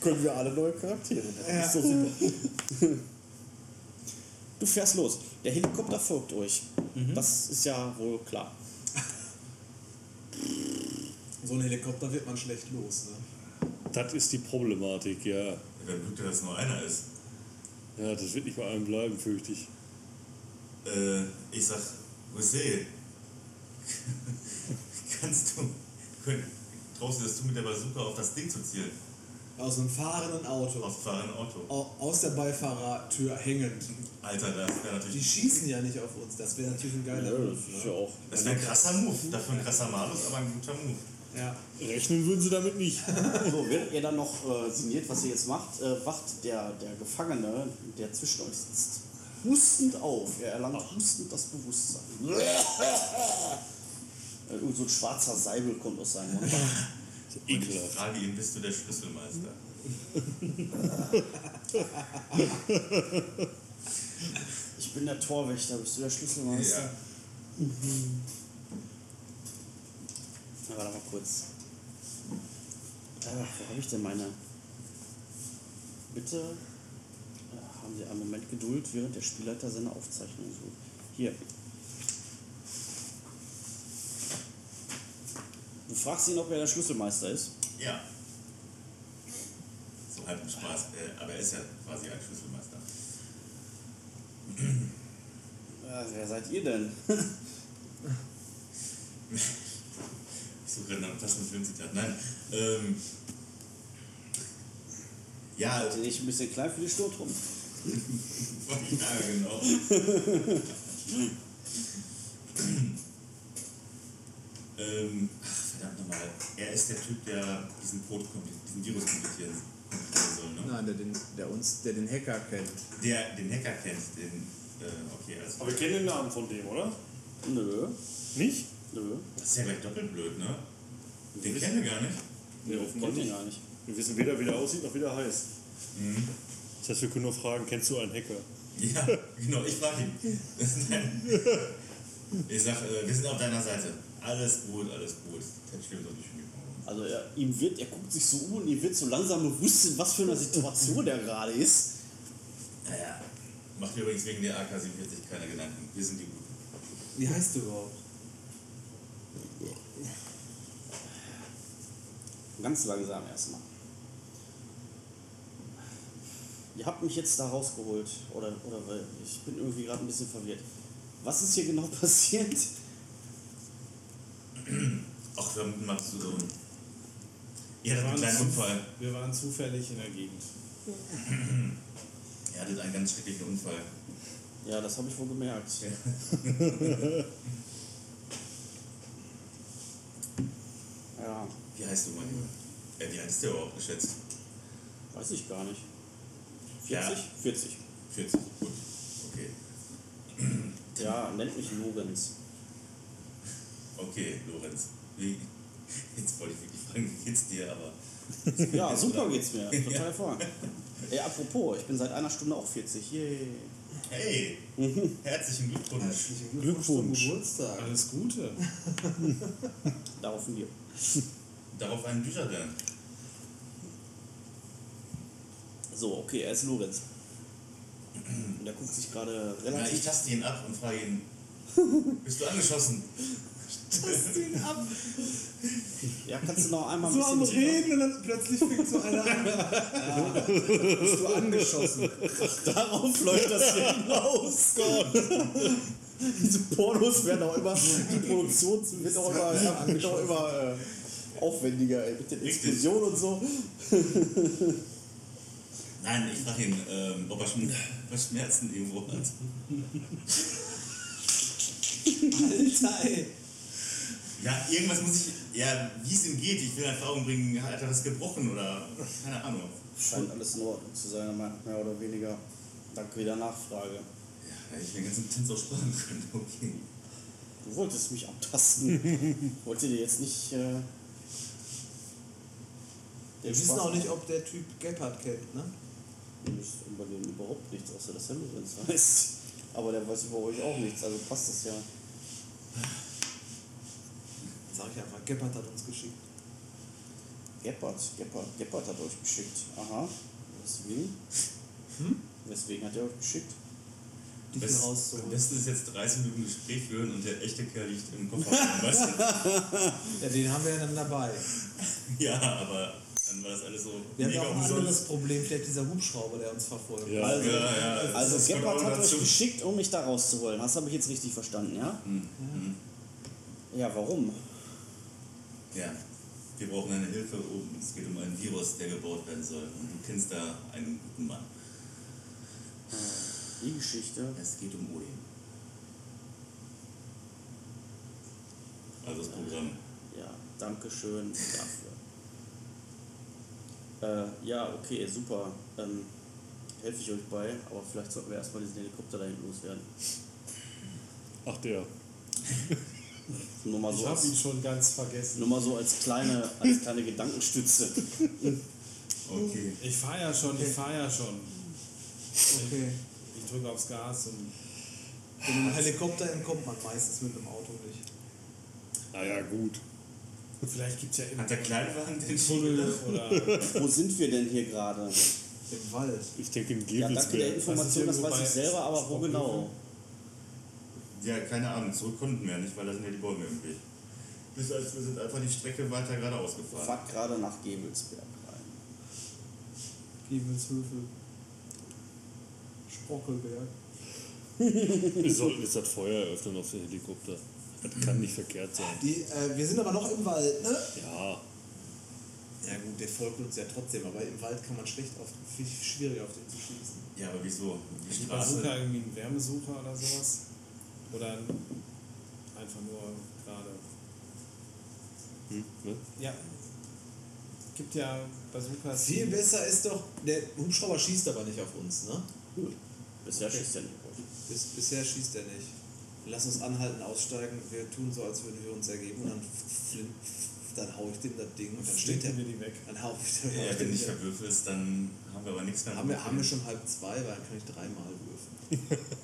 können wir alle neue Charaktere. Das Ja. ist doch super. Du fährst los. Der Helikopter folgt euch. Das ist ja wohl klar. So ein Helikopter wird man schlecht los, ne? Das ist die Problematik, ja. Wenn Glück, dass nur einer ist. Ja, das wird nicht bei einem bleiben, fürchte ich. Äh, ich sag, José, kannst du, könnt, traust du das zu, mit der Bazooka auf das Ding zu zielen? Aus einem fahrenden Auto. Aus dem fahrenden Auto. Au- Aus der Beifahrertür hängend. Alter, das wäre Die natürlich. schießen ja nicht auf uns. Das wäre natürlich ein geiler Ja, Move, das ne? ja auch. Das wäre ein krasser Move. Dafür ein krasser Malus, aber ein guter Move. Ja. Rechnen würden sie damit nicht. So, während ihr dann noch äh, signiert, was ihr jetzt macht, äh, wacht der, der Gefangene, der zwischen euch sitzt, hustend auf. Er erlangt hustend das Bewusstsein. Äh, Irgend so ein schwarzer Seibel kommt aus seinem Mund. Und ich Ekelhaft. frage ihn, bist du der Schlüsselmeister? Ich bin der Torwächter, bist du der Schlüsselmeister? Ja. Warte mal kurz. Äh, wo habe ich denn meine? Bitte äh, haben Sie einen Moment Geduld, während der Spielleiter seine Aufzeichnung sucht. Hier. Du fragst ihn, ob er der Schlüsselmeister ist. Ja. So halb im Spaß. Äh, aber er ist ja quasi ein Schlüsselmeister. Äh, wer seid ihr denn? Ich suche gerade nach einem passenden Filmzitat. Nein. Ähm, ja, Seid ihr nicht ein bisschen klein für die Sturtrum? ja, genau. ähm, ach, verdammt nochmal. Er ist der Typ, der diesen Code, diesen Virus komplettieren soll, ne? Nein, der den, der uns, der den Hacker kennt. Der den Hacker kennt, den. Äh, okay, also. Aber wir kennen den Namen von dem, oder? Nö, Nicht? nö. Das ist ja gleich doppelt blöd, ne? Den kennen wir gar nicht. Nee, offenbar nicht. gar nicht. Wir wissen weder, wie der aussieht, noch wie der heißt. Das heißt, wir können nur fragen, kennst du einen Hacker? Ja, genau, ich frage ihn. Ich sag, äh, wir sind auf deiner Seite. Alles gut, alles gut. Kein Schlimmes auf die Schule. Also er, ihm wird, er guckt sich so um und ihm wird so langsam bewusst, in was für einer Situation er gerade ist. Naja, macht mir übrigens wegen der AK-47 keine Gedanken. Wir sind die Guten. Wie heißt du überhaupt? Ganz langsam erstmal. Ihr habt mich jetzt da rausgeholt. Oder, oder weil ich bin irgendwie gerade ein bisschen verwirrt. Was ist hier genau passiert? Ach, wir haben mal so. Ihr Wir hattet einen kleinen Unfall. wir waren zufällig in der Gegend. Er hatte einen ganz schrecklichen Unfall. Ja, das habe ich wohl gemerkt. Ja, Wie heißt du, mein Junge? Äh, wie alt ist der überhaupt geschätzt? weiß ich gar nicht. Ja. 40? 40. 40. Gut. Okay. Ja, nennt mich Lorenz. Okay, Lorenz. Jetzt wollte ich wirklich fragen, wie geht's dir, aber. Ja, super geht's mir. Total hervorragend. Ey, apropos, ich bin seit einer Stunde auch 40. Yay. Hey! Herzlichen Glückwunsch. Herzlichen Glückwunsch. zum Geburtstag. Alles Gute. Darauf wir. Darauf einen Dujardin. So, okay, er ist Lorenz. Und der guckt sich gerade Na, ich relativ. taste ihn ab und frage ihn: Bist du angeschossen? Ja, kannst du noch einmal ein So am Reden und dann plötzlich fängt so einer an. Ja, bist du angeschossen. Darauf läuft das hier hinaus. Diese Pornos werden auch immer, die Produktion wird auch immer, ja, wird auch immer äh, aufwendiger, ey, mit den. Explosionen und so. Nein, ich frage ihn, ähm, ob er schon was Schmerzen irgendwo hat. Alter, ey. Ja, irgendwas muss ich. Ja, wie es ihm geht. Ich will Erfahrung bringen, hat er was gebrochen oder. Keine Ahnung. Scheint alles in Ordnung zu sein, mehr mehr oder weniger. Danke wieder Nachfrage. Ja, ich den ganzen Tanz auch sparen können. Okay. Du wolltest mich abtasten. Wollte dir jetzt nicht. Äh, Wir wissen Spaß auch nicht, ob der Typ Gebhardt kennt, ne? Nicht über den überhaupt nichts, außer dass er Lorenz heißt. Aber der weiß über euch auch nichts, also passt das ja. Sag ich einfach, Gebhardt hat uns geschickt. Geppert, Geppert, Geppert hat euch geschickt. Aha. Weswegen? Hm? Weswegen hat er euch geschickt? Dich Best, hier am rauszuholen. besten ist jetzt 30 Minuten Gespräch führen und der echte Kerl liegt im Kofferraum, weißt du? Ja, den haben wir ja dann dabei. Ja, aber dann war das alles so Wir haben ja mega auch ein umsonst. anderes Problem, vielleicht dieser Hubschrauber, der uns verfolgt. Ja. Also, Ja, ja, also Geppert auch hat euch geschickt, um mich da rauszuholen. Das habe ich jetzt richtig verstanden, ja? Hm, hm. Ja, warum? Ja, wir brauchen eine Hilfe oben. Es geht um einen Virus, der gebaut werden soll. Und du kennst da einen guten Mann. Die Geschichte. Es geht um Odin. Also das Programm. Ja, danke schön dafür. Äh, ja, okay, super. Ähm, helfe ich euch bei, aber vielleicht sollten wir erstmal diesen Helikopter da hinten loswerden. Ach der. Nur mal Ich so, habe ihn als, schon ganz vergessen. nur mal so als kleine, als kleine Gedankenstütze. Okay. Ich fahre ja schon, ich fahre ja schon. Okay. Ich drücke aufs Gas und Mit einem Helikopter entkommt man meistens mit einem Auto nicht. Naja, gut. vielleicht gibt es ja Hat immer der Kleinwagen den Tunnel oder Wo sind wir denn hier gerade? Im Wald. Ich denke in Ja, danke der Gebelsberg. Information, das irgendwo weiß ich selber, aber wo genau? Ja, keine Ahnung. Zurück konnten wir nicht, weil da sind ja die Bäume im Weg. Das heißt, wir sind einfach die Strecke weiter geradeaus gefahren. Fahrt gerade nach Gebelsberg rein. Giebelshöfe. Sprockelberg. Wir sollten jetzt das Feuer eröffnen auf den Helikopter. Das kann nicht verkehrt sein. Die, äh, wir sind aber noch im Wald, ne? Ja, Ja gut, der folgt uns ja trotzdem, aber im Wald kann man schlecht auf, viel schwierig auf den zu schießen. Ja, aber wieso? Die die Straße. Bazooka irgendwie ein Wärmesucher oder sowas? Oder ein- einfach nur gerade. hm, ne? Ja. Gibt ja Bazookas. Viel besser ist doch, der Hubschrauber schießt aber nicht auf uns, ne? Bisher Okay. schießt er nicht auf euch. Bis, bisher schießt er nicht. Lass uns anhalten, aussteigen, wir tun so, als würden wir uns ergeben und dann, flin- dann hau ich dem das Ding und dann steht der. wir die weg. Dann hau ich, hau Ja, ich wenn wieder. verwürfelst, dann haben wir aber nichts mehr. Haben wir, haben wir schon halb zwei, weil dann kann ich dreimal würfeln.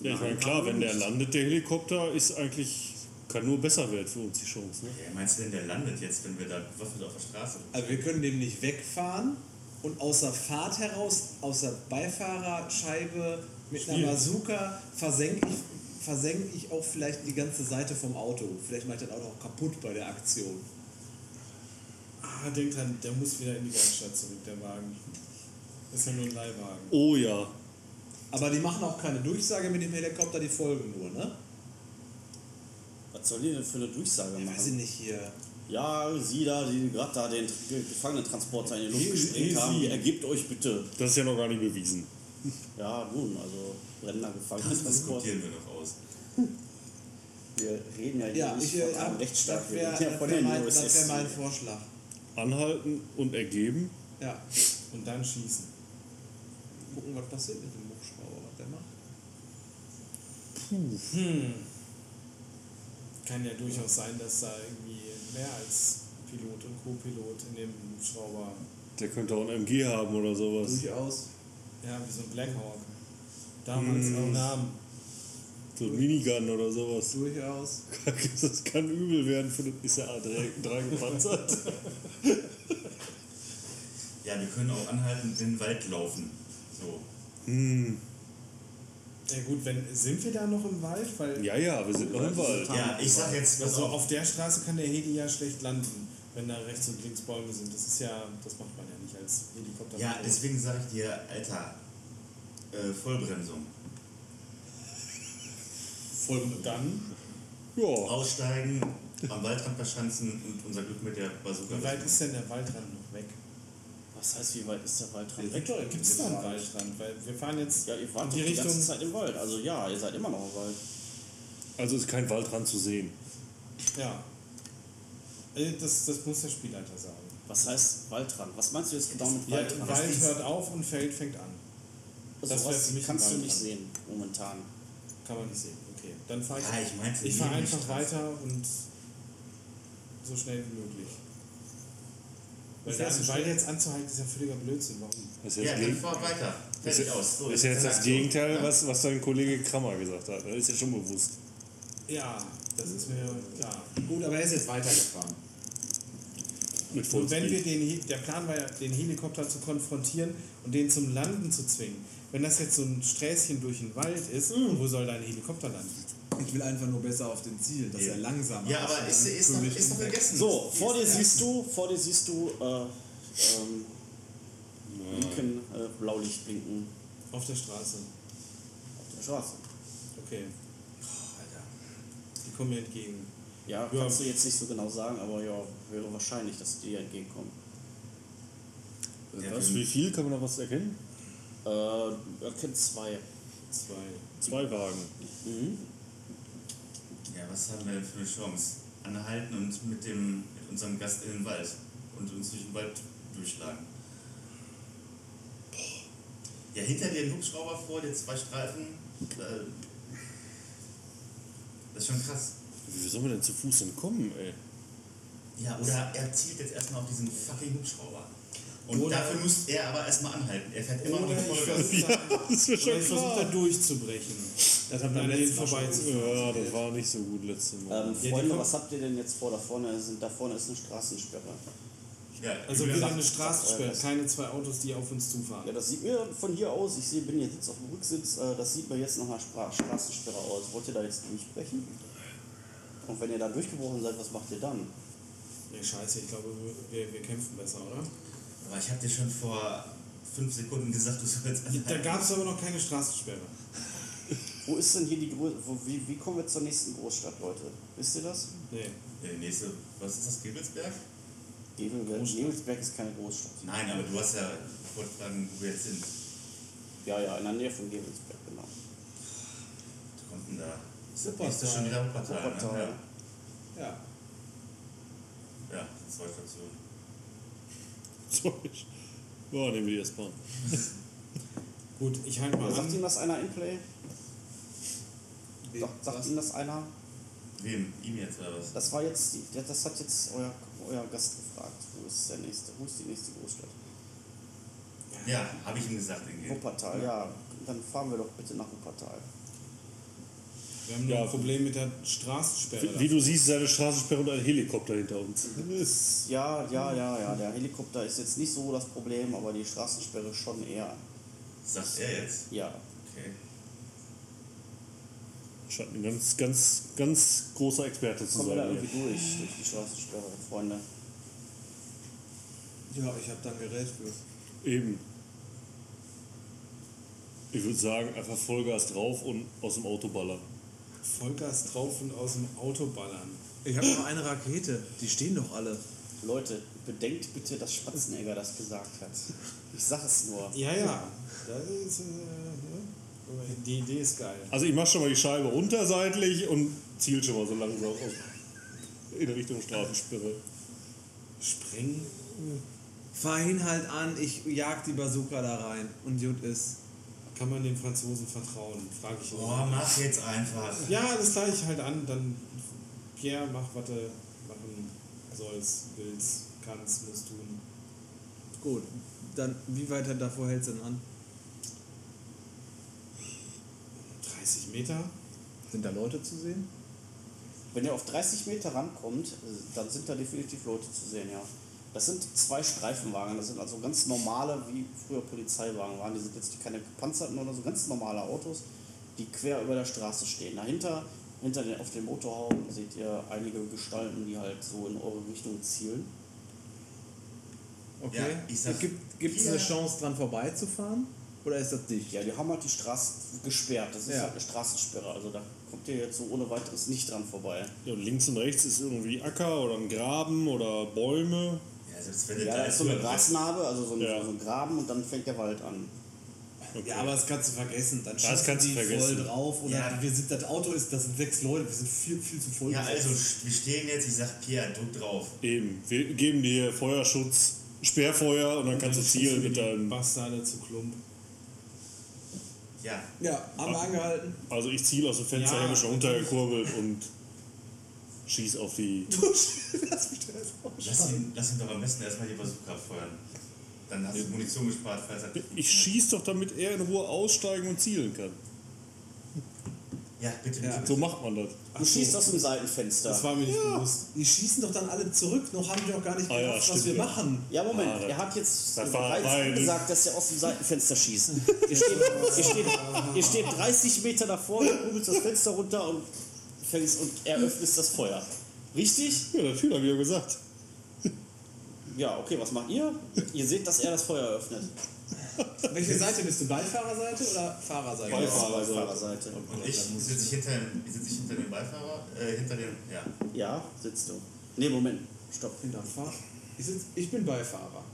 Ja, ich meine, klar, wenn der landet, der Helikopter, ist eigentlich, kann nur besser werden für uns die Chance. Ne? Ja, meinst du denn, der landet jetzt, wenn wir da bewaffnet auf der Straße Also wir können dem nicht wegfahren und aus der Fahrt heraus, aus der Beifahrerscheibe mit einer Spielen. Bazooka versenke ich, versenk ich auch vielleicht die ganze Seite vom Auto. Vielleicht mache ich das Auto auch kaputt bei der Aktion. Ah, denk dran, der muss wieder in die Werkstatt zurück, der Wagen. Ist ja nur ein Leihwagen. Oh ja, Aber die machen auch keine Durchsage mit dem Helikopter, die folgen nur, ne? Was soll die denn für eine Durchsage Ja, weiß ich machen? nicht hier. Ja, Sie da, die gerade da den Gefangenentransporter in die Luft gesprengt haben, Sie. ergebt euch bitte. Das ist ja noch gar nicht bewiesen. Ja, nun, also brennender Das Gefangenentransport. diskutieren wir noch aus. Wir reden ja hier Ja, nicht ich, von einem Rechtsstaat, das wir wäre reden ja das von mein, das wär USS. mein Vorschlag. Anhalten und ergeben. Ja, Und dann schießen. gucken, was passiert mit dem der macht. Hm. Kann ja durchaus sein, dass da irgendwie mehr als Pilot und Co-Pilot in dem Hubschrauber. Der könnte auch ein MG haben oder sowas. Durchaus. Ja, wie so ein Blackhawk. Damals auch Namen. So ein Minigun oder sowas. Durchaus. Das kann übel werden für den ist ja A3 gepanzert. Ja, wir können auch anhalten und in den Wald laufen. So. Hm. Ja gut, wenn sind wir da noch im Wald? Weil Ja, ja, wir sind noch im Wald. Ja, ich sag jetzt, also auf. der Straße kann der Heli ja schlecht landen, wenn da rechts und links Bäume sind. Das ist ja, das macht man ja nicht als Helikopter. Ja, deswegen sage ich dir, Alter, äh, Vollbremsung. Voll und dann, Ja, Aussteigen, am Waldrand verschanzen und unser Glück mit der Bazooka. wie weit ist denn der Waldrand? Was heißt, wie weit ist der Waldrand Gibt weg? es da einen Waldrand? Weil wir fahren jetzt Ja, ihr wart in die die Richtung. ganze Zeit im Wald. Also ja, ihr seid immer noch im Wald. also ist kein Waldrand zu sehen. Ja. Äh, Das, das muss der Spielleiter sagen. Was heißt Waldrand? Was meinst du jetzt genau mit Ja, Waldrand? Wald ist- hört auf und Feld fängt an. Also das was für mich ein kannst du nicht sehen momentan. Kann man nicht sehen. Okay, dann fahre ich. Ja, ich ich fahre neben die einfach weiter und so schnell wie möglich. Das Wald schnell? jetzt anzuhalten, ist ja völliger Blödsinn. Warum? Das ist ja dann fahr weiter. das Fertig ist, aus. So, ist jetzt das. Gegenteil, Ja? was, was dein Kollege Krammer gesagt hat. Das ist ja schon bewusst. Ja, das ist mir klar. Gut, aber er ist jetzt weitergefahren. Mit Und wenn wir den, der Plan war ja, den Helikopter zu konfrontieren und den zum Landen zu zwingen. Wenn das jetzt so ein Sträßchen durch den Wald ist, Mhm. wo soll dein Helikopter landen? Ich will einfach nur besser auf den Ziel, dass Ja. er langsamer Ja, aber ist, ist, noch, ist noch vergessen. So, vor dir Ist- siehst du, vor dir siehst du äh, ähm, Linken äh, Blaulicht blinken Auf der Straße. auf der Straße. Okay, Alter. die kommen mir entgegen. Ja, Ja. kannst du jetzt nicht so genau sagen, aber ja, wäre wahrscheinlich, dass die dir entgegenkommen. Ja, Was, wie viel? Kann man noch was erkennen? Äh, er kennt zwei. Zwei. Zwei Wagen. Mhm. Was haben wir denn für eine Chance? Anhalten und mit, dem, mit unserem Gast in den Wald und uns durch den Wald durchschlagen. Ja, hinter dir ein Hubschrauber vor, dir zwei Streifen. Äh, das ist schon krass. Wie sollen wir denn zu Fuß entkommen, ey? Ja, oder er zielt jetzt erstmal auf diesen fucking Hubschrauber. Und Oder- dafür muss er aber erstmal anhalten. Er fährt immer noch ich Vollgas. versuche da, Das ist mir oder schon ich versuch da klar. durchzubrechen. Das haben wir An letztes denen Mal schon vorbeizufahren. Ja, das war nicht so gut letztes Mal. Ähm, die Freunde, was habt ihr denn jetzt vor? Da vorne, sind, da vorne ist eine Straßensperre. Ja, Also wieder sagt- eine Straßensperre, keine zwei Autos, die auf uns Ja, zufahren. das sieht mir von hier aus, ich sehe, bin jetzt, jetzt auf dem Rücksitz, äh, das sieht mir jetzt nach einer Straßensperre aus. Wollt ihr da jetzt durchbrechen? Und wenn ihr da durchgebrochen seid, was macht ihr dann? Nee, scheiße, ich glaube, wir, wir kämpfen besser, oder? Aber ich habe dir schon vor fünf Sekunden gesagt, du sollst Da anhalten. gab es aber noch keine Straßensperre. Wo ist denn hier die Grö wo, wie, wie kommen wir zur nächsten Großstadt, Leute? Wisst ihr das? Nee. Ja, die nächste, was ist das, Gebelsberg? Gebelberg Nebelsberg ist keine Großstadt. Nein, aber du hast ja vorgetragen, wo wir jetzt sind. Ja, ja, in der Nähe von Gebelsberg, genau. Was kommt denn da? Ist das schon wieder Wuppertal? Wuppertal. Ne? Ja. Ja. ja, zwei Stationen. Sorry. Ja, nehmen wir die S-Bahn. Gut, ich halte mal Sagt Ihnen das einer in Play? Wie- Sagt? Ihnen das einer? Wem? Ihm jetzt oder was? Das war jetzt, die, das hat jetzt euer, euer Gast gefragt. Wo ist der nächste, wo ist die nächste Großstadt? Ja, habe ich ihm gesagt, in Wuppertal, ja. Dann fahren wir doch bitte nach Wuppertal. Wir haben nur Ja. ein Problem mit der Straßensperre. Wie, wie du siehst, ist eine Straßensperre und ein Helikopter hinter uns. Ja, ja, ja, ja. Der Helikopter ist jetzt nicht so das Problem, aber die Straßensperre schon eher. Sagt er jetzt? Ja. Okay. Scheint ein ganz, ganz, ganz großer Experte zu Kommen wir da sein. irgendwie durch, durch die Straßensperre, Freunde. Ja, ich habe dann Gerät für. Eben. Ich würde sagen, einfach Vollgas drauf und aus dem Auto ballern. Vollgas drauf und aus dem Auto ballern. Ich habe noch eine Rakete. Die stehen doch alle. Leute, bedenkt bitte, dass Spatzenegger das gesagt hat. Ich sag es nur. Ja, ja. Das ist, äh, ne? Die Idee ist geil. Also ich mache schon mal die Scheibe unterseitlich und ziel schon mal so langsam. In Richtung Straßensperre. Sprengen. Fahr ihn halt an, ich jag die Bazooka da rein. Und gut ist. Kann man den Franzosen vertrauen? Frage ich Boah, mach jetzt einfach. Ja, das gleiche ich halt an. Dann Pierre, mach, was du machen sollst, willst, kannst, musst tun. Gut. Dann, wie weit davor hältst du denn an? 30 Meter. Sind da Leute zu sehen? Wenn ihr auf 30 Meter rankommt, äh, dann sind da definitiv Leute zu sehen, ja. Das sind zwei Streifenwagen, das sind also ganz normale, wie früher Polizeiwagen waren. Die sind jetzt keine gepanzerten oder so, ganz normale Autos, die quer über der Straße stehen. Dahinter, hinter den, auf dem Motorhaum seht ihr einige Gestalten, die halt so in eure Richtung zielen. Okay. Ja, ich sag- Gibt es eine Chance, dran vorbeizufahren? Oder ist das dicht? Ja, die haben halt die Straße gesperrt. Das ist Ja. halt eine Straßensperre. Also da kommt ihr jetzt so ohne weiteres nicht dran vorbei. Ja, und links und rechts ist irgendwie Acker oder ein Graben oder Bäume. Ja, selbst wenn du Ja, da ist so eine Grasnarbe, also so ein, Ja. so ein Graben und dann fängt der Wald an. Okay. Ja, aber das kannst du vergessen. Dann Das kannst du die vergessen. voll drauf. Oder Ja. wir sind, das Auto ist, das sind sechs Leute, wir sind viel, viel zu voll. Ja, also wir stehen jetzt, ich sag Pierre, drück drauf. Eben, wir geben dir Feuerschutz, Sperrfeuer und dann kannst du zielen mit deinem. Bastarde zu Klump. Ja, Ja, haben wir angehalten. Also ich ziele aus dem Fenster, Ja, habe schon untergekurbelt und schieß auf die. Lass mich da jetzt lass ihn, lass ihn doch am besten erstmal die Bazooka abfeuern. Dann hast du Munition gespart, falls er. Ich schieß doch, damit er in Ruhe aussteigen und zielen kann. Ja, bitte, bitte. Ja. bitte. So macht man das. Du schießt aus dem Seitenfenster. Das war mir nicht bewusst. Die schießen doch dann alle zurück, noch haben die auch gar nicht Ah ja, gerafft, was stimmt, wir ja. machen. Ja, Moment, Ah, er hat jetzt bereits gesagt, dass er aus dem Seitenfenster schießt. Ihr steht, ihr steht, ihr steht 30 Meter davor, du kugelst das Fenster runter und, fängst, und eröffnest das Feuer. Richtig? Ja, natürlich, habe ich ja gesagt. Ja, okay, was macht ihr? Ihr seht, dass er das Feuer eröffnet. Welche Seite bist du? Beifahrerseite oder Fahrerseite? Beifahrerseite. Fahrerseite. Und ich sitze ich hinter, dem- sitz ich hinter dem Beifahrer, äh, hinter dem, ja. Ja, sitzt du. Nee, Moment, stopp. Hinterm Fahr ich, sitz, ich bin Beifahrer.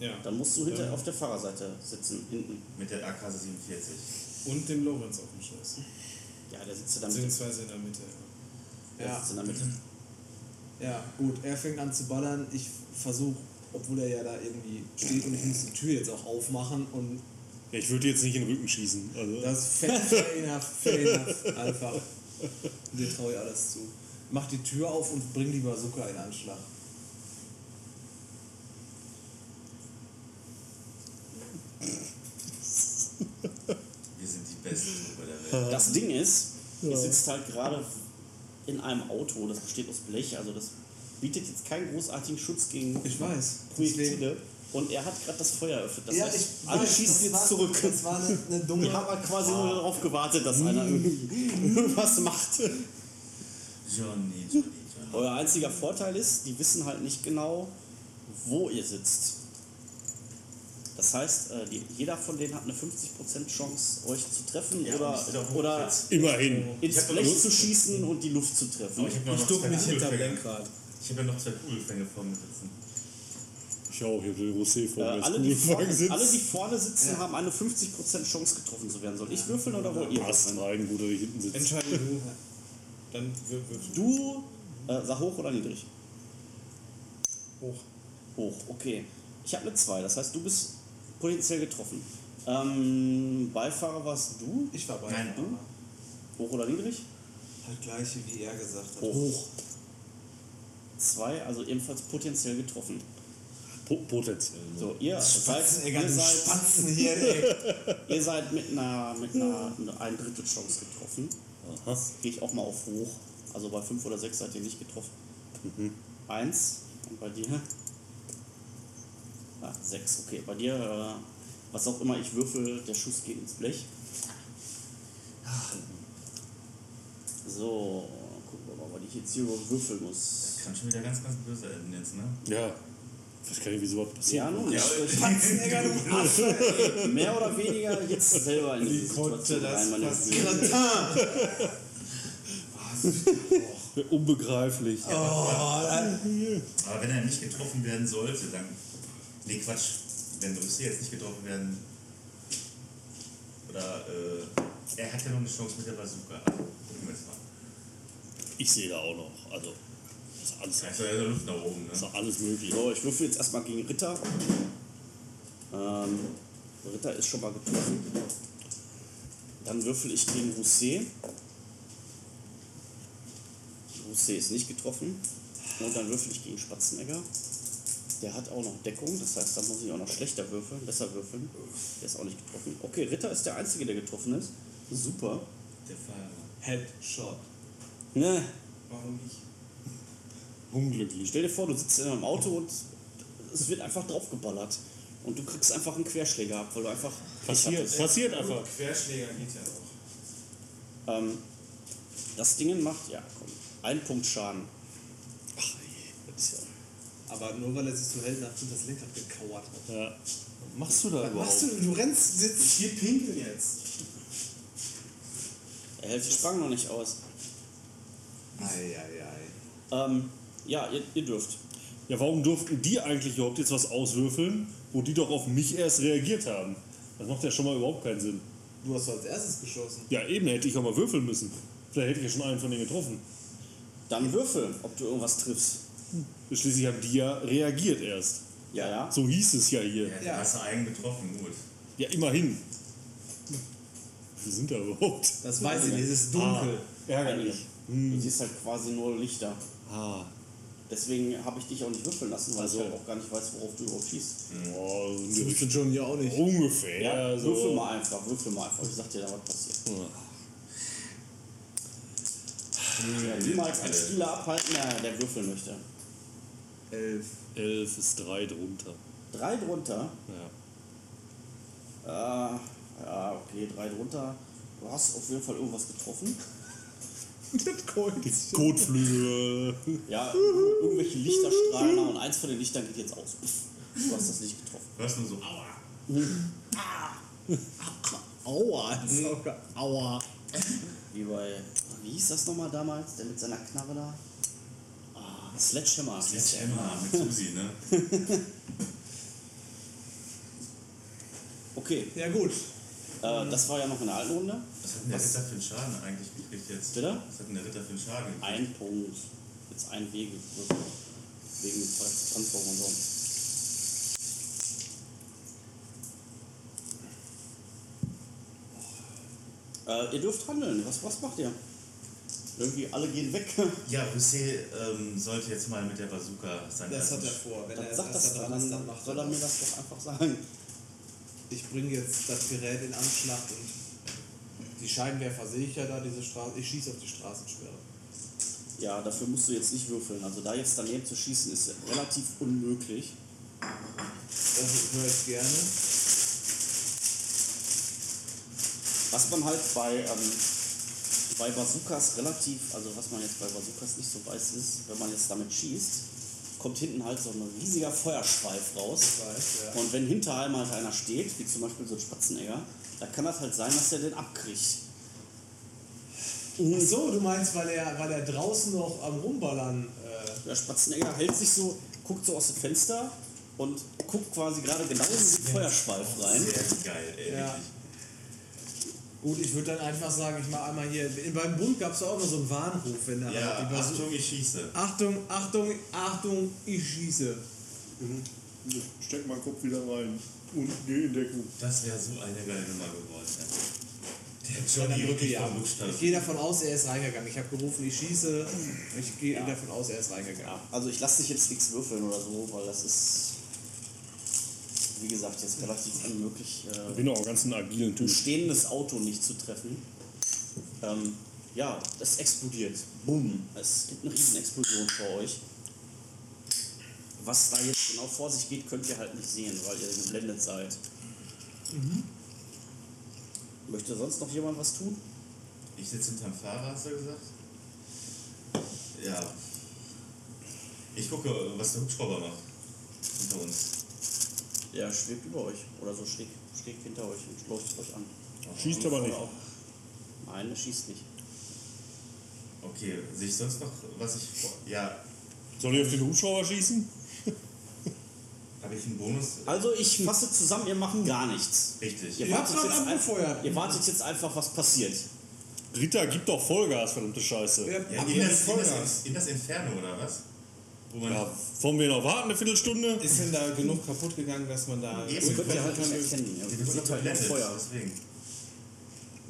Ja. Dann musst du hinter auf der Fahrerseite sitzen, hinten. Mit der AK 47. Und dem Lorenz auf dem Schoß. Ja, der sitzt in der Mitte. Beziehungsweise in der Mitte. Der Ja. sitzt in der Mitte. Ja, gut, er fängt an zu ballern. Ich versuche, obwohl er ja da irgendwie steht und ich muss die Tür jetzt auch aufmachen und Ja, ich würde jetzt nicht in den Rücken schießen. Also, das fair, fair enough, fair enough, einfach. Dir traue ich alles zu. Mach die Tür auf und bring die Bazooka in Anschlag. Wir sind die besten Welt. Das Ding ist, ihr sitzt halt gerade in einem Auto, das besteht aus Blech, also das bietet jetzt keinen großartigen Schutz gegen Ich weiß. Projektile. Und er hat gerade das Feuer eröffnet. Das ja, heißt, ich alle weiß, schießen das jetzt war, zurück. Das war eine, eine dumme. Wir haben halt quasi nur darauf gewartet, dass einer irgendwie was macht. Johnny, Johnny, Johnny. Euer einziger Vorteil ist, die wissen halt nicht genau, wo ihr sitzt. Das heißt, äh, die, jeder von denen hat eine 50% Chance, euch zu treffen Ja, oder, oder immerhin. ins Blech zu schießen und die Luft zu treffen. Aber ich habe noch, mich hinter. Lenkrad. Ich habe ja noch zwei Kugelfänge vor mir sitzen. Ich auch, hier den Rosé vor Äh, mir. alle, die vorne, sitzt. alle, die vorne sitzen, haben eine 50% Chance getroffen zu werden. Soll ich würfeln oder wollt ihr Passt rein, dass ich hinten sitze. Entscheide du. Dann würfeln. Du, äh, sag hoch oder niedrig? Hoch. Hoch, okay. Ich habe eine 2, das heißt, du bist potenziell getroffen. Ähm, Beifahrer warst du? ich war Nein, Beifahrer. Hoch oder niedrig? Halt gleiche, wie er gesagt hat. Hoch. 2, also ebenfalls potenziell getroffen. Po potenziell. ne? So, ihr seid, Spatzenegger, ihr du seid, Spatzen hier, ey. ihr seid mit einer, mit einer ein Drittel Chance getroffen. Aha. Gehe ich auch mal auf hoch. Also bei 5 oder 6 seid ihr nicht getroffen. Mhm. 1 und bei dir? Ah, 6, okay. Bei dir, äh, was auch immer ich würfel, der Schuss geht ins Blech. So, gucken wir mal, was ich jetzt hier überhaupt würfeln muss. Kann schon wieder ganz, ganz böse enden jetzt, ne? Ja. Ich weiß gar nicht, wie sowas passiert. Ja, nun, ich, Spatzenegger, du Affe. mehr oder weniger jetzt selber in konnte Situation das rein. Gratin. Unbegreiflich. Aber wenn er nicht getroffen werden sollte, dann. Nee, Quatsch. Wenn Rüsse jetzt nicht getroffen werden. Oder. Äh, er hat ja noch eine Chance mit der Bazooka. Also, gucken wir jetzt mal. Ich sehe da auch noch. Also, ist alles, ist ja Luft nach oben, ne? ist alles möglich. So, ich würfel jetzt erstmal gegen Ritter. Ähm, Ritter ist schon mal getroffen. Dann würfel ich gegen Rousset. Rousset ist nicht getroffen. Und dann würfel ich gegen Spatzenegger. Der hat auch noch Deckung, das heißt, da muss ich auch noch schlechter würfeln, besser würfeln. Der ist auch nicht getroffen. Okay, Ritter ist der Einzige, der getroffen ist. Super. Der Fahrer. Headshot. Ne, Warum nicht? Unglücklich. Stell dir vor, du sitzt in einem Auto und es wird einfach draufgeballert. Und du kriegst einfach einen Querschläger ab, weil du einfach. Passiert, passiert einfach. Querschläger geht ja auch. Ähm, das Ding macht, ja, komm, ein Punkt Schaden. Ach, ey, das ist ja. Aber nur weil er sich so heldenhaft hinter das Lenkrad gekauert hat. Ja. Was machst du da Was überhaupt? machst du? Du rennst, sitzt. Geh pinkeln jetzt. Er hält die Spangen noch nicht aus. Eieiei. Ähm, ja, ihr, ihr dürft. Ja, warum durften die eigentlich überhaupt jetzt was auswürfeln, wo die doch auf mich erst reagiert haben? Das macht ja schon mal überhaupt keinen Sinn. Du hast als erstes geschossen. Ja, eben hätte ich auch mal würfeln müssen. Vielleicht hätte ich ja schon einen von denen getroffen. Dann würfel, ob du irgendwas triffst. Schließlich haben die ja reagiert erst. Ja, ja. So hieß es ja hier. Ja, Ja. ja. hast du eigen getroffen, gut. Ja, immerhin. Wir sind da überhaupt. Das weiß ich nicht, es ist dunkel. Ah, ärgerlich. Du siehst halt quasi nur Lichter. Ah, Deswegen habe ich dich auch nicht würfeln lassen, weil Also. ich halt auch gar nicht weiß, worauf du überhaupt schießt. oh, Das wusste John ja auch nicht. ungefähr. Ja, so. würfel mal einfach, würfel mal einfach. Ich sag dir da, was passiert. Ja, niemals ein Spieler abhalten, der würfeln möchte. Elf. Elf ist drei drunter. Drei drunter. Ja. Äh, ja, okay, drei drunter. Du hast auf jeden Fall irgendwas getroffen. Das Kreuz. Kotflügel. Ja, irgendwelche Lichterstrahlen und eins von den Lichtern geht jetzt aus. Du hast das nicht getroffen. Du hast nur so, aua. Aua. Auch geil. Aua. Wie bei, wie hieß das nochmal damals, der mit seiner Knarre da? Sledgehammer. Emma mit Susi, ne? Okay, Ja gut. äh, das war ja noch in der alten Runde. Was hat denn der Ritter für einen Schaden eigentlich gekriegt jetzt? Bitte? Was hat denn der Ritter für einen Schaden gekriegt? Ein Punkt. Jetzt ein Wege. Wegen Transform und so. Äh, ihr dürft handeln. Was, was macht ihr? Irgendwie alle gehen weg. Ja, Rüssel ähm, sollte jetzt mal mit der Bazooka sein Das hat er vor. Wenn Dann er sagt das dann dann macht soll er mir das. das doch einfach sagen. Ich bringe jetzt das Gerät in Anschlag und die Scheinwerfer sehe ich ja da, diese Straße. Ich schieße auf die Straßensperre. Ja, dafür musst du jetzt nicht würfeln. Also da jetzt daneben zu schießen ist relativ unmöglich. Das höre ich gerne. Was man halt bei, ähm, bei Bazookas relativ, also was man jetzt bei Bazookas nicht so weiß, ist, wenn man jetzt damit schießt, kommt hinten halt so ein riesiger Feuerschweif raus. weiß, ja. Und wenn hinter einem halt einer steht, wie zum Beispiel so ein Spatzenegger, da kann das halt sein, dass er den abkriegt. Ach so, du meinst, weil er, weil er draußen noch am Rumballern. Äh, Der Spatzenegger hält sich so, guckt so aus dem Fenster und guckt quasi gerade genau in den Feuerschweif rein. Sehr geil, ey, Ja. Gut, ich würde dann einfach sagen, ich mache einmal hier. Beim Bund gab es auch immer so einen Warnruf, wenn er Ja, halt Achtung, ich schieße. Achtung, Achtung, Achtung, ich schieße. Steck meinen Kopf wieder rein und geh in Deckung. Das wäre so eine geile Nummer geworden. Ja. Der An Johnny wirklich ja. Ich gehe davon aus, er ist reingegangen. Ich habe gerufen, ich schieße. Ich gehe davon aus, er ist reingegangen. Ja, also ich lasse dich jetzt nichts würfeln oder so, weil das ist, wie gesagt, jetzt relativ unmöglich, Ich äh, bin auch ganz ein agilen ein Typ. stehendes Auto nicht zu treffen. Ähm, ja, das explodiert. Bumm. Es gibt eine riesen Explosion vor euch. Was da jetzt genau vor sich geht, könnt ihr halt nicht sehen, weil ihr geblendet seid. Möchte sonst noch jemand was tun? Ich sitze hinterm Fahrer, hast du gesagt? Ja. Ich gucke, was der Hubschrauber macht. Hinter uns. Der schwebt über euch oder so schräg, schräg hinter euch und läuft euch an. Schießt aber nicht. Nein, er schießt nicht. Okay, sehe ich sonst noch, was ich. vor- Ja, Soll ich auf den Hubschrauber schießen? habe ich einen Bonus? Also ich fasse zusammen, ihr macht gar nichts. Richtig. Ihr Ihr wartet, gerade jetzt ein, abgefeuert. ihr wartet jetzt einfach, was passiert. Rita, gib doch Vollgas, verdammte Scheiße. Ja, in, das, in, das, Vollgas. in das Inferno oder was? Wo man. Ja, wollen wir noch warten, eine Viertelstunde? Ist denn da genug kaputt gegangen, dass man da. Eben. Das ihr durchkommen halt nicht erkennen. Ja, die wird halt Feuer. deswegen.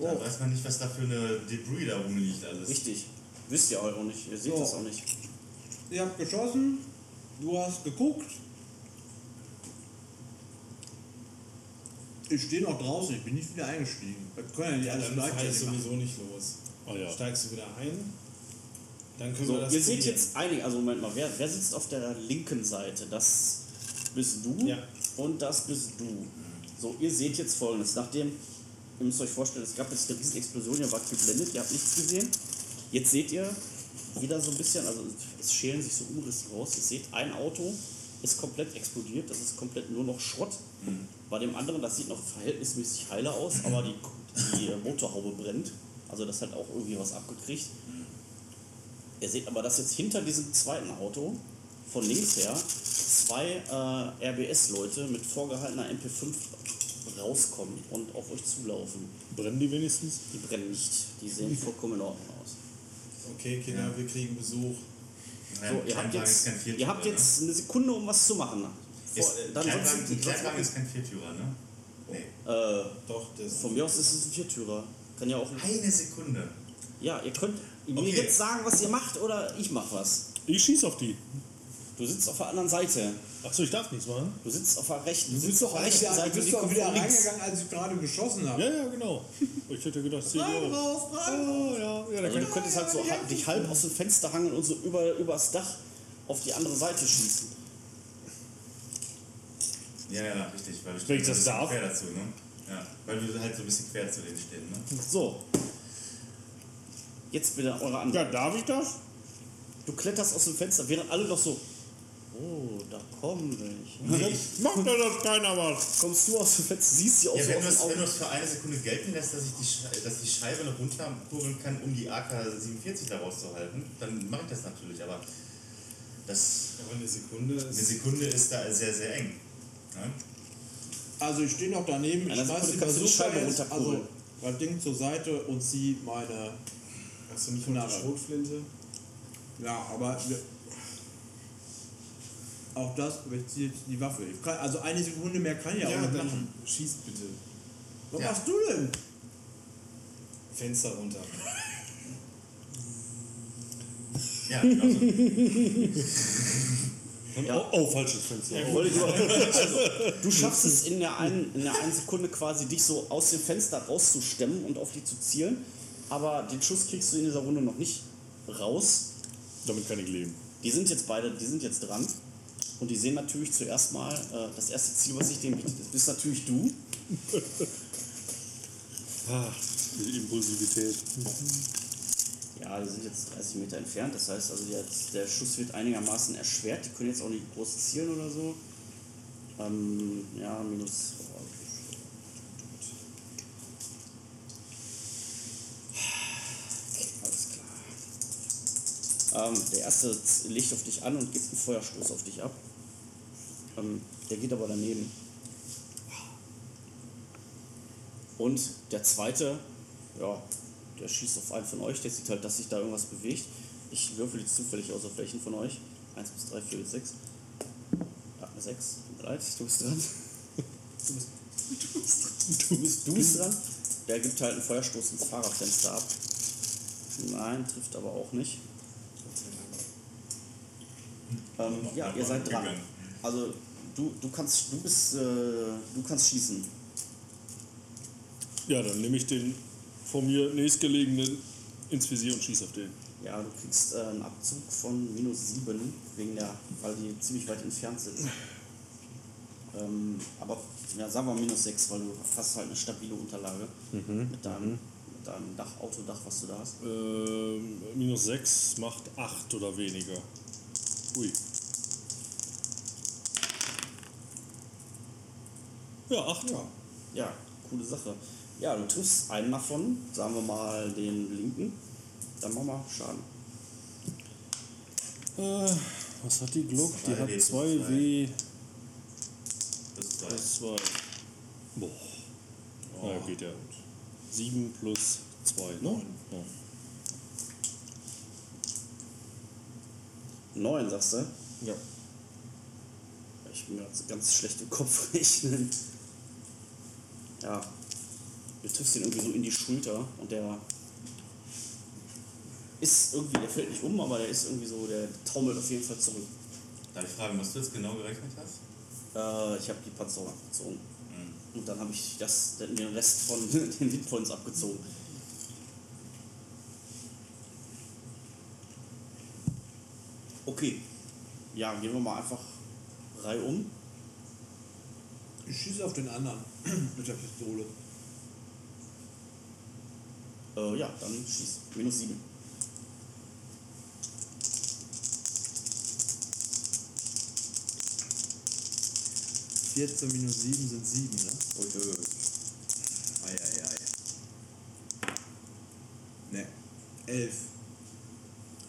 Da weiß man nicht, was da für eine Debris da rumliegt alles. Richtig. Wisst ihr auch nicht. Ihr seht So. das auch nicht. Ihr habt geschossen, du hast geguckt. Ich stehe noch draußen, ich bin nicht wieder eingestiegen. Wir können ja nicht alles Dann fahr ich gleichzeitig machen. sowieso nicht los. Ah ja. Steigst du wieder ein? Dann können So, wir das ihr seht jetzt einige, also Moment mal, wer, wer sitzt auf der linken Seite? Das bist du Ja. und das bist du. So, ihr seht jetzt folgendes. Nachdem, ihr müsst euch vorstellen, es gab jetzt eine riesen Explosion, ihr wart geblendet, ihr habt nichts gesehen. Jetzt seht ihr wieder so ein bisschen, also es schälen sich so Umrisse raus. Ihr seht, ein Auto ist komplett explodiert, das ist komplett nur noch Schrott. Bei dem anderen, das sieht noch verhältnismäßig heile aus, aber die, die Motorhaube brennt. Also das hat auch irgendwie was abgekriegt. Ihr seht aber, dass jetzt hinter diesem zweiten Auto von links her zwei äh, RBS-Leute mit vorgehaltener MP5 rauskommen und auf euch zulaufen. Brennen die wenigstens? Die brennen nicht, die sehen vollkommen in Ordnung aus. Okay, Kinder, wir kriegen Besuch. So, ihr habt, ist jetzt, Viertürer, ihr habt ne? jetzt eine Sekunde, um was zu machen. Ist, Vor- dann Kleinwagen, ein Kleinwagen ist kein Viertürer, ne? Nee. äh, Doch, das von mir aus ist es ein Viertürer. Kann ja auch. Eine Sekunde. Ja, ihr könnt mir Okay. jetzt sagen, was ihr macht oder ich mach was. Ich schieß auf die. Du sitzt auf der anderen Seite. Achso, ich darf nichts machen? Du sitzt auf der rechten. Du bist doch auf der rechten du Seite. bist die doch wieder reingegangen, als ich gerade geschossen habe. Ja, ja, genau. Ich hätte gedacht, zehn Rein, raus, rein, Oh, ja, ja, Also du könntest halt so ha- dich halb aus dem Fenster hangeln und so über übers Dach auf die andere Seite schießen. Ja, ja, richtig. Weil Wenn ich das darf. quer dazu, ne? Ja, weil wir halt so ein bisschen quer zu denen stehen, ne? So. Jetzt bitte eure Antwort. Ja, darf ich das? Du kletterst aus dem Fenster, während alle noch so. Oh, da kommen welche. Nee, ich, Macht da das keiner was? Kommst du aus dem Fenster, siehst sie auch ja, so wenn es wenn du es für eine Sekunde gelten lässt, dass ich die, dass die Scheibe noch runterkurbeln kann, um die AK-47 da rauszuhalten, dann mache ich das natürlich. Aber das, aber eine Sekunde eine ist. Sekunde ist da sehr, sehr eng. Ne? Also ich stehe noch daneben, ich Sekunde die Scheibe jetzt, also runterkurbeln. das Ding zur Seite und zieh meine... Hast du nicht noch eine. Schrotflinte? Ja, aber... wir- Auch das, aber ich ziehe jetzt die Waffe. Ich kann, also eine Sekunde mehr kann ich ja, auch nicht machen. schießt bitte. Was Ja. machst du denn? Fenster runter. Ja, genau so. Ja. Oh, oh, falsches Fenster. Nur- Also, du schaffst es in der, einen, in der einen Sekunde quasi, dich so aus dem Fenster rauszustemmen und auf die zu zielen. Aber den Schuss kriegst du in dieser Runde noch nicht raus. Damit kann ich leben. Die sind jetzt beide, die sind jetzt dran. Und die sehen natürlich zuerst mal, äh, das erste Ziel, was sich dem bietet, das bist natürlich du. Ah, die Impulsivität. Ja, die sind jetzt 30 Meter entfernt, das heißt, also jetzt, der Schuss wird einigermaßen erschwert. Die können jetzt auch nicht groß zielen oder so. Ähm, ja, minus. Alles klar. Ähm, der erste legt auf dich an und gibt einen Feuerstoß auf dich ab. Ähm, der geht aber daneben. Und der zweite, ja, der schießt auf einen von euch, der sieht halt, dass sich da irgendwas bewegt. Ich würfel jetzt zufällig aus, auf welchen von euch. 1 bis 3, 4 bis 6. Ja, eine 6. Tut mir leid, du bist dran. Du bist, du bist, du bist dran. Der gibt halt einen Feuerstoß ins Fahrerfenster ab. Nein, trifft aber auch nicht. Ähm, ja, ihr seid dran. Also du, du kannst, du bist, äh, du kannst schießen. Ja, dann nehme ich den vor mir nächstgelegenen ins Visier und schieße auf den. Ja, du kriegst äh, einen Abzug von minus 7, wegen der, weil die ziemlich weit entfernt sind. Ähm, aber ja, sagen wir minus 6, weil du hast halt eine stabile Unterlage mit, deinem, mit deinem Dach, Autodach, was du da hast. Ähm, minus 6 macht 8 oder weniger. Ui. Ja, 8. Ja. Ja, coole Sache. Ja, du triffst einen davon, sagen wir mal den linken. Dann mach mal Schaden. Äh, was hat die Glock? Die hat W plus 2 zwei. W Das ist zwei. plus 2. Boah. Ja, geht ja. 7 plus 2, ne? Ja. 9, sagst du? ja. Ich bin gerade so ganz schlecht im Kopf rechnen. Ja. Du triffst ihn irgendwie so in die Schulter und der ist irgendwie, der fällt nicht um, aber der ist irgendwie so, der taumelt auf jeden Fall zurück. Darf ich fragen, was du jetzt genau gerechnet hast? Äh, ich habe die Panzerung abgezogen. Mhm. Und dann habe ich das, den Rest von den Hitpoints abgezogen. Okay. Ja, gehen wir mal einfach Reihe um. Ich schieße auf den anderen mit der Pistole. Äh, ja, dann schieß. Minus 7. Äh, 14 minus 7 sind 7, ne? Eieiei. Ne. 11.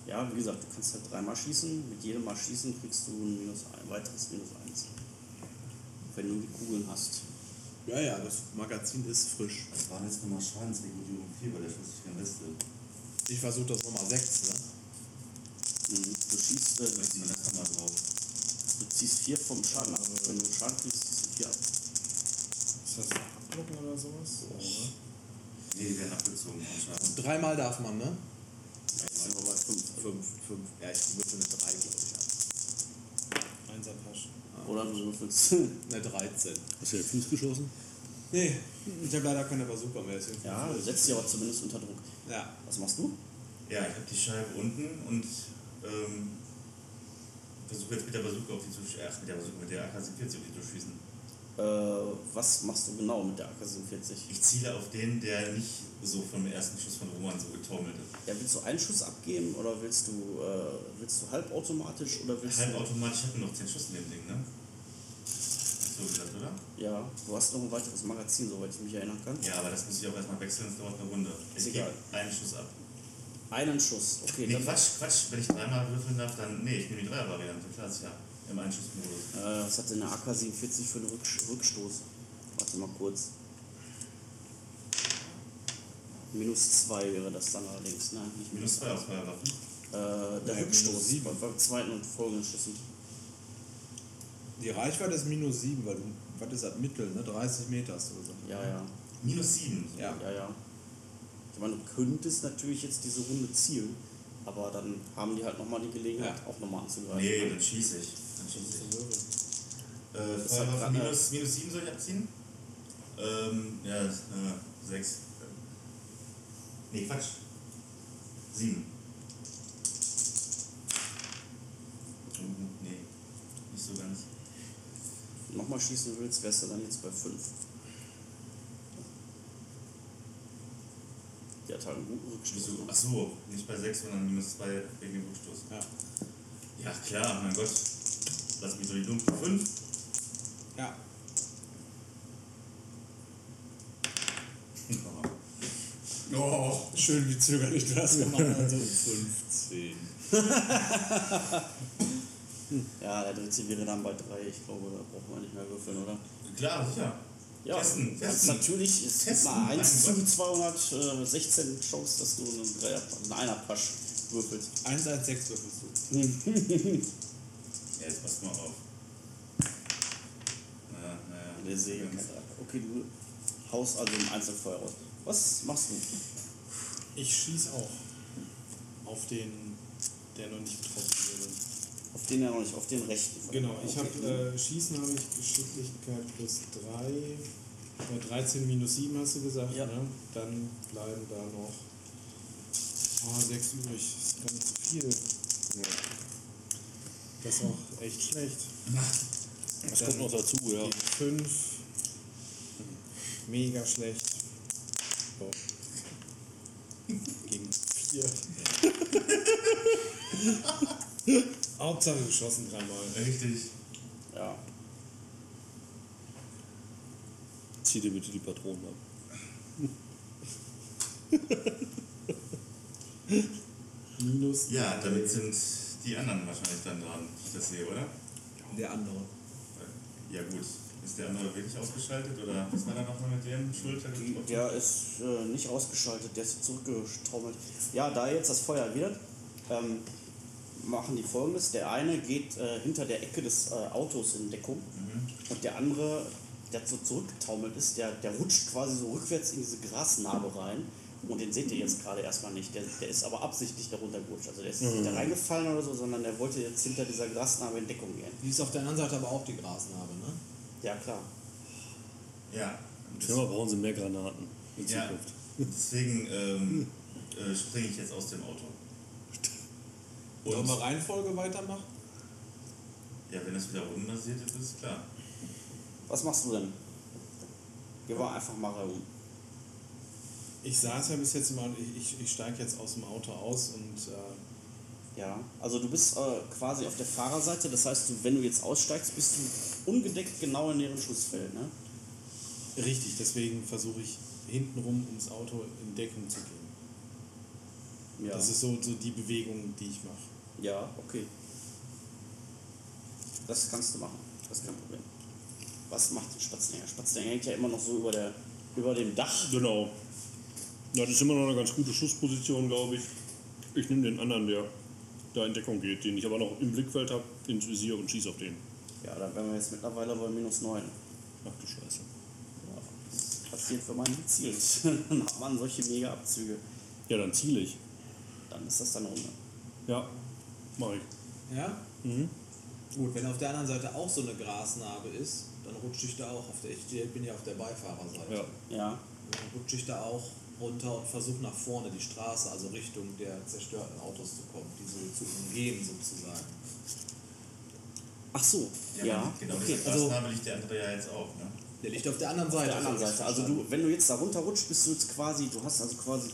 Ja, wie gesagt, du kannst halt dreimal schießen. Mit jedem Mal schießen kriegst du ein, Minus ein weiteres Minus 1. Wenn du die Kugeln hast. Ja, ja, das Magazin ist frisch. Was waren jetzt nochmal Schadensregulierung 4 bei der schusssicheren Weste? Ich versuche das nochmal 6, ne? Mhm. Du schießt, äh, man das nochmal drauf? du ziehst 4 vom Schaden ab. Wenn du Schaden kriegst, ziehst du 4 ab. Ist das Abblocken oder sowas? Nee, die werden abgezogen vom Schaden. Dreimal darf man, ne? Bei 5. 5, 5. Ja, ich würfel eine 3, glaube ich, ab. Einser Pasch. Oder du würfelst. Eine 13. Hast du ja Fuß geschossen? Nee, ich habe leider keine Bazooka mehr. ja, du setzt sie aber zumindest unter Druck. Ja. Was machst du? Ja, ich habe die Scheibe unten und ähm, versuche jetzt mit der Bazooka auf die zu schießen. Ach, mit der Bazooka, mit der AK-47 auf die zu schießen. Äh, was machst du genau mit der AK-47? Ich ziele auf den, der nicht so vom ersten Schuss von Roman so getaumelt ist. Ja, willst du einen Schuss abgeben oder willst du, äh, willst du halbautomatisch oder willst Halbautomatisch hat nur noch 10 Schuss in dem Ding, ne? Du gesagt, oder? Ja, du hast noch ein weiteres Magazin, soweit ich mich erinnern kann. Ja, aber das muss ich auch erstmal wechseln, das dauert eine Runde. Ich gebe einen Schuss ab. Einen Schuss, okay. Nee, Quatsch, Quatsch, wenn ich dreimal würfeln darf, dann. Nee, ich nehme die Dreier-Variante, klar, ist ja im Einschussmodus. äh, was hat denn eine AK-47 für einen Rücksch- Rückstoß? Warte mal kurz. Minus 2 wäre das dann allerdings, ne? Nicht Minus 2 auf Feuerwaffen. Äh, der Ja, Rückstoß beim zweiten und folgenden Schüssen. Die Reichweite ist minus 7, weil du, was ist das Mittel, ne? 30 Meter hast du gesagt. Ja, ja. Minus 7. Ja. Ja, ja. Ich meine, du könntest natürlich jetzt diese Runde zielen, aber dann haben die halt nochmal die Gelegenheit, Ja. auch nochmal anzugreifen. Nee, dann schieße ich. Äh, Feuerwaffen minus, minus 7 soll ich abziehen? Ähm, ja, äh, 6. Nee, Quatsch. 7. Nee, nicht so ganz. Wenn du nochmal schießen willst, wärst du dann jetzt bei 5. Die hat halt einen guten Rückstoß. Wieso? Achso, nicht bei 6, sondern minus 2 wegen dem Rückstoß. Ja. Ja, klar, mein Gott. Lass mich so die dunklen 5. Ja. Oh. Schön, wie zögerlich du das gemacht hast. Also 15. Ja, der dritte wäre dann bei 3. Ich glaube, da brauchen wir nicht mehr würfeln, oder? Klar, sicher. Ja, Testen, ist testen. natürlich es gibt Testen, mal 1 mein zu Gott. 216 Chance, dass du einen Dreier, einen Einer-Pasch würfelst. 1 als 6 würfelst du. Ja, jetzt pass mal auf. Naja, naja. Der Dreier. Okay, du haust also ein Einzelfeuer raus. Was machst du? Ich schieß auch auf den, der noch nicht getroffen wurde. Auf den ja noch nicht, auf den rechten. Genau, ich Okay. habe äh, Schießen habe ich Geschicklichkeit plus 3. Bei 13 minus 7 hast du gesagt, Ja. ne? Dann bleiben da noch oh, 6 übrig. Das ist gar nicht so viel. Das ist auch echt schlecht. Das kommt noch dazu, ja. Gegen 5. Mega schlecht. So. Gegen 4. Hauptsache geschossen dreimal. Richtig. Ja. Zieh dir bitte die Patronen ab. Minus. Ja, damit sind die anderen wahrscheinlich dann dran, wie ich das sehe, oder? Der andere. Ja gut. Ist der andere wirklich ausgeschaltet oder was war da nochmal mit dem Schulter? Der ist äh, nicht ausgeschaltet, der ist zurückgestaumelt. Ja, da jetzt das Feuer wird, ähm, machen die folgendes. Der eine geht äh, hinter der Ecke des äh, Autos in Deckung und der andere, der so zurückgetaumelt ist, der, der rutscht quasi so rückwärts in diese Grasnarbe rein. Und den seht ihr jetzt gerade erstmal nicht. Der, der ist aber absichtlich darunter gerutscht. Also der ist nicht da reingefallen oder so, sondern der wollte jetzt hinter dieser Grasnarbe in Deckung gehen. Die ist auf der anderen Seite aber auch die Grasnarbe, ne? Ja, klar. Ja. Scheinbar brauchen sie mehr Granaten in Ja. Zukunft. Deswegen ähm, äh, springe ich jetzt aus dem Auto. Wollen wir Und, Reihenfolge weitermachen? ja, wenn das wieder rundenbasiert ist, ist klar. Was machst du denn? Geh mal einfach mal rum. Ich saß ja bis jetzt immer, ich, ich, ich steige jetzt aus dem Auto aus und äh, Ja, also du bist äh, quasi auf der Fahrerseite, das heißt, du, wenn du jetzt aussteigst, bist du ungedeckt genau in deren Schussfeld, ne? richtig, deswegen versuche ich hintenrum ums Auto in Deckung zu gehen. Ja. Das ist so, so die Bewegung, die ich mache. ja, okay. Das kannst du machen, das ist kein Problem. Was macht der Spatzenjäger? Spatzenjäger hängt ja immer noch so über, der, über dem Dach. Genau. Ja, das ist immer noch eine ganz gute Schussposition, glaube ich. Ich nehme den anderen, der da in Deckung geht, den ich aber noch im Blickfeld habe, ins Visier und schieße auf den. Ja, da wären wir jetzt mittlerweile bei minus 9. Ach du Scheiße. Ja, das passiert, wenn man gezielt. Dann hat man solche Mega-Abzüge. Ja, dann ziele ich. Dann ist das dann Runde. Ja, mache ich. Ja? Mhm. Gut, wenn auf der anderen Seite auch so eine Grasnarbe ist, dann rutsche ich da auch auf der. Ich bin ja auf der Beifahrerseite. Ja. Ja, Dann rutsche ich da auch runter und versuche nach vorne die Straße, also Richtung der zerstörten Autos zu kommen, die so zu umgehen sozusagen. ach so, ja, Genau, okay. diese Also Grasnarbe liegt der andere ja jetzt auch, ne? Der liegt auf der anderen auf Seite. der anderen ich Seite. Also du, wenn du jetzt da runterrutscht, bist du jetzt quasi, du hast also quasi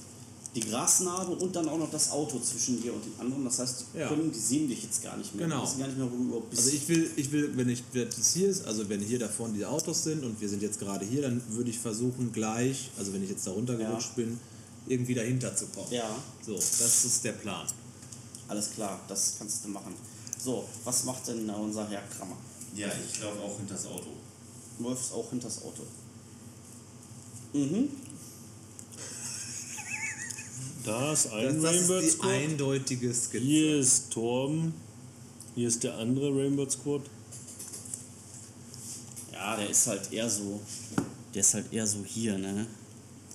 die Grasnarbe und dann auch noch das Auto zwischen dir und den anderen. Das heißt, die, Ja. können, die sehen dich jetzt gar nicht mehr. Genau. Die wissen gar nicht mehr, wo du überhaupt bist. Also ich will, ich will, wenn ich wenn das hier ist, also wenn hier da vorne die Autos sind und wir sind jetzt gerade hier, dann würde ich versuchen gleich, also wenn ich jetzt da runtergerutscht bin, irgendwie dahinter zu kommen. ja, So, das ist der Plan. alles klar, das kannst du machen. So, was macht denn unser Herr Krammer? Ja, ich laufe auch hinter das Auto. Du läufst auch hinters Auto. Mhm. Da ist Das, ein das Rainbow ist die Squad. eindeutige Skizze. Hier ist Torben. Hier ist der andere Rainbow Squad. Ja, der ist halt eher so, der ist halt eher so hier, ne?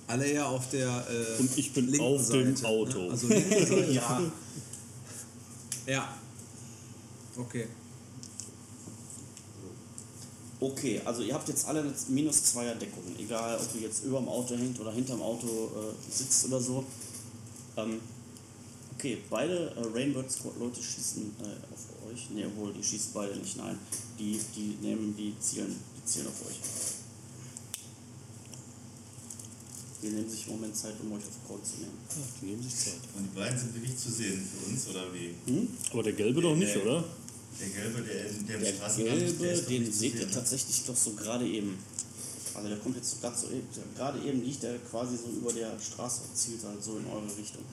Alle eher auf der äh, Und ich bin linken auf dem Seite, Auto. Ne? Also linke Seite. ja, ja. Okay. Okay, also ihr habt jetzt alle minus zweier Deckung, egal ob ihr jetzt über dem Auto hängt oder hinterm Auto äh, sitzt oder so. Ähm, okay, beide äh, Rainbow Squad Leute schießen äh, auf euch. Ne, wohl, die schießen beide nicht, nein. Die, die nehmen, die zielen, die zielen auf euch. Die nehmen sich im Moment Zeit, um euch auf Code zu nehmen. Ach, die nehmen sich Zeit. Und die beiden sind wirklich zu sehen für uns, oder wie? Aber der gelbe doch nicht, Nee. oder? Der gelbe, der, der im Der der gelbe, den seht ihr tatsächlich doch so gerade eben. Also der kommt jetzt so gerade so eben, gerade eben liegt er quasi so über der Straße und zielt halt so in eure Richtung.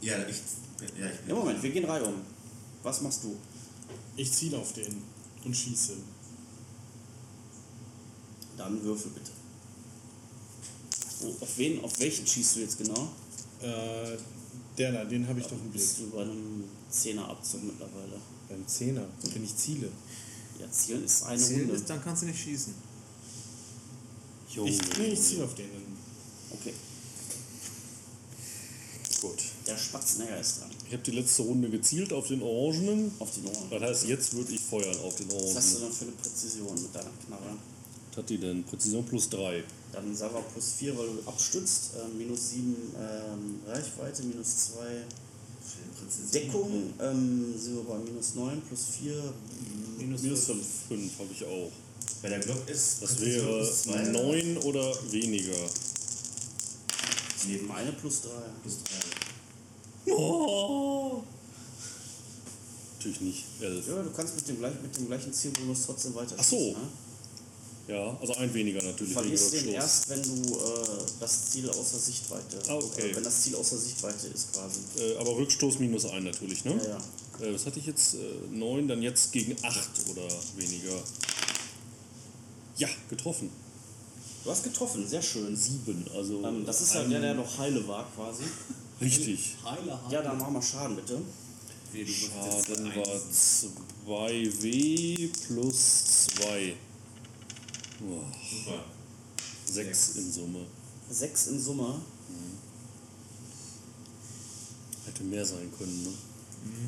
Ja, ich, ja, ich bin. Ja, Moment, wir gehen Reihe um. Was machst du? Ich ziele auf den und schieße. Dann würfel bitte. Wo, auf wen, auf welchen schießt du jetzt genau? Äh, der da, den habe ich doch im Blick. Bist du bei einem Zehnerabzug mittlerweile? Beim Zehner, wenn ich ziele. Ja, zielen ist eine Ziel Runde. ist, dann kannst du nicht schießen. Junge. Ich, nee, ich ziele auf den. Okay, Gut. der Spatznäger ist dran. Ich habe die letzte Runde gezielt auf den Orangenen. Auf die Ohren. Das heißt, jetzt würde ich feuern auf den Was hast du Orangenen. dann für eine Präzision mit deiner Knarre? Was hat die denn? Präzision plus 3. Dann wir plus 4, weil du abstützt, äh, minus 7 ähm, Reichweite, minus 2 Deckung, ähm, sind wir bei minus 9, plus 4, minus, minus 5. 5 habe ich auch. Bei der Glock ist. Das Präzision wäre plus zwei, 9 oder weniger. Nee, Meine plus 3. plus drei. Oh. Natürlich nicht 11. Ja, du kannst mit dem, gleich, mit dem gleichen Zielbonus trotzdem weiter Ach so. Ne? Ja, also ein weniger natürlich. Verlierst den erst, wenn du äh, das Ziel außer Sichtweite. Ah, okay. Äh, wenn das Ziel außer Sichtweite ist quasi. Äh, aber Rückstoß minus ein natürlich, ne? Ja, ja. Äh, was hatte ich jetzt? Äh, neun, dann jetzt gegen acht oder weniger. Ja, getroffen. Du hast getroffen, sehr schön. Sieben, also. Ähm, das ist halt der, der noch heile war quasi. richtig. Heile, heile. Ja, dann machen wir Schaden bitte. Schaden war 2W plus 2. Super. 6 in Summe. Sechs in Summe. Hätte mehr sein können, ne?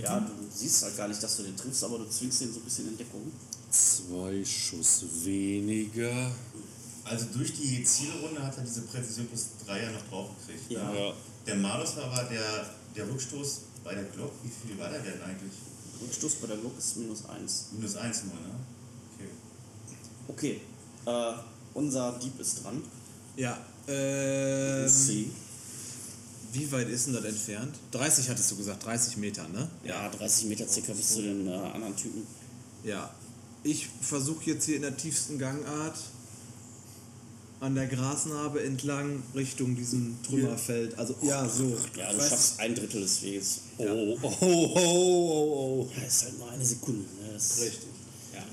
Ja, du siehst halt gar nicht, dass du den triffst, aber du zwingst den so ein bisschen in Deckung. Zwei Schuss weniger. Also durch die Zielrunde hat er diese Präzision plus 3 ja noch draufgekriegt. Ja. Ne? Ja. Der Malus war aber der, der Rückstoß bei der Glock. Wie viel war der denn eigentlich? Rückstoß bei der Glock ist minus eins. Minus 1 nur, ne? Okay. Okay, äh, unser Dieb ist dran. Ja, ähm, C. wie weit ist denn das entfernt? 30 hattest du gesagt, 30 Meter, ne? Ja, 30 Meter circa bis zu den äh, anderen Typen. Ja. Ich versuche jetzt hier in der tiefsten Gangart an der Grasnarbe entlang Richtung diesem Trümmerfeld. Also ja, so. Ja, du schaffst ein Drittel des Weges. Oh, oh, oh, oh, oh, oh. Ja, ist halt nur eine Sekunde. Ne? Das Richtig. Ja.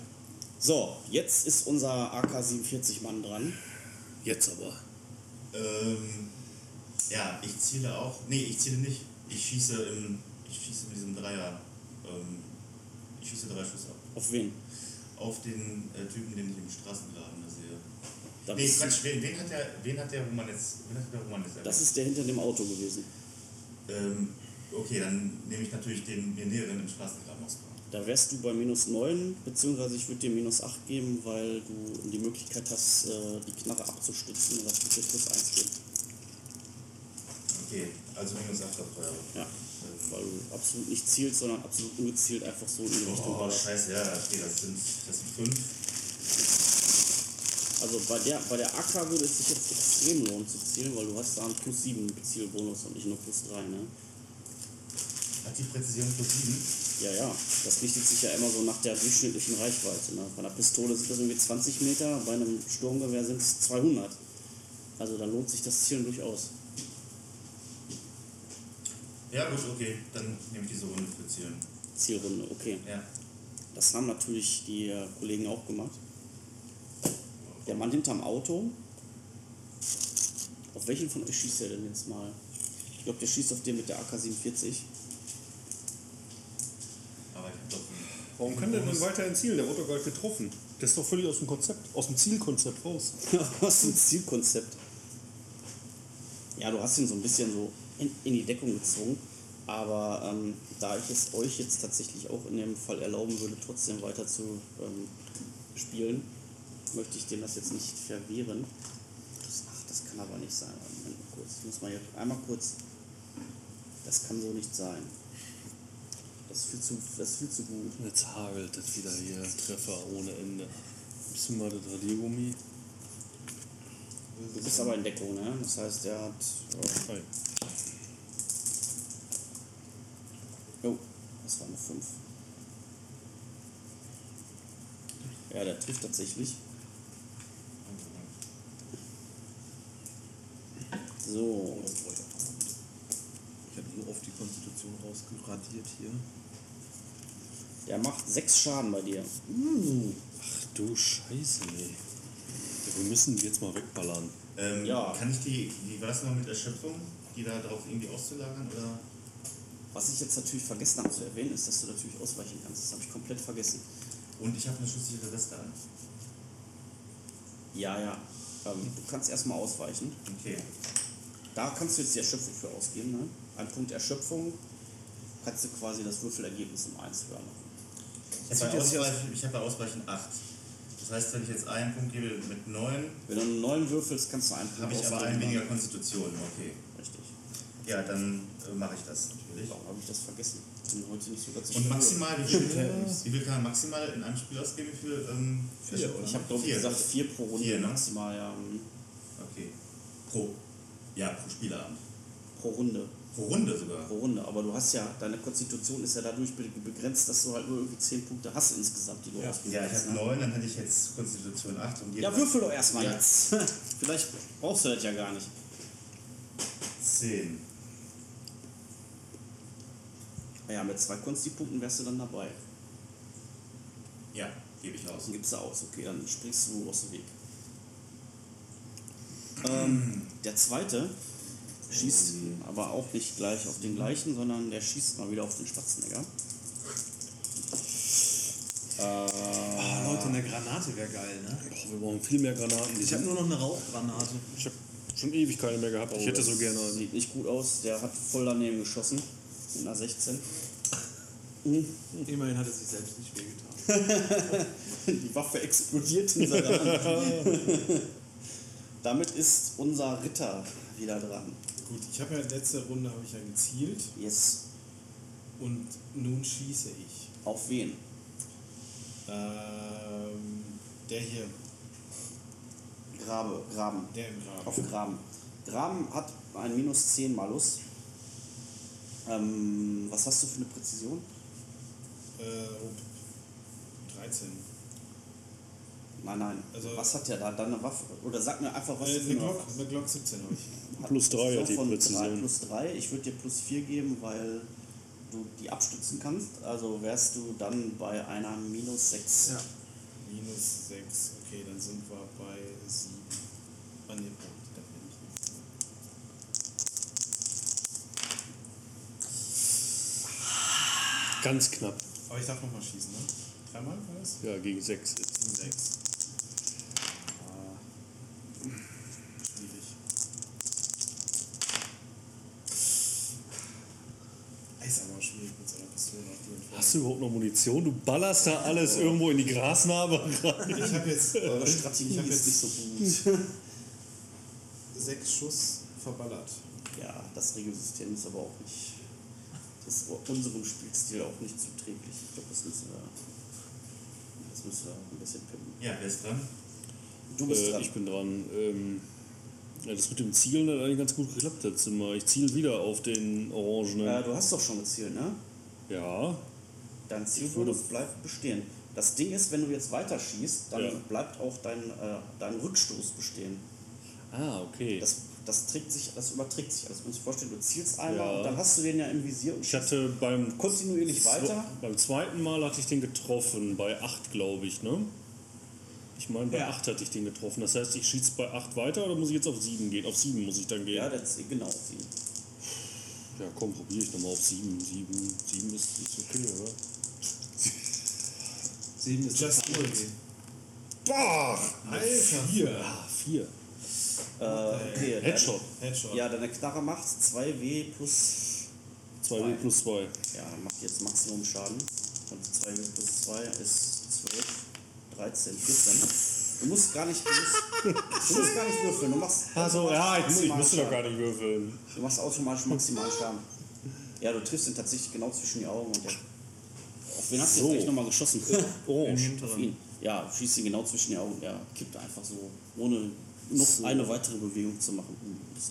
So, jetzt ist unser AK-47-Mann dran. Jetzt aber. Ähm, ja, ich ziele auch. Nee, ich ziele nicht. Ich schieße im. Ich schieße mit diesem Dreier. Ähm, ich schieße drei Schuss ab. Auf wen? Auf den äh, Typen, den ich im Straßengraben da sehe. Da Nee, Quatsch, wen, wen hat der, wen hat der, wo man jetzt, wen hat der, wo man jetzt das ist der hinter dem Auto gewesen. ähm, okay, dann nehme ich natürlich den mir näheren im Straßengraben ausbauen. Da wärst du bei minus 9, beziehungsweise ich würde dir minus 8 geben, weil du die Möglichkeit hast, äh, die Knarre abzustützen und das wird plus 1 geben. Okay, also minus 8 auf Feuer. Ja. Weil du absolut nicht zielst, sondern absolut ungezielt einfach so in die Richtung Oh, ballerst. scheiße, ja, okay, das sind, das sind 5. Also bei der, bei der AK würde es sich jetzt extrem lohnen zu zielen, weil du hast da einen plus 7 Zielbonus und nicht nur plus 3, ne? Hat die Präzision plus 7? Ja, ja, das richtet sich ja immer so nach der durchschnittlichen Reichweite. Ne? Bei einer Pistole sind das irgendwie 20 Meter, bei einem Sturmgewehr sind es 200. Also da lohnt sich das Zielen durchaus. Ja, gut, okay, dann nehme ich diese Runde für Zielen. Zielrunde, okay. Ja. Das haben natürlich die äh, Kollegen auch gemacht. Der Mann hinterm Auto. Auf welchen von euch schießt er denn jetzt mal? Ich glaube, der schießt auf den mit der AK-47. Aber ich habe doch Warum kann der denn weiterhin zielen? Der wurde doch gerade getroffen. Der ist doch völlig aus dem Konzept, aus dem Zielkonzept raus. Was ein Zielkonzept. Ja, du hast ihn so ein bisschen so in, in die Deckung gezwungen. Aber ähm, da ich es euch jetzt tatsächlich auch in dem Fall erlauben würde, trotzdem weiter zu ähm, spielen, möchte ich dem das jetzt nicht verwehren. Das, ach, das kann aber nicht sein. Moment kurz. Ich muss mal hier einmal kurz. Das kann so nicht sein. Das fühlt zu, das fühlt zu gut. Jetzt hagelt das wieder hier. Treffer ohne Ende. Bist du mal das Radiergummi? Du bist aber in Deckung, ne? Das heißt, er hat. Ja, Nein. Oh, das war eine 5. Ja, der trifft tatsächlich. So, Ich habe so oft die Konstitution rausgeradiert hier. der macht 6 Schaden bei dir. Ach du Scheiße, ey. Ja, wir müssen die jetzt mal wegballern. Ähm, Ja. Kann ich die, wie war das noch mit Erschöpfung, die da drauf irgendwie auszulagern? Oder? Was ich jetzt natürlich vergessen habe zu erwähnen, ist, dass du natürlich ausweichen kannst. Das habe ich komplett vergessen. Und ich habe eine schusssichere Weste an. Ja, ja. Ähm, du kannst erstmal ausweichen. Okay. Da kannst du jetzt die Erschöpfung für ausgeben. Ne? Ein Punkt Erschöpfung kannst du quasi das Würfelergebnis um 1 höher machen. Ich habe bei, Ausweichen, ich hab bei Ausweichen 8. Das heißt, wenn ich jetzt einen Punkt gebe mit 9, Wenn du einen neuen würfelst, kannst du einen Punkt habe ich aber einen weniger Konstitution. Okay. Richtig. Ja, dann äh, mache ich das natürlich. Warum habe ich das vergessen? Ich bin heute nicht so ganz Und maximal, wie viel, wie viel kann man maximal in einem Spiel ausgeben? Wie viel? Ähm, Erschöpfung? Ich habe glaube ich Vier. gesagt vier pro Runde Vier, ne? maximal, ja. Okay. Pro. Ja, pro Spielabend. pro Runde. Pro Runde sogar. Pro Runde. Aber du hast ja, deine Konstitution ist ja dadurch be- begrenzt, dass du halt nur irgendwie 10 Punkte hast insgesamt, die du Ja, ausgesetzt ich hast. habe Ne? 9, dann hätte ich jetzt Konstitution 8 und Ja, würfel doch erstmal Ja. jetzt. Vielleicht brauchst du das ja gar nicht. 10. Ja, mit zwei Konsti-Punkten wärst du dann dabei. Ja, gebe ich aus. Dann gibst du aus. Okay, dann springst du aus dem Weg. Ähm, der zweite schießt aber auch nicht gleich auf den gleichen, sondern der schießt mal wieder auf den Spatzenegger. Äh, Ah, Leute, eine Granate wäre geil, ne? Och, wir brauchen viel mehr Granaten. Ich habe nur noch eine Rauchgranate. ich habe schon ewig keine mehr gehabt. Ich hätte so gerne eine. Sieht nicht gut aus. Der hat voll daneben geschossen. Mit einer 16. Immerhin hat es sich selbst nicht wehgetan. Die Waffe explodiert in seiner Hand. Damit ist unser Ritter wieder dran. Gut, ich habe ja letzte Runde habe ich ja gezielt Yes. und nun schieße ich. Auf wen? Ähm, der hier, Grabe, Graben. der im Graben. Auf Graben. Graben hat ein minus 10 Malus. Ähm, was hast du für eine Präzision? Äh, oh, 13. Nein, nein. Also- was hat der da? Dann eine Waffe? Oder sag mir einfach, was Äh, eine Glock, eine Glock 17 habe ich. Plus drei So hat die von Präzision. drei plus 3. Ich würde dir plus 4 geben, weil du die abstützen kannst. Also wärst du dann bei einer minus 6. Ja. Minus 6. Okay, dann sind wir bei 7. Ah, nee, Punkt. Da bin ich nicht. Ganz knapp. Aber ich darf nochmal schießen, ne? Dreimal war das? Ja, gegen sechs. jetzt. 6. Ah. Schwierig. Ist aber schwierig mit so einer Pistole auf jeden Fall. Hast du überhaupt noch Munition? Du ballerst da alles irgendwo in die Grasnarbe rein. Ich habe jetzt, Eure Strategie ich hab ist jetzt nicht so gut. sechs Schuss verballert. Ja, das Regelsystem ist aber auch nicht. ist unserem Spielstil auch nicht zuträglich. Ich glaube, das müssen wir. Das müssen wir ein bisschen pimpen. Ja, wer ist dran? Du bist Äh, dran. ich bin dran. Ähm, ja, das mit dem Zielen hat eigentlich ganz gut geklappt letztes Mal. Ich ziele wieder auf den Orangenen. äh, du hast doch schon gezielt, ne? ja. Dein Zielbonus bleibt bestehen. Das Ding ist, wenn du jetzt weiter schießt, dann Ja. bleibt auch dein, äh, dein Rückstoß bestehen. Ah, okay. Das, das, trägt sich, das überträgt sich alles. Du musst dir vorstellen, du zielst einmal Ja. und dann hast du den ja im Visier und ich hatte beim, kontinuierlich weiter. beim zweiten Mal hatte ich den getroffen, bei 8 glaube ich, ne? Ich meine, bei Ja. 8 hatte ich den getroffen. Das heißt, ich schieße bei 8 weiter oder muss ich jetzt auf 7 gehen? Auf 7 muss ich dann gehen. Ja, das, genau. Sie. Ja, komm, probiere ich nochmal auf 7. 7, 7 ist, ist okay, oder? Sieben ist Just do it. Boah! Alter, hier. Ah, 4. Äh, okay, Headshot. Headshot. Ja, deine Knarre macht 2W plus 2W plus 2. Ja, macht jetzt Maximum Schaden. Und 2 plus 2 ist 12, 13, 14. Du musst gar nicht, du musst, du musst gar nicht würfeln. Du machst Also, ja, ich, ich musste doch gar nicht würfeln. Du machst automatisch maximalen Schaden. Ja, du triffst ihn tatsächlich genau zwischen die Augen und der. Wen hast du So. jetzt nochmal geschossen? Auf ihn. Ja, schießt ihn genau zwischen die Augen. Der kippt einfach so, ohne noch So. eine weitere Bewegung zu machen.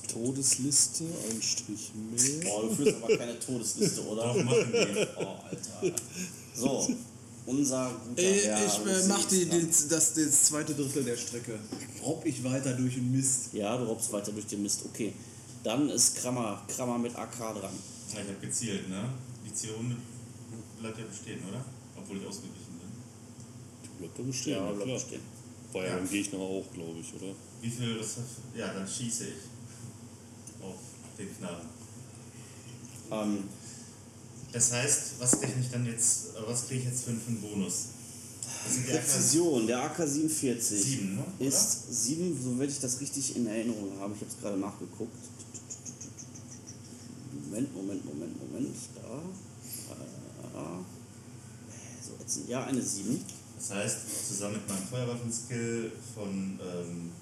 Tot. Todesliste, ein Strich mehr. Boah, du führst aber keine Todesliste, oder? Doch, machen wir. Oh, Alter. So, unser guter Ey, Herr ich äh, mach die, die, das, das zweite Drittel der Strecke. Robb ich weiter durch den Mist. Ja, du robbst weiter durch den Mist. Okay. Dann ist Krammer, Krammer mit AK dran. Ja, ich habe gezielt, ne? Die Zielrunde bleibt ja bestehen, oder? Obwohl ich ausgewichen bin. Bleibt da bestehen, ja, klar. stehen. War ja Ja. beim Gegner auch, glaube ich, oder? Wie viel das Ja, dann schieße ich auf den Knarren. Ähm, Das heißt, was kriege ich dann jetzt, was kriege ich jetzt für, einen Bonus? Präzision, der AK-47 7, ne? Ist 7, so werde ich das richtig in Erinnerung habe. Ich habe es gerade nachgeguckt. Moment, Moment, Moment, Moment. Da. Ja, eine 7. Das heißt, zusammen mit meinem Feuerwaffenskill von, ähm,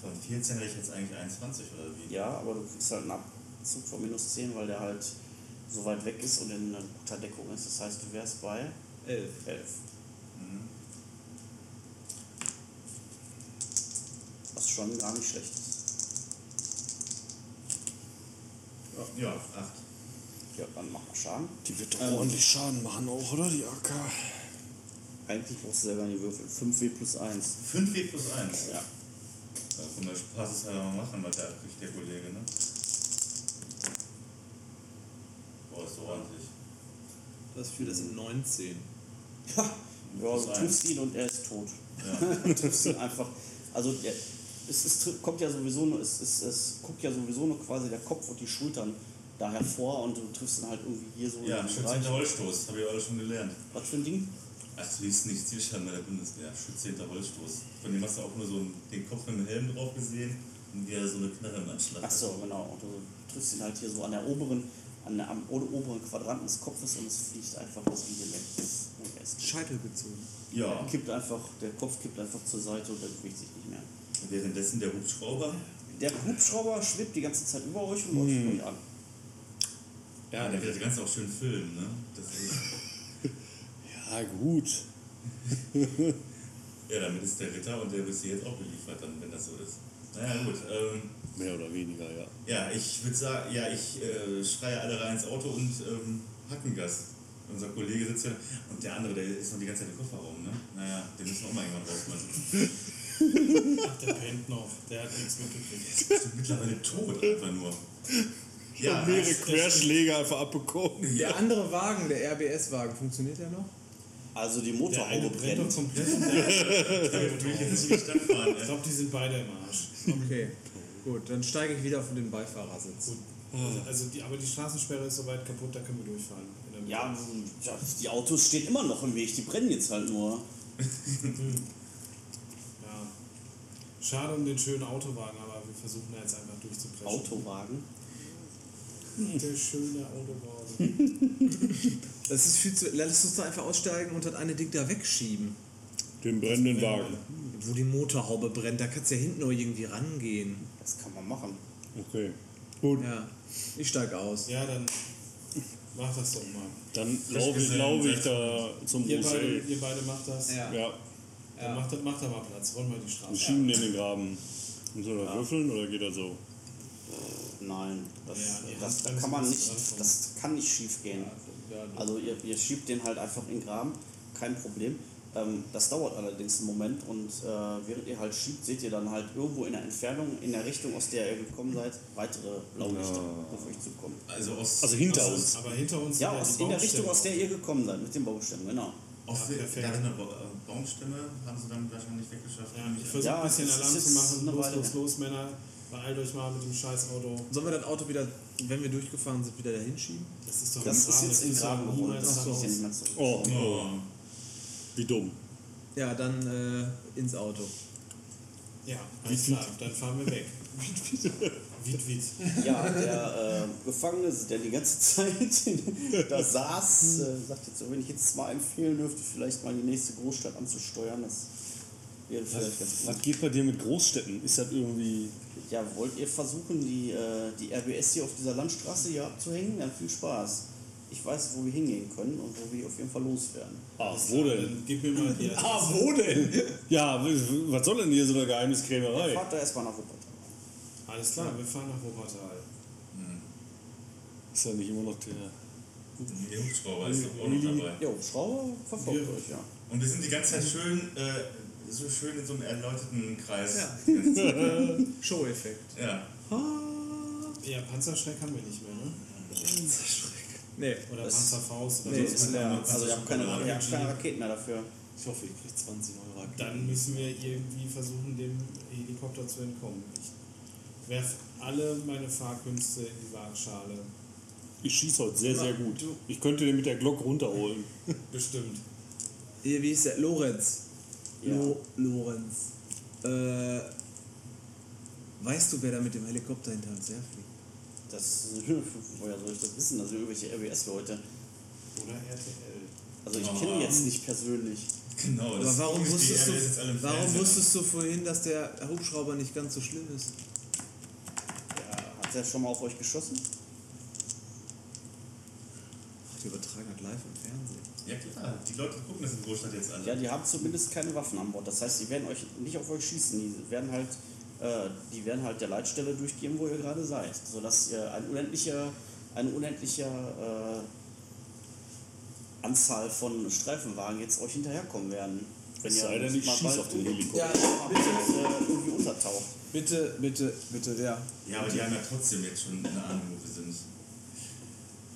von 14 hätte ich jetzt eigentlich 21 oder wie? Ja, aber du kriegst halt einen Abzug von minus 10, weil der halt so weit weg ist und in guter Deckung ist. Das heißt, du wärst bei Elf. 11. Mhm. Was schon gar nicht schlecht ist. Ja, acht. Ja, dann mach mal Schaden. Die wird doch Ähm. ordentlich Schaden machen auch, oder? Die AK. Eigentlich brauchst du selber nicht würfeln. 5W plus 1. 5W plus 1. Ja. Ja, von der Spaßeshalber mal machen, was der abkriegt, der Kollege, ne? Boah, ist so ordentlich. Das für das sind 19. Ja, ja du triffst ihn und er ist tot. Ja. du triffst ihn einfach. Also der, es, es tri- kommt ja sowieso nur, es, es, es guckt ja sowieso nur quasi der Kopf und die Schultern da hervor und du triffst ihn halt irgendwie hier so Ja, in den 14. Bereich. Holzstoß, habe ich alle schon gelernt. Was für ein Ding? Ach, du liest nicht Zielscheiben bei der Bundeswehr. 14. Holzstoß. Von dem hast du auch nur so einen, den Kopf mit dem Helm drauf gesehen und wie er so eine Knarre im Anschlag Ach so, genau. Und du triffst ihn halt hier so an der oberen, an der, am oberen Quadranten des Kopfes und es fliegt einfach das Video weg. Scheitel gezogen. Ja, kippt einfach, der Kopf kippt einfach zur Seite und er bewegt sich nicht mehr. währenddessen der Hubschrauber. Der Hubschrauber schwebt die ganze Zeit über euch und läuft euch an. Ja, der wird das Ganze auch schön filmen, ne? Ja, gut. ja, damit ist der Ritter und der wird sie jetzt auch beliefert, dann, wenn das so ist. Naja, gut. Ähm, Mehr oder weniger, ja. ja, ich würde sagen, ja, ich äh, schreie alle rein ins Auto und ähm, Hackengas. Unser Kollege sitzt hier und der andere, der ist noch die ganze Zeit im Kofferraum, ne? Naja, den müssen wir auch mal irgendwann rausmachen. Ach, der pennt noch. Der hat nichts mitgekriegt. Ist mittlerweile tot einfach nur. Ja, Mehrere Querschläge einfach abbekommen. Der andere Wagen, der RBS-Wagen, funktioniert der noch? Also die Motorhaube brennt doch brennt. komplett ich jetzt nicht fahren. Ich glaube, die sind beide im Arsch. Okay, gut, dann steige ich wieder auf den Beifahrersitz. Gut. Also die, aber die Straßensperre ist soweit kaputt, da können wir durchfahren. Ja, die Autos stehen immer noch im Weg, die brennen jetzt halt nur. ja. Schade um den schönen Autowagen, aber wir versuchen da jetzt einfach durchzupressen. Autowagen. Der schöne Autowagen. Das ist viel zu. Lass uns doch einfach aussteigen und das eine Ding da wegschieben. Den brennenden Wagen. Wo die Motorhaube brennt, da kannst du ja hinten noch irgendwie rangehen. Das kann man machen. Okay. Gut, Ja, ich steige aus. Ja, dann mach das doch mal. dann laufe ich, lauf ich da zum Ihr beide, ihr beide macht das. Ja. Ja, Dann macht, da- macht da mal Platz. Räum mal die und Straße. schieben den in den Graben. Und soll er würfeln oder geht er so? Nein, das, Ja, das, da Handbremse kann man nicht, das kann nicht schief gehen. Also ihr, ihr schiebt den halt einfach in den Graben, kein Problem. Ähm, das dauert allerdings einen Moment und äh, während ihr halt schiebt, seht ihr dann halt irgendwo in der Entfernung, in der Richtung, aus der ihr gekommen seid, weitere Blaulichter auf euch zukommen. Also, aus, Also hinter aus, uns. Aber hinter uns Ja, aus, in der Richtung, aus der ihr gekommen seid, mit den Baustämmen, genau. Aus Ja, der, äh, Baumstimme haben sie dann wahrscheinlich weggeschafft. Ja, ich versuche Ja, ein bisschen Alarm zu machen. Los, los, los, Männer. Beeilt euch mal mit dem scheiß Auto. Sollen wir das Auto wieder, wenn wir durchgefahren sind, wieder dahin schieben? Das ist doch Das ist jetzt in Graben geworden, niemals das da ist ja raus. nicht mehr zurück. Oh, Oh. wie dumm. Ja, dann äh, ins Auto. Ja, alles klar, dann fahren wir weg. Wied, wied. Ja, der äh, Gefangene, der die ganze Zeit da saß, äh, sagt jetzt, so, wenn ich jetzt mal empfehlen dürfte, vielleicht mal die nächste Großstadt anzusteuern, das wäre vielleicht ganz gut. Was geht bei dir mit Großstädten? Ist das irgendwie. Ja, wollt ihr versuchen, die, äh, die RBS hier auf dieser Landstraße hier abzuhängen? Dann viel Spaß. Ich weiß, wo wir hingehen können und wo wir auf jeden Fall loswerden. Ah, wo denn? Gib mir mal die Ah, wo denn? Ja, was soll denn hier so eine Geheimniskrämerei? Fahrt da erstmal nach Wuppertal. Alles klar, wir fahren nach Wuppertal. Ist ja nicht immer noch der. Der Hubschrauber ist doch auch noch dabei. Jo, Schrauber verfolgt euch, ja. Und wir sind die ganze Zeit schön, äh, so schön in so einem erläuterten Kreis. Ja. Show-Effekt. ja. Ja, Panzerschreck haben wir nicht mehr, ne? Nee. Oder Das- Panzerfaust oder Nee, so. ist leer. Also ihr habt keine, ihr habt keine Raketen mehr dafür. Ich hoffe, ihr kriegt 20 Euro. Dann müssen wir irgendwie versuchen, dem Helikopter zu entkommen. Ich werfe alle meine Fahrkünste in die Waagschale. Ich schieße heute sehr, sehr gut. Ich könnte den mit der Glock runterholen. Bestimmt. Hier, wie ist der? Lorenz. Ja. Lo Lorenz. Äh, weißt du, wer da mit dem Helikopter hinter uns herfliegt? Das, woher soll ich das wissen? Das sind irgendwelche RBS-Leute. Oder RTL. Also ich kenne die jetzt nicht persönlich. Genau. Aber das warum ist die wusstest, du, warum wusstest du vorhin, dass der Hubschrauber nicht ganz so schlimm ist? Ja, hat der schon mal auf euch geschossen? Ach, die übertragen das live im Fernsehen. Ja klar, die Leute gucken das in Großstadt jetzt an. Ja, die haben zumindest keine Waffen an Bord. Das heißt, die werden euch nicht auf euch schießen. Die werden halt äh, die werden halt der Leitstelle durchgehen, wo ihr gerade seid, sodass ihr ein unendlicher, eine unendliche äh, Anzahl von Streifenwagen jetzt euch hinterherkommen werden. Wenn Es sei denn, ich mal schieß bald auf den Helikopter. Ja, bitte, äh, irgendwie untertaucht. Bitte, bitte, bitte, ja. Ja, aber die haben ja trotzdem jetzt schon eine Ahnung, wo wir sind.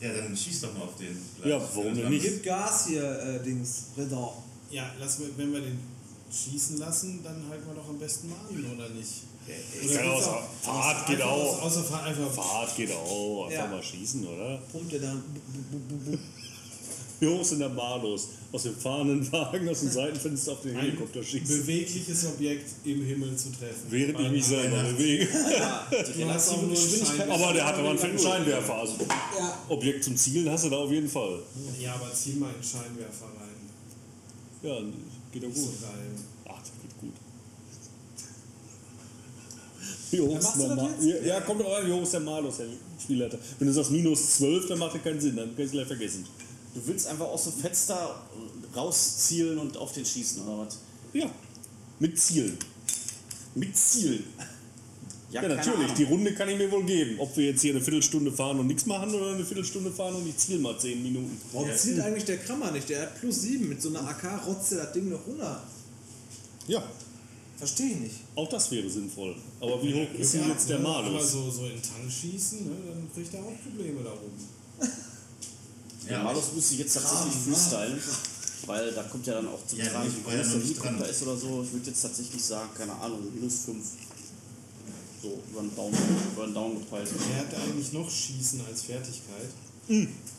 Ja, dann schieß doch mal auf den. Ja, warum denn nicht? Gib Gas hier, äh, Dings, Ritter. Ja, lass, wir- wenn wir den schießen lassen, dann halten wir doch am besten mal an, oder nicht? Ich kann auch Fahrt geht auch. Außer, außer Fahrt einfach. Fahrt geht auch. Einfach Ja. mal schießen, oder? Pumpt er hoch sind der Malus? Aus dem fahrenden Wagen, aus dem Seitenfenster auf den Helikopter schießen. bewegliches Objekt im Himmel zu treffen. Während ich mich selber bewege. Du hast auch nur Aber der hat aber einen fetten Scheinwerfer. Also Ja. Objekt zum Zielen hast du da auf jeden Fall. Ja, aber zieh mal einen Scheinwerfer rein. Ja, geht doch so gut. geil. Ach, das geht gut. Wie hoch ist jetzt? ja, ja, kommt doch an, wie hoch ist der Malus, Herr Spielleiter. Wenn du sagst minus 12, dann macht das keinen Sinn, dann kannst du gleich vergessen. Du willst einfach aus dem Fenster rauszielen und auf den schießen, oder was? Ja, mit Zielen. Mit Ziel. Ja, keine natürlich, Ahnung. die Runde kann ich mir wohl geben. Ob wir jetzt hier eine Viertelstunde fahren und nichts machen oder eine Viertelstunde fahren und ich ziel mal 10 Minuten. Warum zielt eigentlich der Krammer nicht? Der hat plus 7 mit so einer AK, rotzt er das Ding noch runter. Ja, Verstehe ich nicht. auch das wäre sinnvoll. Aber wie hoch ist denn Ja, jetzt der ne, Aber Malus? so, so in den Tank schießen, ne, dann kriegt er auch Probleme da oben. Ja, Malus müsste jetzt tatsächlich freestylen, weil da kommt ja dann auch zum Ja, Tragen, ich wie groß der nicht Helikopter ist oder so. Ich würde jetzt tatsächlich sagen, keine Ahnung, minus 5. So, über den Daumen, über den Daumen gepeilt. Wer hat eigentlich noch Schießen als Fertigkeit?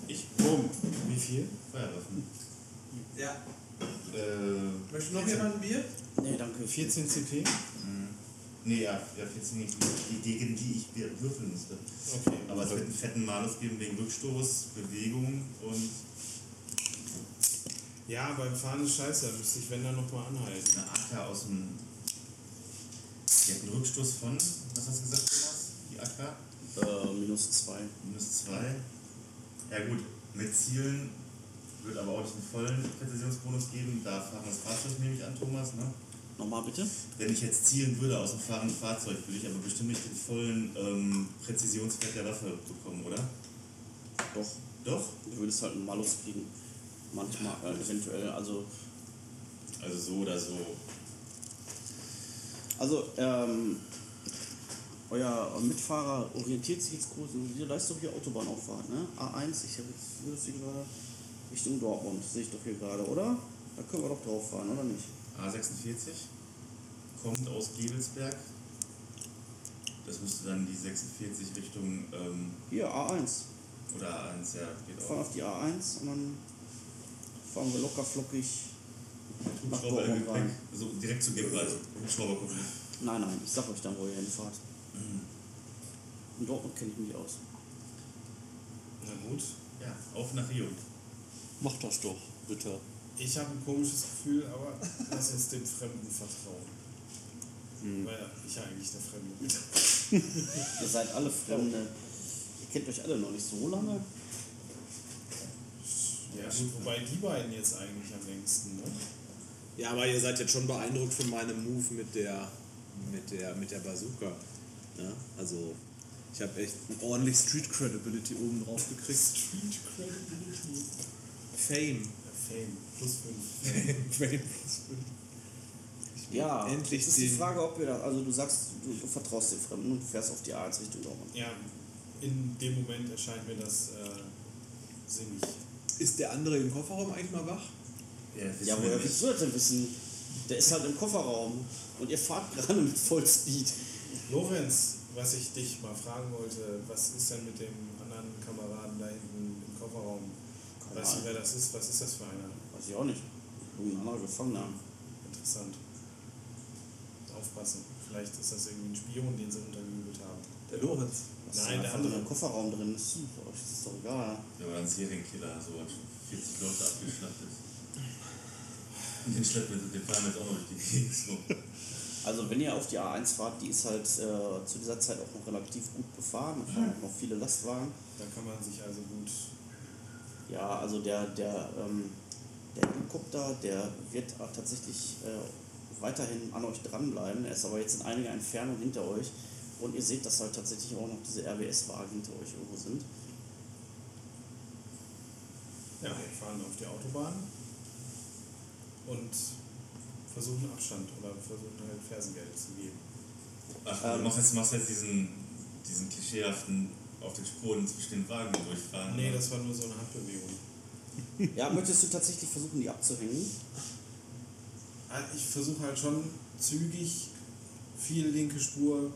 Ich. Bumm. Wie viel? Feuerwaffen. Ja. Äh, Möchte noch jemand ein Bier? Nee, danke. 14 CP? Nee, ja, ja 14 nicht. Die, gegen die ich würfeln musste. Okay. Aber es wird einen fetten Malus geben wegen Rückstoß, Bewegung und Ja, beim Fahren ist scheiße, da müsste ich, wenn dann nochmal anhalten. eine AK aus dem. Die hat einen Rückstoß von, was hast du gesagt, Thomas? Die AK? Äh, minus 2. Minus 2. Ja gut, mit Zielen wird aber auch nicht einen vollen Präzisionsbonus geben. Da fahren wir das Fahrzeug nehme ich an, Thomas. Ne? Nochmal bitte? Wenn ich jetzt zielen würde aus dem fahrenden Fahrzeug, würde ich aber bestimmt nicht den vollen ähm, Präzisionswert der Waffe bekommen, oder? Doch. Doch? Du würdest halt einen Malus kriegen. Manchmal, äh, eventuell. Also, Also so oder so. also ähm, euer Mitfahrer orientiert sich jetzt groß. Ihr leistet doch hier Autobahnauffahrt, ne? A1, ich habe jetzt hier gerade Richtung Dortmund, sehe ich doch hier gerade, oder? Da können wir doch drauf fahren, oder nicht? A46 kommt aus Gebelsberg. Das müsste dann die 46 Richtung ähm, Hier, A1. oder A1, ja, geht Wir fahren auch. auf die A1 und dann fahren wir locker flockig nach Hubschrauber im Dortmund rein. Gepäck, so direkt zu Gebel, also Hubschrauber nicht. Nein, nein, ich sag euch dann, wo ihr hinfahrt. In Dortmund kenne ich mich aus. Na gut. Ja, auf nach Rio. Mach das doch, bitte. Ich habe ein komisches Gefühl, aber lass uns dem Fremden vertrauen. Weil ich ja eigentlich der Fremde bin. Ihr seid alle Fremde. Ihr kennt euch alle noch nicht so lange. Ja, wobei die beiden jetzt eigentlich am längsten, ne? Ja, aber ihr seid jetzt schon beeindruckt von meinem Move mit der, mit der, mit der Bazooka. Ja, also ich habe echt ordentlich Street Credibility oben drauf gekriegt. Street Credibility. Fame. Fame. Plus 5. Fame. Ja, Endlich jetzt ist die Frage, ob ihr das, also du sagst, du, du vertraust den Fremden und fährst auf die A1 Richtung Dortmund. Ja, in dem Moment erscheint mir das äh, sinnig. Ist der andere im Kofferraum eigentlich mal wach? Ja, wissen Ja, wir woher willst du das denn wissen? Der ist halt im Kofferraum und ihr fahrt gerade mit Vollspeed. Lorenz, was ich dich mal fragen wollte, was ist denn mit dem anderen Kameraden da hinten im Kofferraum? Keine Weißt du, wer das ist? Was ist das für einer? Weiß ich auch nicht. Irgendein anderer Gefangener. Interessant. Aufpassen. Vielleicht ist das irgendwie ein Spion, den sie untergejubelt haben. Der Lorenz. Was Nein, da der andere. im Kofferraum drin ist, euch ist doch egal. Der war ein Serienkiller, so hat schon 40 Leute abgeschlachtet. Und den schleppen wir, den fahren wir jetzt auch noch durch die Gegend. So. Also wenn ihr auf die A1 fahrt, die ist halt äh, zu dieser Zeit auch noch relativ gut befahren, da fahren auch noch viele Lastwagen. Da kann man sich also gut. Ja, also der, der, ähm, der Helikopter, der wird auch tatsächlich äh, weiterhin an euch dranbleiben. Er ist aber jetzt in einiger Entfernung hinter euch. Und ihr seht, dass halt tatsächlich auch noch diese RBS-Wagen hinter euch irgendwo sind. Ja, wir fahren auf die Autobahn und versuchen Abstand oder versuchen halt Fersengeld zu geben. Ach, du machst jetzt, machst jetzt diesen, diesen klischeehaften auf den Spuren zwischen den Wagen durchfahren. Nee, das war nur so eine Handbewegung. Ja, möchtest du tatsächlich versuchen, die abzuhängen? Ah, Ich versuche halt schon zügig, viel linke Spur,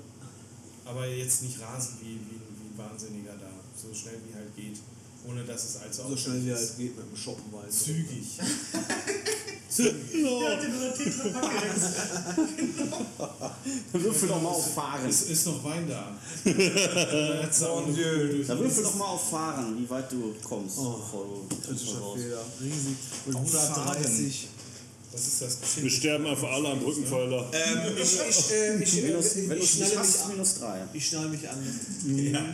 aber jetzt nicht rasend wie, wie, wie ein Wahnsinniger da. So schnell wie halt geht, ohne dass es allzu So schnell wie halt geht mit dem Shoppen weil Zügig. Würfel doch mal auf Fahren. Es ist noch Wein da. Durch Da würfel doch mal auf Fahren, wie weit du kommst. bevor du Kritischer raus. Fehler. Riesig. Mit Auf 130. Das ist das Wir Geschick. sterben einfach alle am Brückenpfeiler. Ähm, ich, ich, äh, ich, Minus, äh, du ich, nicht schnalle mich an. minus 3. Ich schnall mich an. Ja.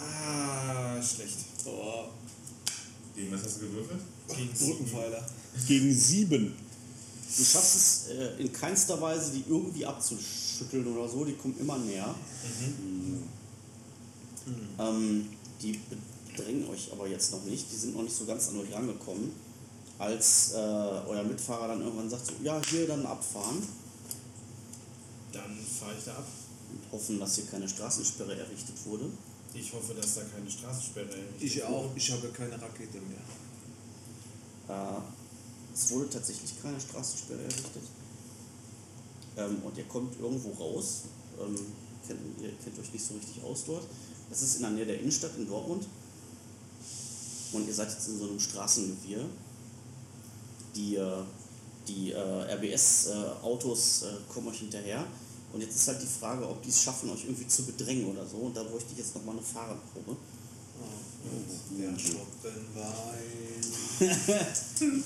Ah, schlecht. Oh, Gegen was hast du gewürfelt? Gegen Brückenpfeiler. Gegen sieben. Du schaffst es äh, in keinster Weise, die irgendwie abzuschütteln oder so. Die kommen immer näher. Ähm, die bedrängen euch aber jetzt noch nicht. Die sind noch nicht so ganz an euch rangekommen. Als äh, euer Mitfahrer dann irgendwann sagt, so, ja, hier dann abfahren. Dann fahre ich da ab. Und hoffen, dass hier keine Straßensperre errichtet wurde. Ich hoffe, dass da keine Straßensperre errichtet Ich wurde. auch. Ich habe keine Rakete mehr. Äh, es wurde tatsächlich keine Straßensperre errichtet. Ähm, und ihr kommt irgendwo raus. Ähm, kennt, ihr kennt euch nicht so richtig aus dort. Das ist in der Nähe der Innenstadt in Dortmund. Und ihr seid jetzt in so einem Straßengewirr. Die, äh, die äh, RBS-Autos äh, kommen euch hinterher. Und jetzt ist halt die Frage, ob die es schaffen, euch irgendwie zu bedrängen oder so. Und da bräuchte ich jetzt nochmal eine Fahrerprobe. Oh, der Schoppenwein.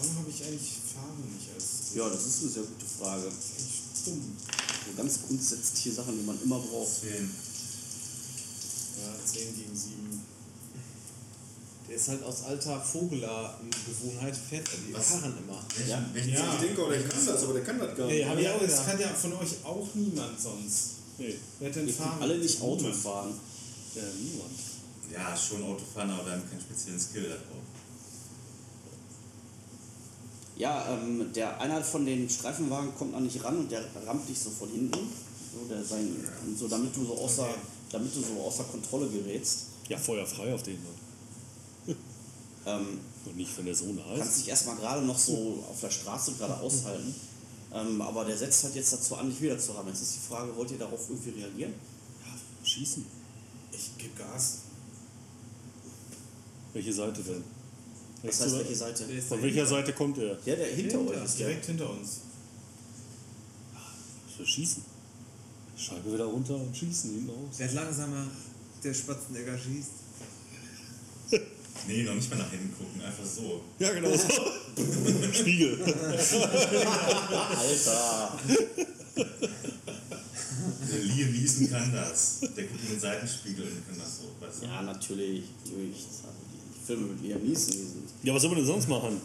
Warum habe ich eigentlich Farben nicht als. Ja, das ist eine sehr gute Frage. Das ist echt dumm. So ganz grundsätzliche Sachen, die man immer braucht. Zehn. Ja, 10 gegen 7. Der ist halt aus alter Vogeler-Gewohnheit, fährt er die Was? Karren immer. Ja. welchen Ja. Ich denke auch, der kann das, aber der kann das gar Nee, nicht. hab ich Ja, auch das kann ja von euch auch niemand sonst. Nee, Wer hat denn Farben? alle nicht Auto Niemand. fahren. Ja, niemand. Ja, schon Autofahren, aber wir haben keinen speziellen Skill darauf. Ja, ähm, der einer von den Streifenwagen kommt an dich ran und der rammt dich so von hinten. So, der sein, so damit du so außer, damit du so außer Kontrolle gerätst. Ja, Feuer frei auf den. Mann. Ähm, Und nicht, wenn der so nah kannst ist. dich erstmal gerade noch so auf der Straße gerade aushalten. Ähm, aber der setzt halt jetzt dazu an, dich wieder zu haben. Jetzt ist die Frage, wollt ihr darauf irgendwie reagieren? Schießen. Ich gebe Gas. Welche Seite denn? Was heißt welche Seite? Der Von welcher Seite kommt er? Ja, der hinter Hinter, euch ist der. Direkt hinter uns. Für Schießen. Scheibe wieder runter und schießen ihn aus. Der ist langsamer, der Spatzenegger schießt. Nee, noch nicht mal nach hinten gucken, einfach so. Ja, genau so. Spiegel. Alter! Neeson kann das. Der guckt in den Seitenspiegel und kann das so. Weißt du? Ja, natürlich. natürlich. Also die Filme mit Liam Neeson, Ja, was soll man denn sonst machen?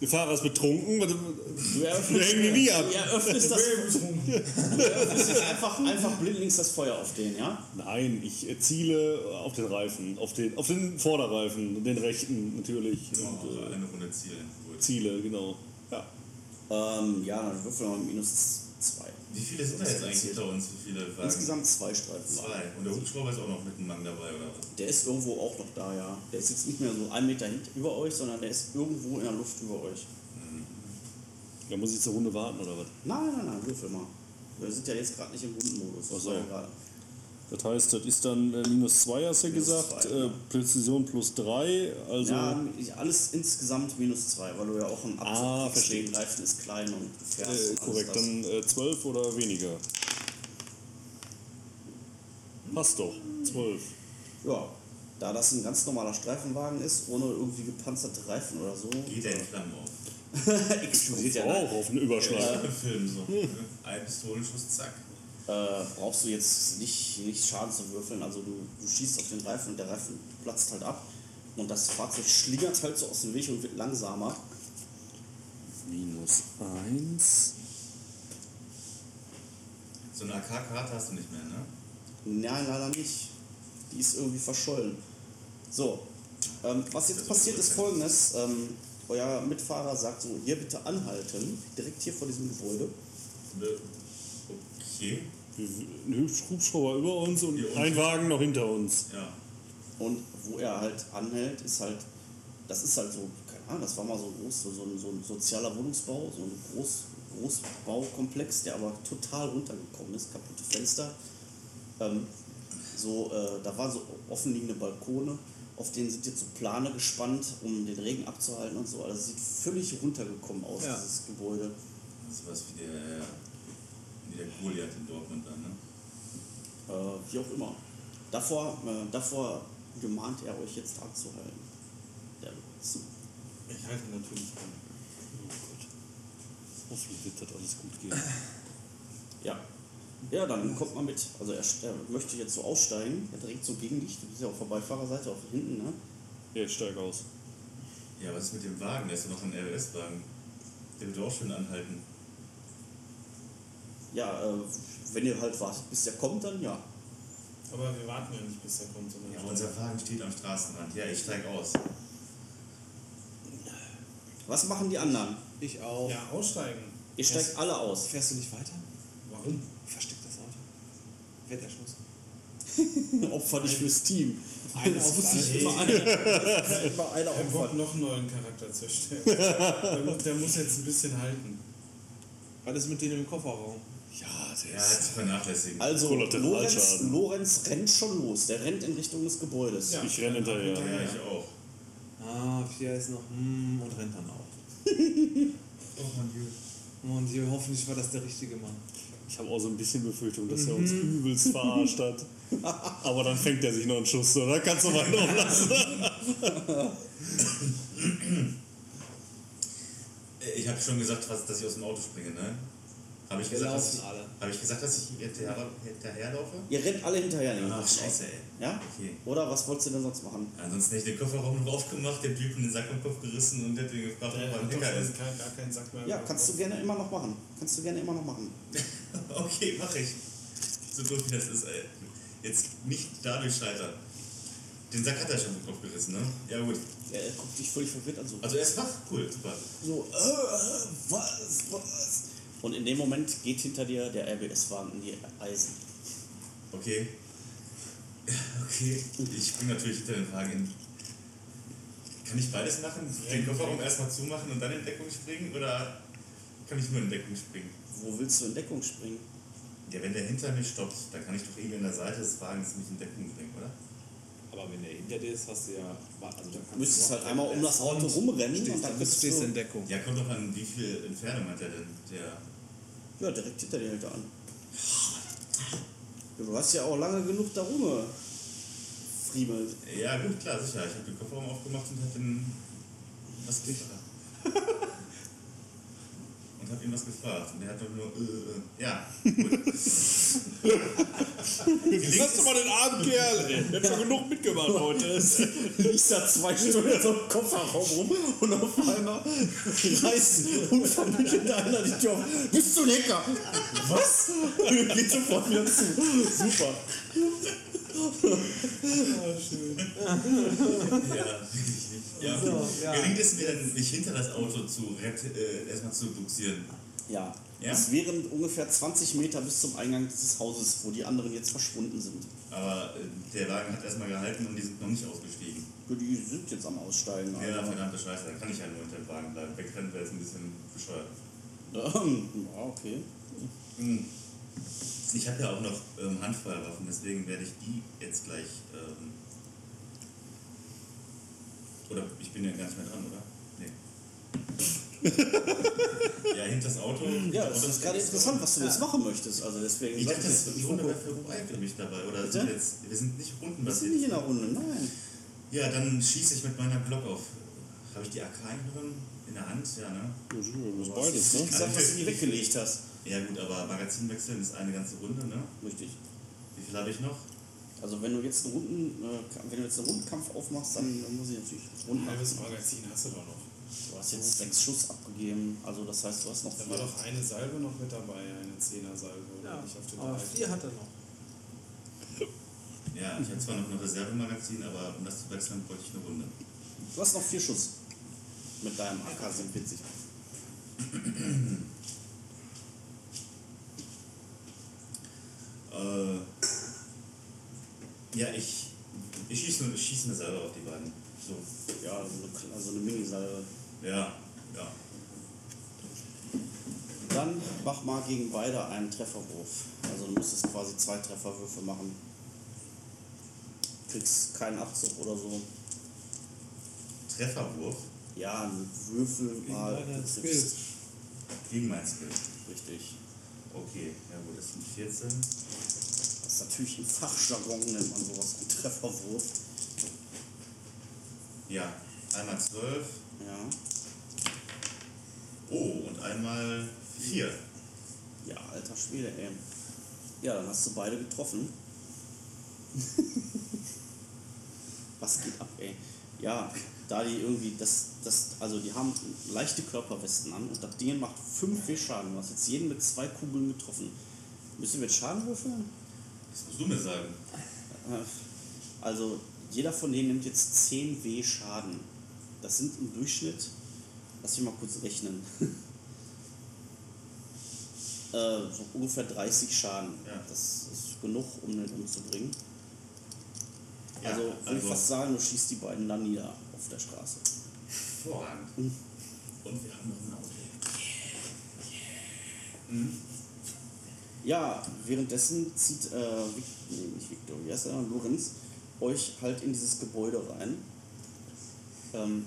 Der Fahrer ist betrunken. Du Wir hängen die nie ab. Du eröffnest, das, du eröffnest jetzt einfach, einfach blindlings das Feuer auf den, ja? Nein, ich ziele auf den Reifen, auf den, auf den Vorderreifen, den rechten natürlich. Ja, Und, also äh, eine Runde zielen. Ziele, genau. Ja. Ähm, ja, dann würfeln wir mal minus zwei. Wie viele sind da jetzt eigentlich hinter uns? Wie viele Wagen? Insgesamt zwei Streifen. Zwei. Und der Hubschrauber ist auch noch mit einem Mann dabei, oder was? Der ist irgendwo auch noch da, ja. Der ist jetzt nicht mehr so ein Meter über euch, sondern der ist irgendwo in der Luft über euch. Da muss ich zur Runde warten, oder was? Nein, nein, nein, würfel mal. Wir sind ja jetzt gerade nicht im Rundenmodus. Ach so. ja gerade. Das heißt, das ist dann äh, minus 2, hast du ja Minus gesagt. zwei, äh, ja. Präzision plus 3. Also, Ja, alles insgesamt minus zwei, weil du ja auch Abzug Ah, kriegst, verstehe. den Reifen ist klein und fährst. äh, korrekt. Dann äh, 12 oder weniger. Passt doch. 12. Ja, da das ein ganz normaler Streifenwagen ist, ohne irgendwie gepanzerte Reifen oder so, Geht der in Flammen auf? explodiert ja Auch auf einen Überschlag. Im Film so. Ein Pistolenschuss, zack. Äh, brauchst du jetzt nicht, nicht Schaden zu würfeln. Also du, du schießt auf den Reifen und der Reifen platzt halt ab. Und das Fahrzeug schlingert halt so aus dem Weg und wird langsamer. Minus 1. So eine AK-Karte hast du nicht mehr, ne? Nein, leider nicht. Die ist irgendwie verschollen. So, ähm, was jetzt passiert ist folgendes. Ähm, euer Mitfahrer sagt so, hier bitte anhalten, direkt hier vor diesem Gebäude. Okay. Ein Hubsch- Hubschrauber über uns und Hier unten. ein Wagen noch hinter uns. Ja. Und wo er halt anhält, ist halt, das ist halt so, keine Ahnung, das war mal so groß, so, so, ein, so ein sozialer Wohnungsbau, so ein Groß, Großbaukomplex, der aber total runtergekommen ist, kaputte Fenster. Ähm, so, äh, da waren so offenliegende Balkone, auf denen sind jetzt so Plane gespannt, um den Regen abzuhalten und so. Also sieht völlig runtergekommen aus, Ja. dieses Gebäude. Sowas wie der, wie der Goliath in Dortmund dann, ne? Äh, wie auch immer. Davor, äh, davor gemahnt er euch jetzt anzuhalten. Der Lorenz. Ich halte natürlich an. Oh Gott. Hoffentlich wird das alles gut gehen. Ja. Ja, dann kommt mal mit. Also er, er möchte jetzt so aussteigen, er direkt so gegen dich, du bist ja auf der Beifahrerseite, auf hinten, ne? Ja, ich steige aus. Ja, was ist mit dem Wagen? Der ist ja noch ein RS-Wagen. Der wird auch schön anhalten. Ja, äh, wenn ihr halt wartet, bis der kommt, dann ja. Aber wir warten ja nicht, bis er kommt, sondern Ja, unser Wagen steht am Straßenrand. Ja, ich steig aus. Was machen die anderen? Ich auch. Ja, aussteigen. Ihr steigt alle aus. Fährst du nicht weiter? Warum? Versteck das Auto. Wetterschuss. Opfer dich fürs Team. Ein Das muss alle. immer einer, immer einer Er braucht noch einen neuen Charakter zu erstellen. der, muss, der muss jetzt ein bisschen halten. Was ist mit denen im Kofferraum? Ja, der Ja, zu vernachlässigen. Also. Lorenz, Lorenz rennt schon los. Der rennt in Richtung des Gebäudes. Ja. Ich renne hinterher. ja, ich auch. Ah, Pia ist noch hm und rennt dann auch. Oh mein Gott. Mon Dieu, hoffentlich war das der richtige Mann. Ich habe auch so ein bisschen Befürchtung, dass er uns übelst verarscht hat. Aber dann fängt er sich noch einen Schuss. Da kannst du mal noch lassen. Ich habe schon gesagt, dass ich aus dem Auto springe, ne? Habe ich, Wir gesagt, dass laufen ich, hab ich gesagt, dass ich hinterher, hinterherlaufe? Ihr rennt alle hinterher. Ach, Nico. scheiße, ey. Ja? Okay. Oder was wolltest du denn sonst machen? Ansonsten hätte ich den Kofferraum noch aufgemacht, dem Typen den Sack im Kopf gerissen und hätte ihn gefragt, ob Der er ein Hacker ist. kein, gar keinen Sack mehr. Ja, kannst du gerne immer noch machen. Kannst du gerne immer noch machen. Okay, mach ich. So doof wie das ist, ey. Jetzt nicht dadurch scheitern. Den Sack hat er schon im Kopf gerissen, ne? Ja, gut. Er guckt dich völlig verwirrt an. So, Also er ist wach. Cool, super. so äh, was, was? Und in dem Moment geht hinter dir der RBS-Wagen in die Eisen. Okay. Okay. Ich bin natürlich hinter den Wagen in. Kann ich beides machen? Den Kofferraum erstmal zumachen und dann in Deckung springen? Oder kann ich nur in Deckung springen? Wo willst du in Deckung springen? Ja, wenn der hinter mir stoppt, dann kann ich doch irgendwie an der Seite des Wagens mich in Deckung bringen, oder? Aber wenn der hinter dir ist, hast du ja. Also dann Du müsstest halt einmal um das Auto rumrennen und Stehst, dann dann bist stehst du in Deckung. Ja, kommt doch an, wie viel Entfernung hat er denn? Der. ja, direkt hinter dir hält er an. Ja, du hast ja auch lange genug da rumgefriemelt. Ja, gut, klar, sicher. Ich habe den Kofferraum aufgemacht und habe ihn was gefragt. und habe ihn was gefragt. Und er hat doch nur. Äh, äh, ja. Lass doch mal den armen Kerl, ey. Der hat schon genug mitgemacht heute. liegt da zwei Stunden so im Kofferraum rum und auf einmal reißt unvermittelt einer die Tür auf. Bist du lecker? Was? Geht sofort wieder zu. Super. Ja, wirklich nicht. Ja, So, ja. Gelingt es mir dann, mich hinter das Auto zu rett, äh, erstmal zu buxieren? Ja. Ja? Es wären ungefähr 20 Meter bis zum Eingang dieses Hauses, wo die anderen jetzt verschwunden sind. Aber äh, der Wagen hat erstmal gehalten und die sind noch nicht ausgestiegen. Die sind jetzt am Aussteigen. Ja, aber- verdammte Scheiße, dann kann ich ja nur hinter dem Wagen bleiben. Wegrennen wäre jetzt ein bisschen bescheuert. Ja, okay. Hm. Ich habe ja auch noch ähm, Handfeuerwaffen, deswegen werde ich die jetzt gleich. Ähm, oder ich bin ja gar nicht mehr dran, oder? Nee. ja, hinter das Auto. Ja, das ist gerade interessant, was du jetzt machen möchtest. Also deswegen Ich dachte, ich das die Runde wäre vorbei für mich dabei. Oder Bitte? sind wir jetzt, wir sind nicht wir sind nicht in der Runde, nein. Ja, dann schieße ich mit meiner Glock auf. Habe ich die AK in der Hand? Ja, ne? Das ist Du hast beides, nicht ne? gesagt, was du nie weggelegt hast. Ja gut, aber Magazin wechseln ist eine ganze Runde, ne? Richtig. Wie viel habe ich noch? Also wenn du jetzt einen Runden, äh, wenn du jetzt einen Rundenkampf aufmachst, dann, muss ich natürlich Runden Ein halbes Magazin hast du doch noch. Ja, hast jetzt sechs Schuss abgegeben, also das heißt, du hast noch Da vier. war doch eine Salve noch mit dabei, eine Zehner-Salve, oder Ja, nicht auf den aber drei? vier hat er noch. Ja, ich habe zwar noch ein Reservemagazin, aber um das zu wechseln, wollte ich eine Runde. Du hast noch vier Schuss mit deinem AK-47. Äh, ja, ich, ich schieße ich schieß mir selber auf die beiden. So, Ja, also eine, also eine Minisalve. ja, ja. Dann mach mal gegen beide einen Trefferwurf. Also du müsstest quasi zwei Trefferwürfe machen. Kriegst keinen Abzug oder so. Trefferwurf Ja, ein Würfel Gegen mal. gegen mein Skill. Richtig. Okay, ja gut, das sind 14. Fachjargon nennt man sowas ein Trefferwurf. Ja, einmal 12. Ja. Oh, und einmal 4. Ja, alter Schwede, ey. Ja, dann hast du beide getroffen. Was geht ab, ey? Ja, da die irgendwie, das, das, also die haben leichte Körperwesten an und das Ding macht 5 W-Schaden. Du hast jetzt jeden mit zwei Kugeln getroffen. Müssen wir jetzt Schaden würfeln? Das musst du mir sagen. Also, jeder von denen nimmt jetzt 10 W Schaden. Das sind im Durchschnitt, lass mich mal kurz rechnen, äh, so ungefähr 30 Schaden. Ja. Das ist genug, um den umzubringen. Ja, also, würde ich also- fast sagen, du schießt die beiden dann nieder auf der Straße. Hervorragend. Mhm. Und wir haben noch ein Auto. Ja, währenddessen zieht, äh, nee, nicht Victor, wie heißt er, Lorenz, euch halt in dieses Gebäude rein. Ähm,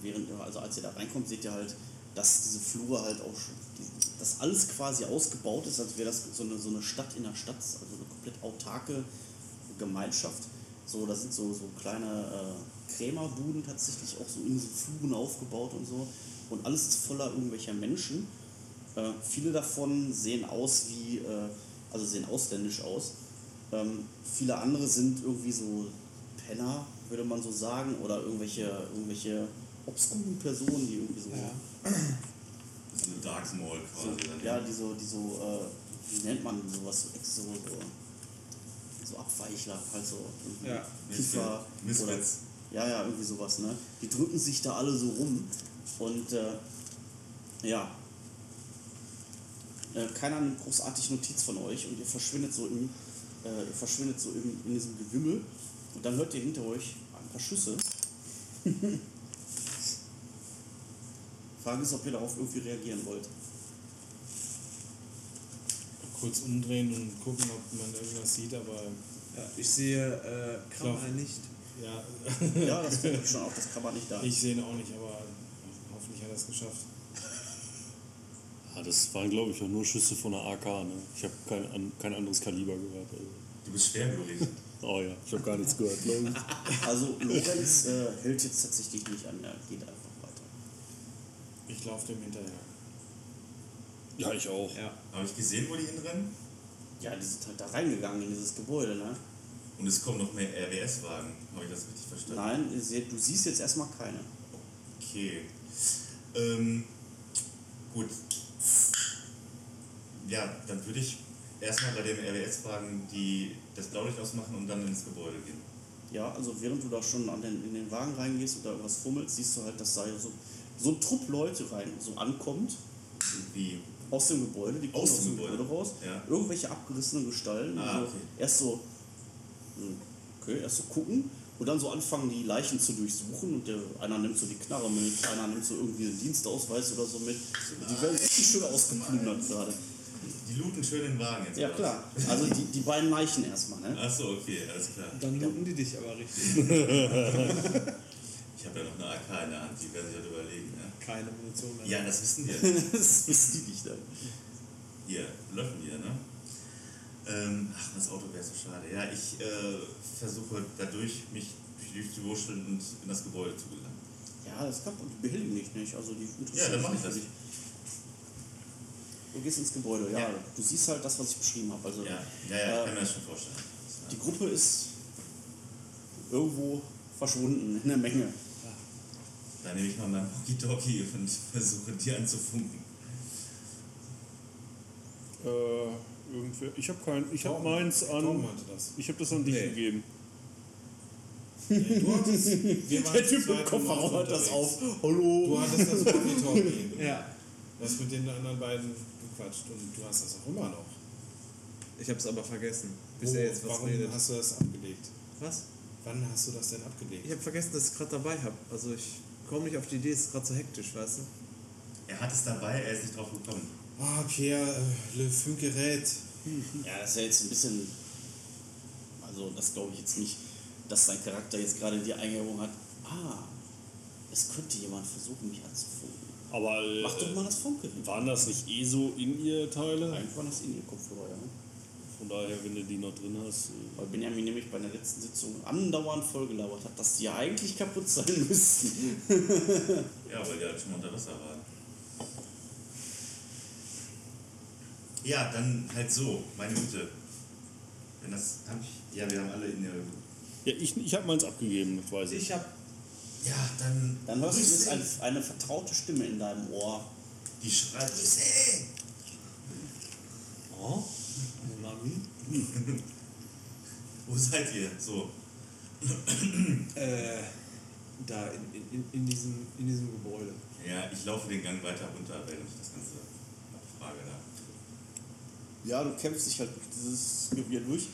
während, also als ihr da reinkommt, seht ihr halt, dass diese Flure halt auch, schon- dass alles quasi ausgebaut ist, als wäre das so eine, so eine Stadt in der Stadt, also eine komplett autarke Gemeinschaft. So, da sind so, so kleine äh, Krämerbuden tatsächlich auch so in diesen Fluren aufgebaut und so. Und alles ist voller irgendwelcher Menschen. Äh, viele davon sehen aus wie, äh, also sehen ausländisch aus. Ähm, viele andere sind irgendwie so Penner, würde man so sagen, oder irgendwelche, irgendwelche obskuren Personen, die irgendwie so, So eine Dark Mall so quasi. dann. ja, die so, die so, äh, wie nennt man sowas, so, so, so, so Abweichler, halt so Ja. Kiffer Misfits. oder ja, ja, irgendwie sowas, ne? Die drücken sich da alle so rum und äh, ja. Äh, keiner nimmt großartig Notiz von euch und ihr verschwindet so im, äh, ihr verschwindet so im, in diesem Gewimmel und dann hört ihr hinter euch ein paar Schüsse. Frage ist, ob ihr darauf irgendwie reagieren wollt. Kurz umdrehen und gucken, ob man irgendwas sieht, aber Ja, ich sehe äh, Krammer Klar. nicht. ja, Ja, das finde ich schon auch, das man nicht da. ich sehe ihn auch nicht, aber hoffentlich hat er es geschafft. Ja, das waren, glaube ich, auch nur Schüsse von der AK. Ne? Ich habe kein, an, kein anderes Kaliber gehört. Also. Du bist schwerhörig. Oh ja, ich habe gar nichts gehört, glaube ich. Also Lorenz äh, hält jetzt tatsächlich nicht an, er geht einfach weiter. Ich laufe dem hinterher. Ja, ich auch. Ja. Habe ich gesehen, wo die hinrennen? Ja, die sind halt da reingegangen in dieses Gebäude, ne? Und es kommen noch mehr RWS-Wagen. Habe ich das richtig verstanden? Nein, du siehst jetzt erstmal keine. Okay. Ähm, gut. Ja, dann würde ich erstmal bei dem RWS-Wagen die, das Blaulicht ausmachen und dann ins Gebäude gehen. Ja, also während du da schon an den, in den Wagen reingehst und da irgendwas fummelst, siehst du halt, dass da so, so ein Trupp Leute rein so ankommt Wie? aus dem Gebäude, die kommen Aus aus, dem Gebäude, Gebäude, raus, ja. irgendwelche abgerissenen Gestalten, Ah, so, okay. erst so, okay, erst so gucken und dann so anfangen, die Leichen zu durchsuchen und der, einer nimmt so die Knarre mit, einer nimmt so irgendwie den Dienstausweis oder so mit. Die werden richtig schön ausgeplündert gerade. Die looten schön den Wagen jetzt. Ja oder klar, also die, die beiden Leichen erstmal, ne? Achso, okay, alles klar. Dann looten die dich aber richtig. Ich habe ja noch eine AK in der Hand, die werden sich halt überlegen. Ne? Keine Munition mehr. Ja, das wissen wir. das wissen die nicht dann. Hier, löschen wir, ne? Ähm, ach, das Auto wäre so schade. Ja, ich äh, versuche dadurch, mich durchzuwurschteln und in das Gebäude zu gelangen. Ja, das kann die behelligen dich nicht. Also die Ja, interessieren dann mach sich ich das. für Du gehst ins Gebäude, ja. Ja. Du siehst halt das, was ich beschrieben habe. Also Ja, ja, ja, ich Äh, kann mir das schon vorstellen. die Gruppe ist irgendwo verschwunden in der Menge. Dann nehme ich mal mein Walkie-Talkie und versuche die anzufunken. Äh, irgendwer. Ich habe kein. Ich habe meins an. hatte das. Ich habe das an dich Nee. gegeben. Du hattest, wir waren Der Typ im Kofferraum hat das auf. Hallo. Du hattest das Walkie-Talkie. Ja. Du hast mit den anderen beiden gequatscht und du hast das auch immer noch. Ich hab's aber vergessen, bis Wo, er jetzt was warum redet. hast du das abgelegt? Was? Wann hast du das denn abgelegt? Ich habe vergessen, dass ich es gerade dabei habe. Also ich komme nicht auf die Idee, es ist gerade so hektisch, weißt du? Er hat es dabei, er ist nicht drauf gekommen. Ah, Pierre, äh, Le Funkerät. Ja, das ist ja jetzt ein bisschen. Also, das glaube ich jetzt nicht, dass sein Charakter jetzt gerade die Eingebung hat. Ah, es könnte jemand versuchen, mich anzufunken. Aber äh, Mach doch mal das Funkgerät. waren das nicht eh so in ihr Teile? Eigentlich war das in ihr Kopfhörer, ja. Von daher, wenn du die noch drin hast. äh, Weil Benjamin nämlich bei der letzten Sitzung andauernd vollgelabert hat, dass die ja eigentlich kaputt sein müssten. Ja, weil die halt schon unter Wasser waren. Ja, dann halt so, meine Güte. Wenn das hab ich. Ja, wir haben alle in der. Ja, ich, ich habe meins abgegeben, das weiß ich. Ich habe Ja, dann. Dann hörst du jetzt eine, eine vertraute Stimme in deinem Ohr. Die schreit. Oh, Mami. Wo seid ihr? So. Äh, da in, in, in, diesem, in diesem Gebäude. Ja, ich laufe den Gang weiter runter, während ich das Ganze abfrage da. Ja, du kämpfst dich halt durch dieses Gewirr durch.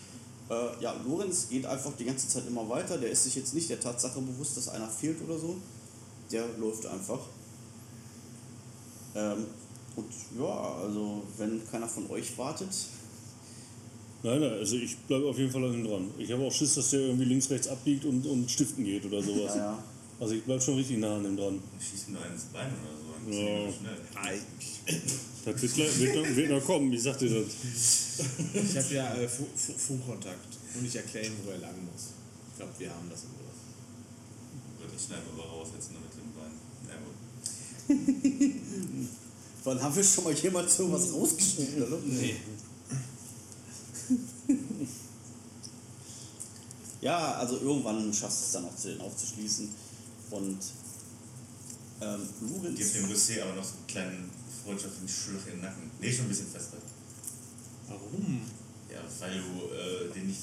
Äh, ja, Lorenz geht einfach die ganze Zeit immer weiter. Der ist sich jetzt nicht der Tatsache bewusst, dass einer fehlt oder so. Der läuft einfach. Ähm, und ja, also wenn keiner von euch wartet, Nein, nein, also ich bleibe auf jeden Fall an ihm dran. Ich habe auch Schiss, dass der irgendwie links, rechts abbiegt und, und stiften geht oder sowas. ja, ja. Also ich bleibe schon richtig nah an ihm dran. Ich schieße mir ins Bein oder so. Ja. Das wird, gleich- wird, noch, wird noch kommen, ich sagte das. Ich habe ja äh, Fu- Fu- Funkkontakt und ich erkläre ihm, wo er lang muss. Ich glaube, wir haben das im Griff. Gut, ich schneide aber raus jetzt nur mit dem Bein. Gut. Wann haben wir schon mal jemand so was rausgeschnitten, oder? Nee. Ja, also irgendwann schaffst du es dann auch zu den aufzuschließen. Und ähm, Lorenz. Gib dem Rüssé aber noch so einen kleinen freundschaftlichen Schlag in den Nacken. Nee, schon ein bisschen fester. Warum? Ja, weil du äh, den nicht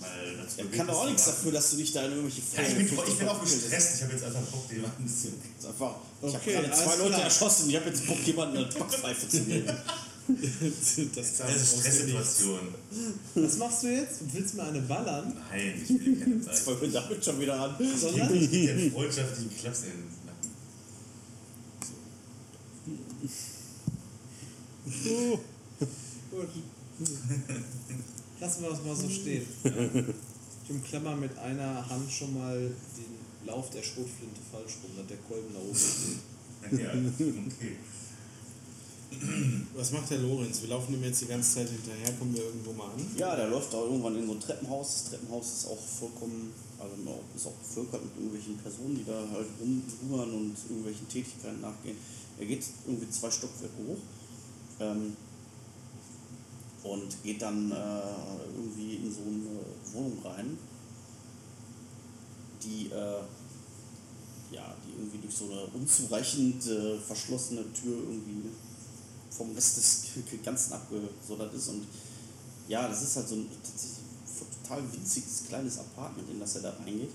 mal dazu Er bewegt kann doch auch nichts zu dafür, dass du dich da in irgendwelche Ja, ich bin, ich bin auch gestresst. Ich habe jetzt einfach Bock, den mal ein bisschen. Das ist Einfach, ich Okay, habe gerade zwei Leute klar. erschossen, ich habe jetzt Bock, jemanden eine Backpfeife zu geben. das Das ist Stresssituation. Was machst du jetzt? Willst du mir eine ballern? Nein, ich will keine Jetzt Zeit. fangen wir damit schon wieder an. Sondern? Ich gebe dir freundschaftlichen Klaps in Gut. Lassen wir das mal so stehen. Ich umklammer mit einer Hand schon mal den Lauf der Schrotflinte falsch rum, dass der Kolben da oben steht. Ja, okay. Was macht der Lorenz? Wir laufen ihm jetzt die ganze Zeit hinterher, kommen wir irgendwo mal an. Ja, der läuft da irgendwann in so ein Treppenhaus. Das Treppenhaus ist auch vollkommen, also ist auch bevölkert mit irgendwelchen Personen, die da halt rumhungern und irgendwelchen Tätigkeiten nachgehen. Er geht irgendwie zwei Stockwerke hoch ähm, und geht dann äh, irgendwie in so eine Wohnung rein, die äh, ja, die irgendwie durch so eine unzureichend äh, verschlossene Tür irgendwie vom Rest des Ganzen abgesondert ist. Und ja, das ist halt so ein total winziges kleines Apartment, in das er da reingeht.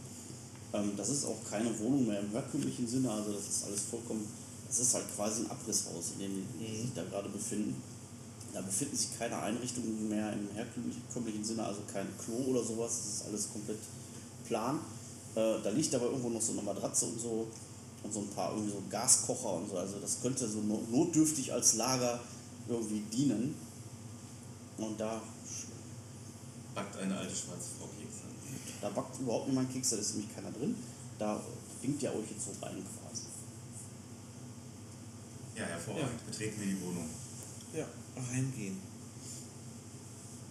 Ähm, das ist auch keine Wohnung mehr im herkömmlichen Sinne, also das ist alles vollkommen, das ist halt quasi ein Abrisshaus, in dem die sich da gerade befinden. Da befinden sich keine Einrichtungen mehr im herkömmlichen Sinne, also kein Klo oder sowas, das ist alles komplett plan. Äh, da liegt aber irgendwo noch so eine Matratze und so und so ein paar irgendwie so Gaskocher und so. Also das könnte so no- notdürftig als Lager irgendwie dienen. Und da, Backt eine alte schwarze Frau Kekse. da backt überhaupt niemand Keks, da ist nämlich keiner drin. Da winkt ihr euch jetzt so rein. Ja, hervorragend. Betreten wir die Wohnung. Ja, reingehen.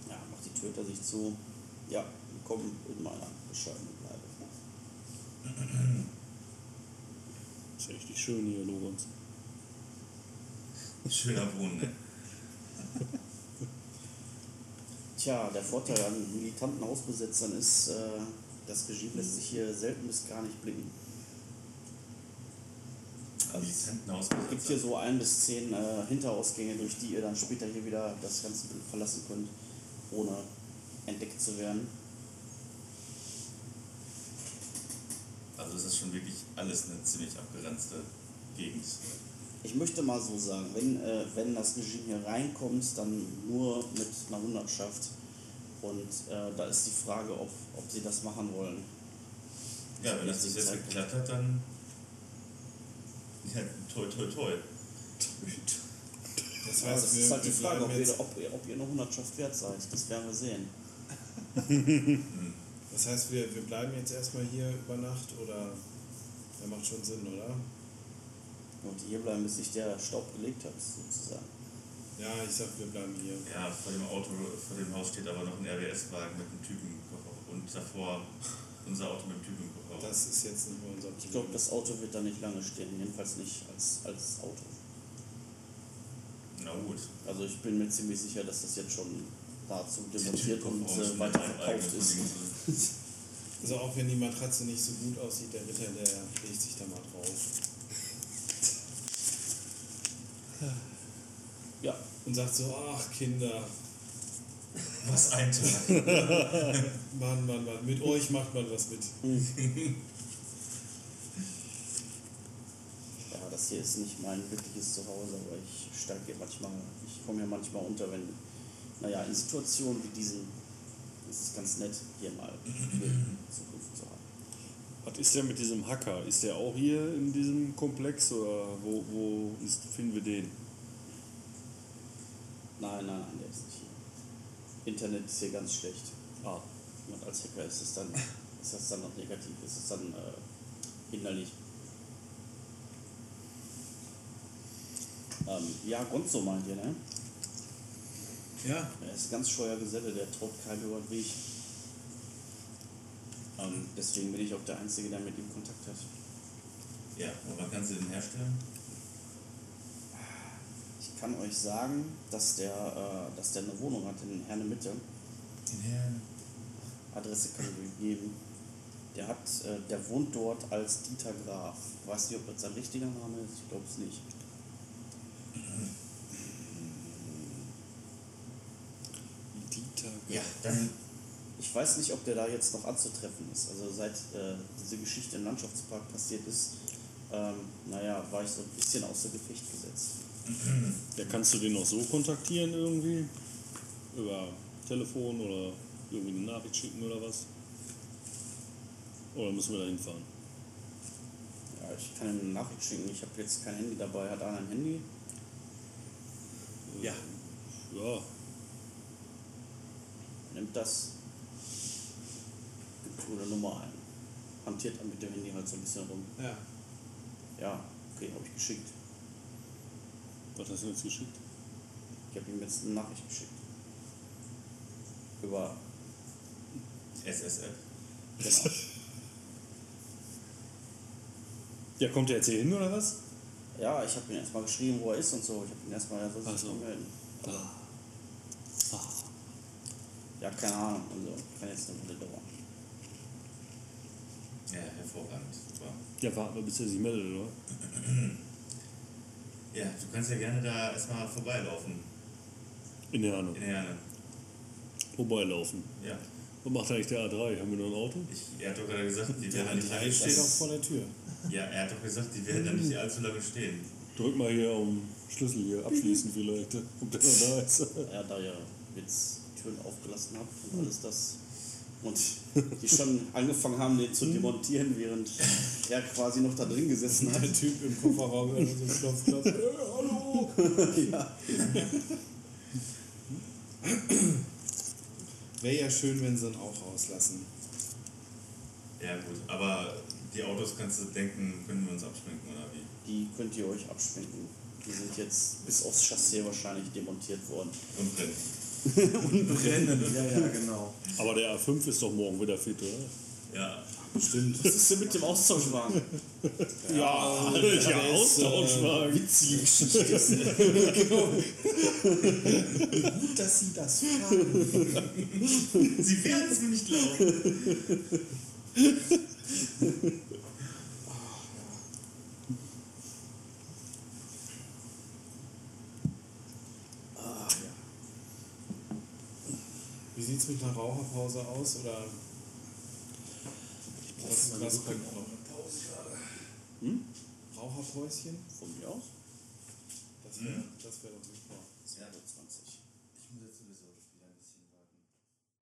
Ja, macht die Tür hinter sich zu. Ja, willkommen in meiner bescheidenen Bleibe. Ist ja richtig schön hier, Lorenz. Schöner Wohnen, ne? Tja, der Vorteil an militanten Hausbesetzern ist, äh, das Regime lässt sich hier selten bis gar nicht blicken. Also es gibt hier so ein bis zehn äh, Hinterausgänge, durch die ihr dann später hier wieder das ganze Bild verlassen könnt, ohne entdeckt zu werden. Also es ist schon wirklich alles eine ziemlich abgeranzte Gegend. Ich möchte mal so sagen, wenn, äh, wenn das Regime hier reinkommt, dann nur mit einer Hundertschaft. Und äh, da ist die Frage, ob, ob sie das machen wollen. Ja, wenn das bis jetzt geklappt hat, dann. Ja, toi, toi, toi. Das heißt, das wir, ist halt die Frage, ob bleiben ihr, jetzt, ob, ihr, ob ihr eine Hundertschaft wert seid. Das werden wir sehen. das heißt wir, wir bleiben jetzt erstmal hier über Nacht oder der macht schon Sinn, oder? Und hier bleiben, bis sich der Staub gelegt hat, sozusagen. Ja, ich sag, wir bleiben hier. Ja, vor dem Auto, vor dem Haus steht aber noch ein RWS-Wagen mit einem Typenkoffer und davor unser Auto mit dem Typenkoffer. Das ist jetzt nicht mehr unser Problem. Ich glaube, das Auto wird da nicht lange stehen, jedenfalls nicht als, als Auto. Na gut. Also ich bin mir ziemlich sicher, dass das jetzt schon dazu demontiert und äh, weiterverkauft ist. Also auch wenn die Matratze nicht so gut aussieht, der Ritter, der legt sich da mal drauf. Ja, Und sagt so, ach Kinder, Was ein Tag. Mann, Mann, Mann, mit euch macht man was mit. ja, das hier ist nicht mein wirkliches Zuhause, aber ich steige hier manchmal, ich komme hier manchmal unter, wenn, naja, in Situationen wie diesen ist es ganz nett, hier mal Zukunft zu haben. Was ist denn mit diesem Hacker? Ist der auch hier in diesem Komplex oder wo, wo ist, finden wir den? Nein, nein, nein, der ist nicht hier. Internet ist hier ganz schlecht. Ah, Und als Hacker ist es dann, ist das dann noch negativ, ist es dann äh, hinderlich. Ähm, ja, Gonzo meint ihr, ne? Ja, Er ist ein ganz scheuer Geselle, der traut keinem über den Weg. Ähm, deswegen bin ich auch der Einzige, der mit ihm Kontakt hat. Ja, wann kannst du den herstellen? Ich kann euch sagen, dass der, äh, dass der eine Wohnung hat in Herne Mitte. Den Herrn. Adresse kann ich euch geben. Der hat, äh, der wohnt dort als Dieter Graf. Weiß nicht, ob das sein richtiger Name ist, ich glaube es nicht. Dieter. Ja, dann. Ich weiß nicht, ob der da jetzt noch anzutreffen ist. Also seit äh, diese Geschichte im Landschaftspark passiert ist, ähm, naja, war ich so ein bisschen außer Gefecht gesetzt. Ja, kannst du den noch so kontaktieren irgendwie? Über Telefon oder irgendwie eine Nachricht schicken oder was? Oder müssen wir da hinfahren? Ja, ich kann ihm eine Nachricht schicken. Ich habe jetzt kein Handy dabei. Hat einer ein Handy? ja. Ja, Nimmt das. Gibt eine Nummer ein. Hantiert dann mit dem Handy halt so ein bisschen rum. Ja. Ja, okay, habe ich geschickt. Was hast du jetzt geschickt? Ich habe ihm jetzt eine Nachricht geschickt. Über. SSF. Genau. Ja, kommt der jetzt hier hin oder was? Ja, ich habe ihm erstmal geschrieben, wo er ist und so. Ich habe ihn erstmal, er sich Ach so. melden. Aber, Ah. ja, keine Ahnung. Also, kann jetzt eine Weile dauern. Ja, hervorragend. Super. Ja, warten wir, bis er sich meldet, oder? Ja, du kannst ja gerne da erstmal vorbeilaufen. In der Hand. In der Herne. Vorbeilaufen. Ja. Was macht eigentlich der A3? Haben wir noch ein Auto? Ich, er hat doch gerade gesagt, die werden da nicht lange A3 steht auch stehen. vor der Tür. Ja, er hat doch gesagt, die werden da nicht allzu lange stehen. Drück mal hier um Schlüssel hier abschließen vielleicht, ob der noch da ist. Ja, da ihr jetzt Türen aufgelassen habt und alles das. Und die schon angefangen haben, den zu demontieren, während er quasi noch da drin gesessen hat. Der Typ im Kofferraum, der so klopft, klopft. Hey, hallo! ja. Wäre ja schön, wenn sie ihn auch rauslassen. Ja, gut, aber die Autos kannst du denken, können wir uns abschminken oder wie? Die könnt ihr euch abschminken. Die sind jetzt bis aufs Chassis wahrscheinlich demontiert worden. Und brennen. Brennen. Ja, ja, genau. Aber der A5 ist doch morgen wieder fit, oder? Ja, Bestimmt. Was ist denn mit dem Austauschwagen? Ja, der der Austauschwagen. Witzige Geschichte. Gut, dass Sie das fragen. sie werden es mir nicht glauben. Es mit einer Raucherpause aus? Oder was, was kommt noch? Hm? Raucherpäuschen? Von mir aus? Das wäre das wär doch